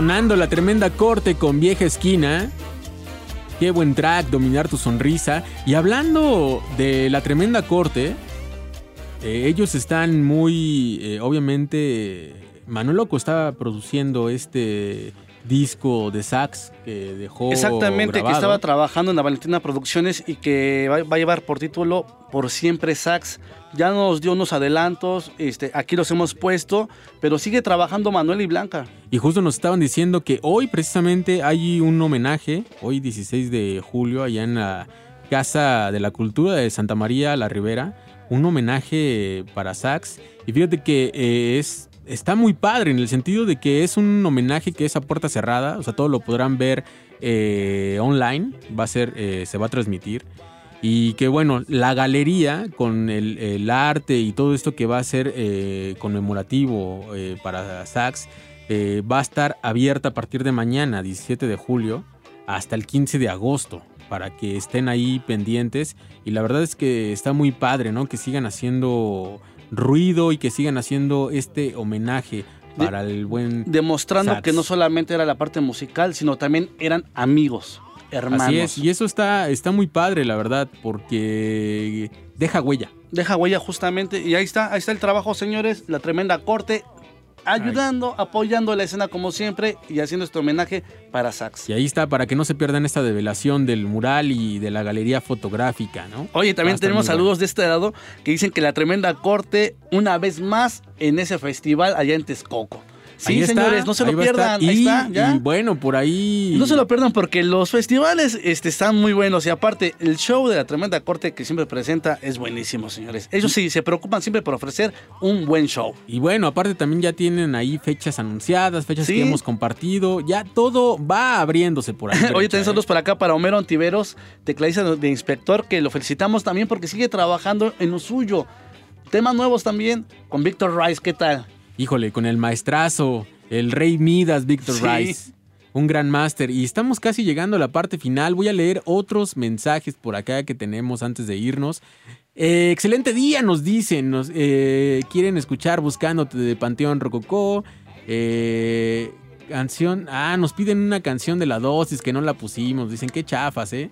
Sonando la tremenda corte con vieja esquina. Qué buen track, dominar tu sonrisa. Y hablando de la tremenda corte, eh, ellos están muy, eh, obviamente, Manuel Loco estaba produciendo este disco de sax que dejó Exactamente, que estaba trabajando en la Valentina Producciones y que va, va a llevar por título Por Siempre Sax. Ya nos dio unos adelantos, este, aquí los hemos puesto, pero sigue trabajando Manuel y Blanca. Y justo nos estaban diciendo que hoy precisamente hay un homenaje, hoy 16 de julio, allá en la Casa de la Cultura de Santa María la Ribera, un homenaje para sax. Y fíjate que eh, es, está muy padre en el sentido de que es un homenaje que es a puerta cerrada, o sea, todo lo podrán ver eh, online, va a ser, eh, se va a transmitir. Y que bueno, la galería con el, el arte y todo esto que va a ser eh, conmemorativo eh, para Sax eh, va a estar abierta a partir de mañana, 17 de julio, hasta el 15 de agosto, para que estén ahí pendientes. Y la verdad es que está muy padre, ¿no? Que sigan haciendo ruido y que sigan haciendo este homenaje para el buen... Demostrando que no solamente era la parte musical, sino también eran amigos, hermanos. Así es, y eso está, está muy padre, la verdad, porque deja huella. Deja huella justamente, y ahí está, ahí está el trabajo, señores, la tremenda corte, ayudando, apoyando la escena como siempre y haciendo este homenaje para Sax. Y ahí está, para que no se pierdan esta develación del mural y de la galería fotográfica, ¿no? Oye, también tenemos saludos de este lado que dicen que la tremenda corte, una vez más, en ese festival allá en Texcoco. Sí, Ahí está, señores, no se lo pierdan. Ahí Y- está, ya. y bueno, por ahí. No se lo pierdan porque los festivales este, están muy buenos y aparte el show de la tremenda corte que siempre presenta es buenísimo, señores. Ellos sí se preocupan siempre por ofrecer un buen show. Y bueno, aparte también ya tienen ahí fechas anunciadas, fechas Sí. que hemos compartido. Ya todo va abriéndose por ahí. Oye, ¿eh? saludos por acá para Homero Antiveros, tecladista de inspector, que lo felicitamos también porque sigue trabajando en lo suyo. Temas nuevos también con Víctor Rice, ¿qué tal? Híjole, con el maestrazo, el rey Midas, Víctor Sí. Rice. Un gran máster. Y estamos casi llegando a la parte final. Voy a leer otros mensajes por acá que tenemos antes de irnos. Eh, excelente día, nos dicen. Nos, eh, quieren escuchar Buscándote de Panteón Rococó. Eh, canción. Ah, nos piden una canción de la dosis que no la pusimos. Dicen que chafas, ¿eh?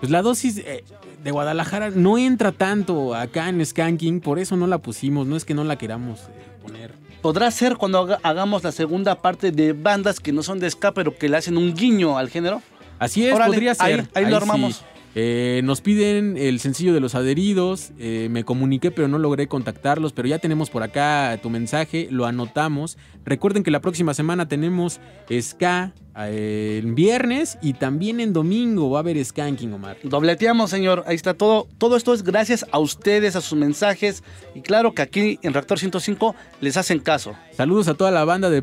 Pues la dosis eh, de Guadalajara no entra tanto acá en Skanking, por eso no la pusimos. No es que no la queramos eh, poner. Podrá ser cuando haga- hagamos la segunda parte de bandas que no son de ska, pero que le hacen un guiño al género. Así es, Órale, podría ser. Ahí, ahí lo sí. Eh, nos piden el sencillo de los adheridos. eh, me comuniqué, pero no logré contactarlos. Pero ya tenemos por acá tu mensaje, lo anotamos. Recuerden que la próxima semana tenemos Ska eh, en viernes y también en domingo va a haber Skanking, Omar. Dobleteamos, señor. Ahí está todo. Todo esto es gracias a ustedes, a sus mensajes. Y claro que aquí en Reactor 105 les hacen caso. Saludos a toda la banda de,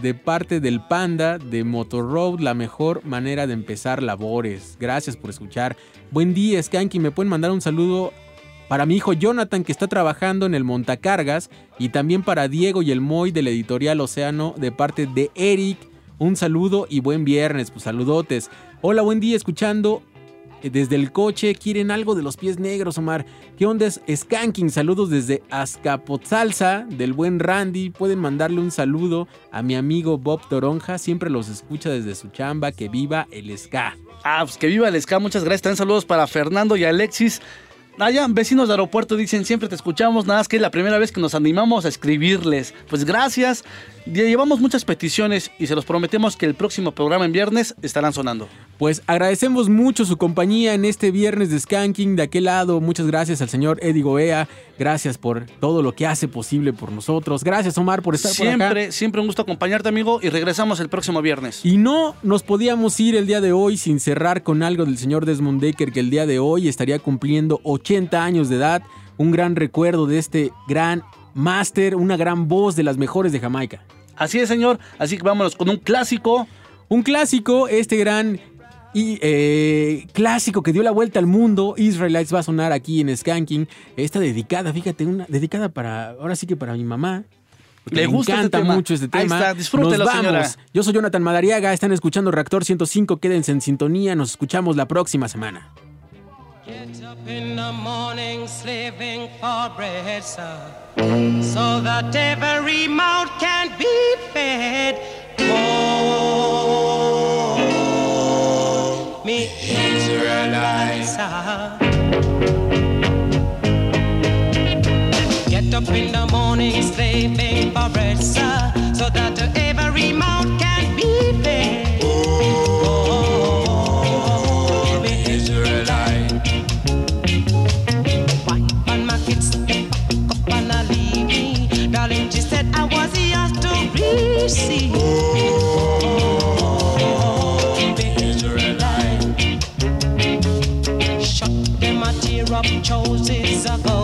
de parte del Panda de Motor Road, la mejor manera de empezar labores. Gracias por escuchar. Buen día, Skanky. Me pueden mandar un saludo para mi hijo Jonathan, que está trabajando en el Montacargas, y también para Diego y el Moy de la editorial Océano, de parte de Eric. Un saludo y buen viernes, pues saludotes. Hola, buen día, escuchando desde el coche. ¿Quieren algo de los pies negros, Omar? ¿Qué onda es Skanking? Saludos desde Azcapotzalza, del buen Randy. Pueden mandarle un saludo a mi amigo Bob Toronja. Siempre los escucha desde su chamba. Que viva el ska. Ah, pues que viva el ska. Muchas gracias. También saludos para Fernando y Alexis. Allá, vecinos de aeropuerto dicen siempre te escuchamos, nada más que es la primera vez que nos animamos a escribirles. Pues gracias. Ya Llevamos muchas peticiones y se los prometemos que el próximo programa en viernes estarán sonando. Pues agradecemos mucho su compañía en este viernes de Skanking. De aquel lado, muchas gracias al señor Eddie Goea. Gracias por todo lo que hace posible por nosotros. Gracias, Omar, por estar por acá. Siempre, siempre un gusto acompañarte, amigo, y regresamos el próximo viernes. Y no nos podíamos ir el día de hoy sin cerrar con algo del señor Desmond Decker, que el día de hoy estaría cumpliendo 80 años de edad. un gran recuerdo de este gran máster, una gran voz de las mejores de Jamaica. Así es, señor. Así que vámonos con un clásico. Un clásico, este gran y, eh, clásico que dio la vuelta al mundo. Israelites va a sonar aquí en Skanking. Esta dedicada, fíjate, una dedicada para, ahora sí que para mi mamá. Le gusta encanta este tema. mucho este Ahí tema. está, disfrútelo, Nos vamos. señora. Yo soy Jonathan Madariaga, están escuchando Reactor 105, quédense en sintonía, nos escuchamos la próxima semana. In the morning slaving for bread, sir, so that every mouth can be fed. Oh, me Israelites, sir. Get up in the morning slaving for bread, sir, so that every mouth up choices ago.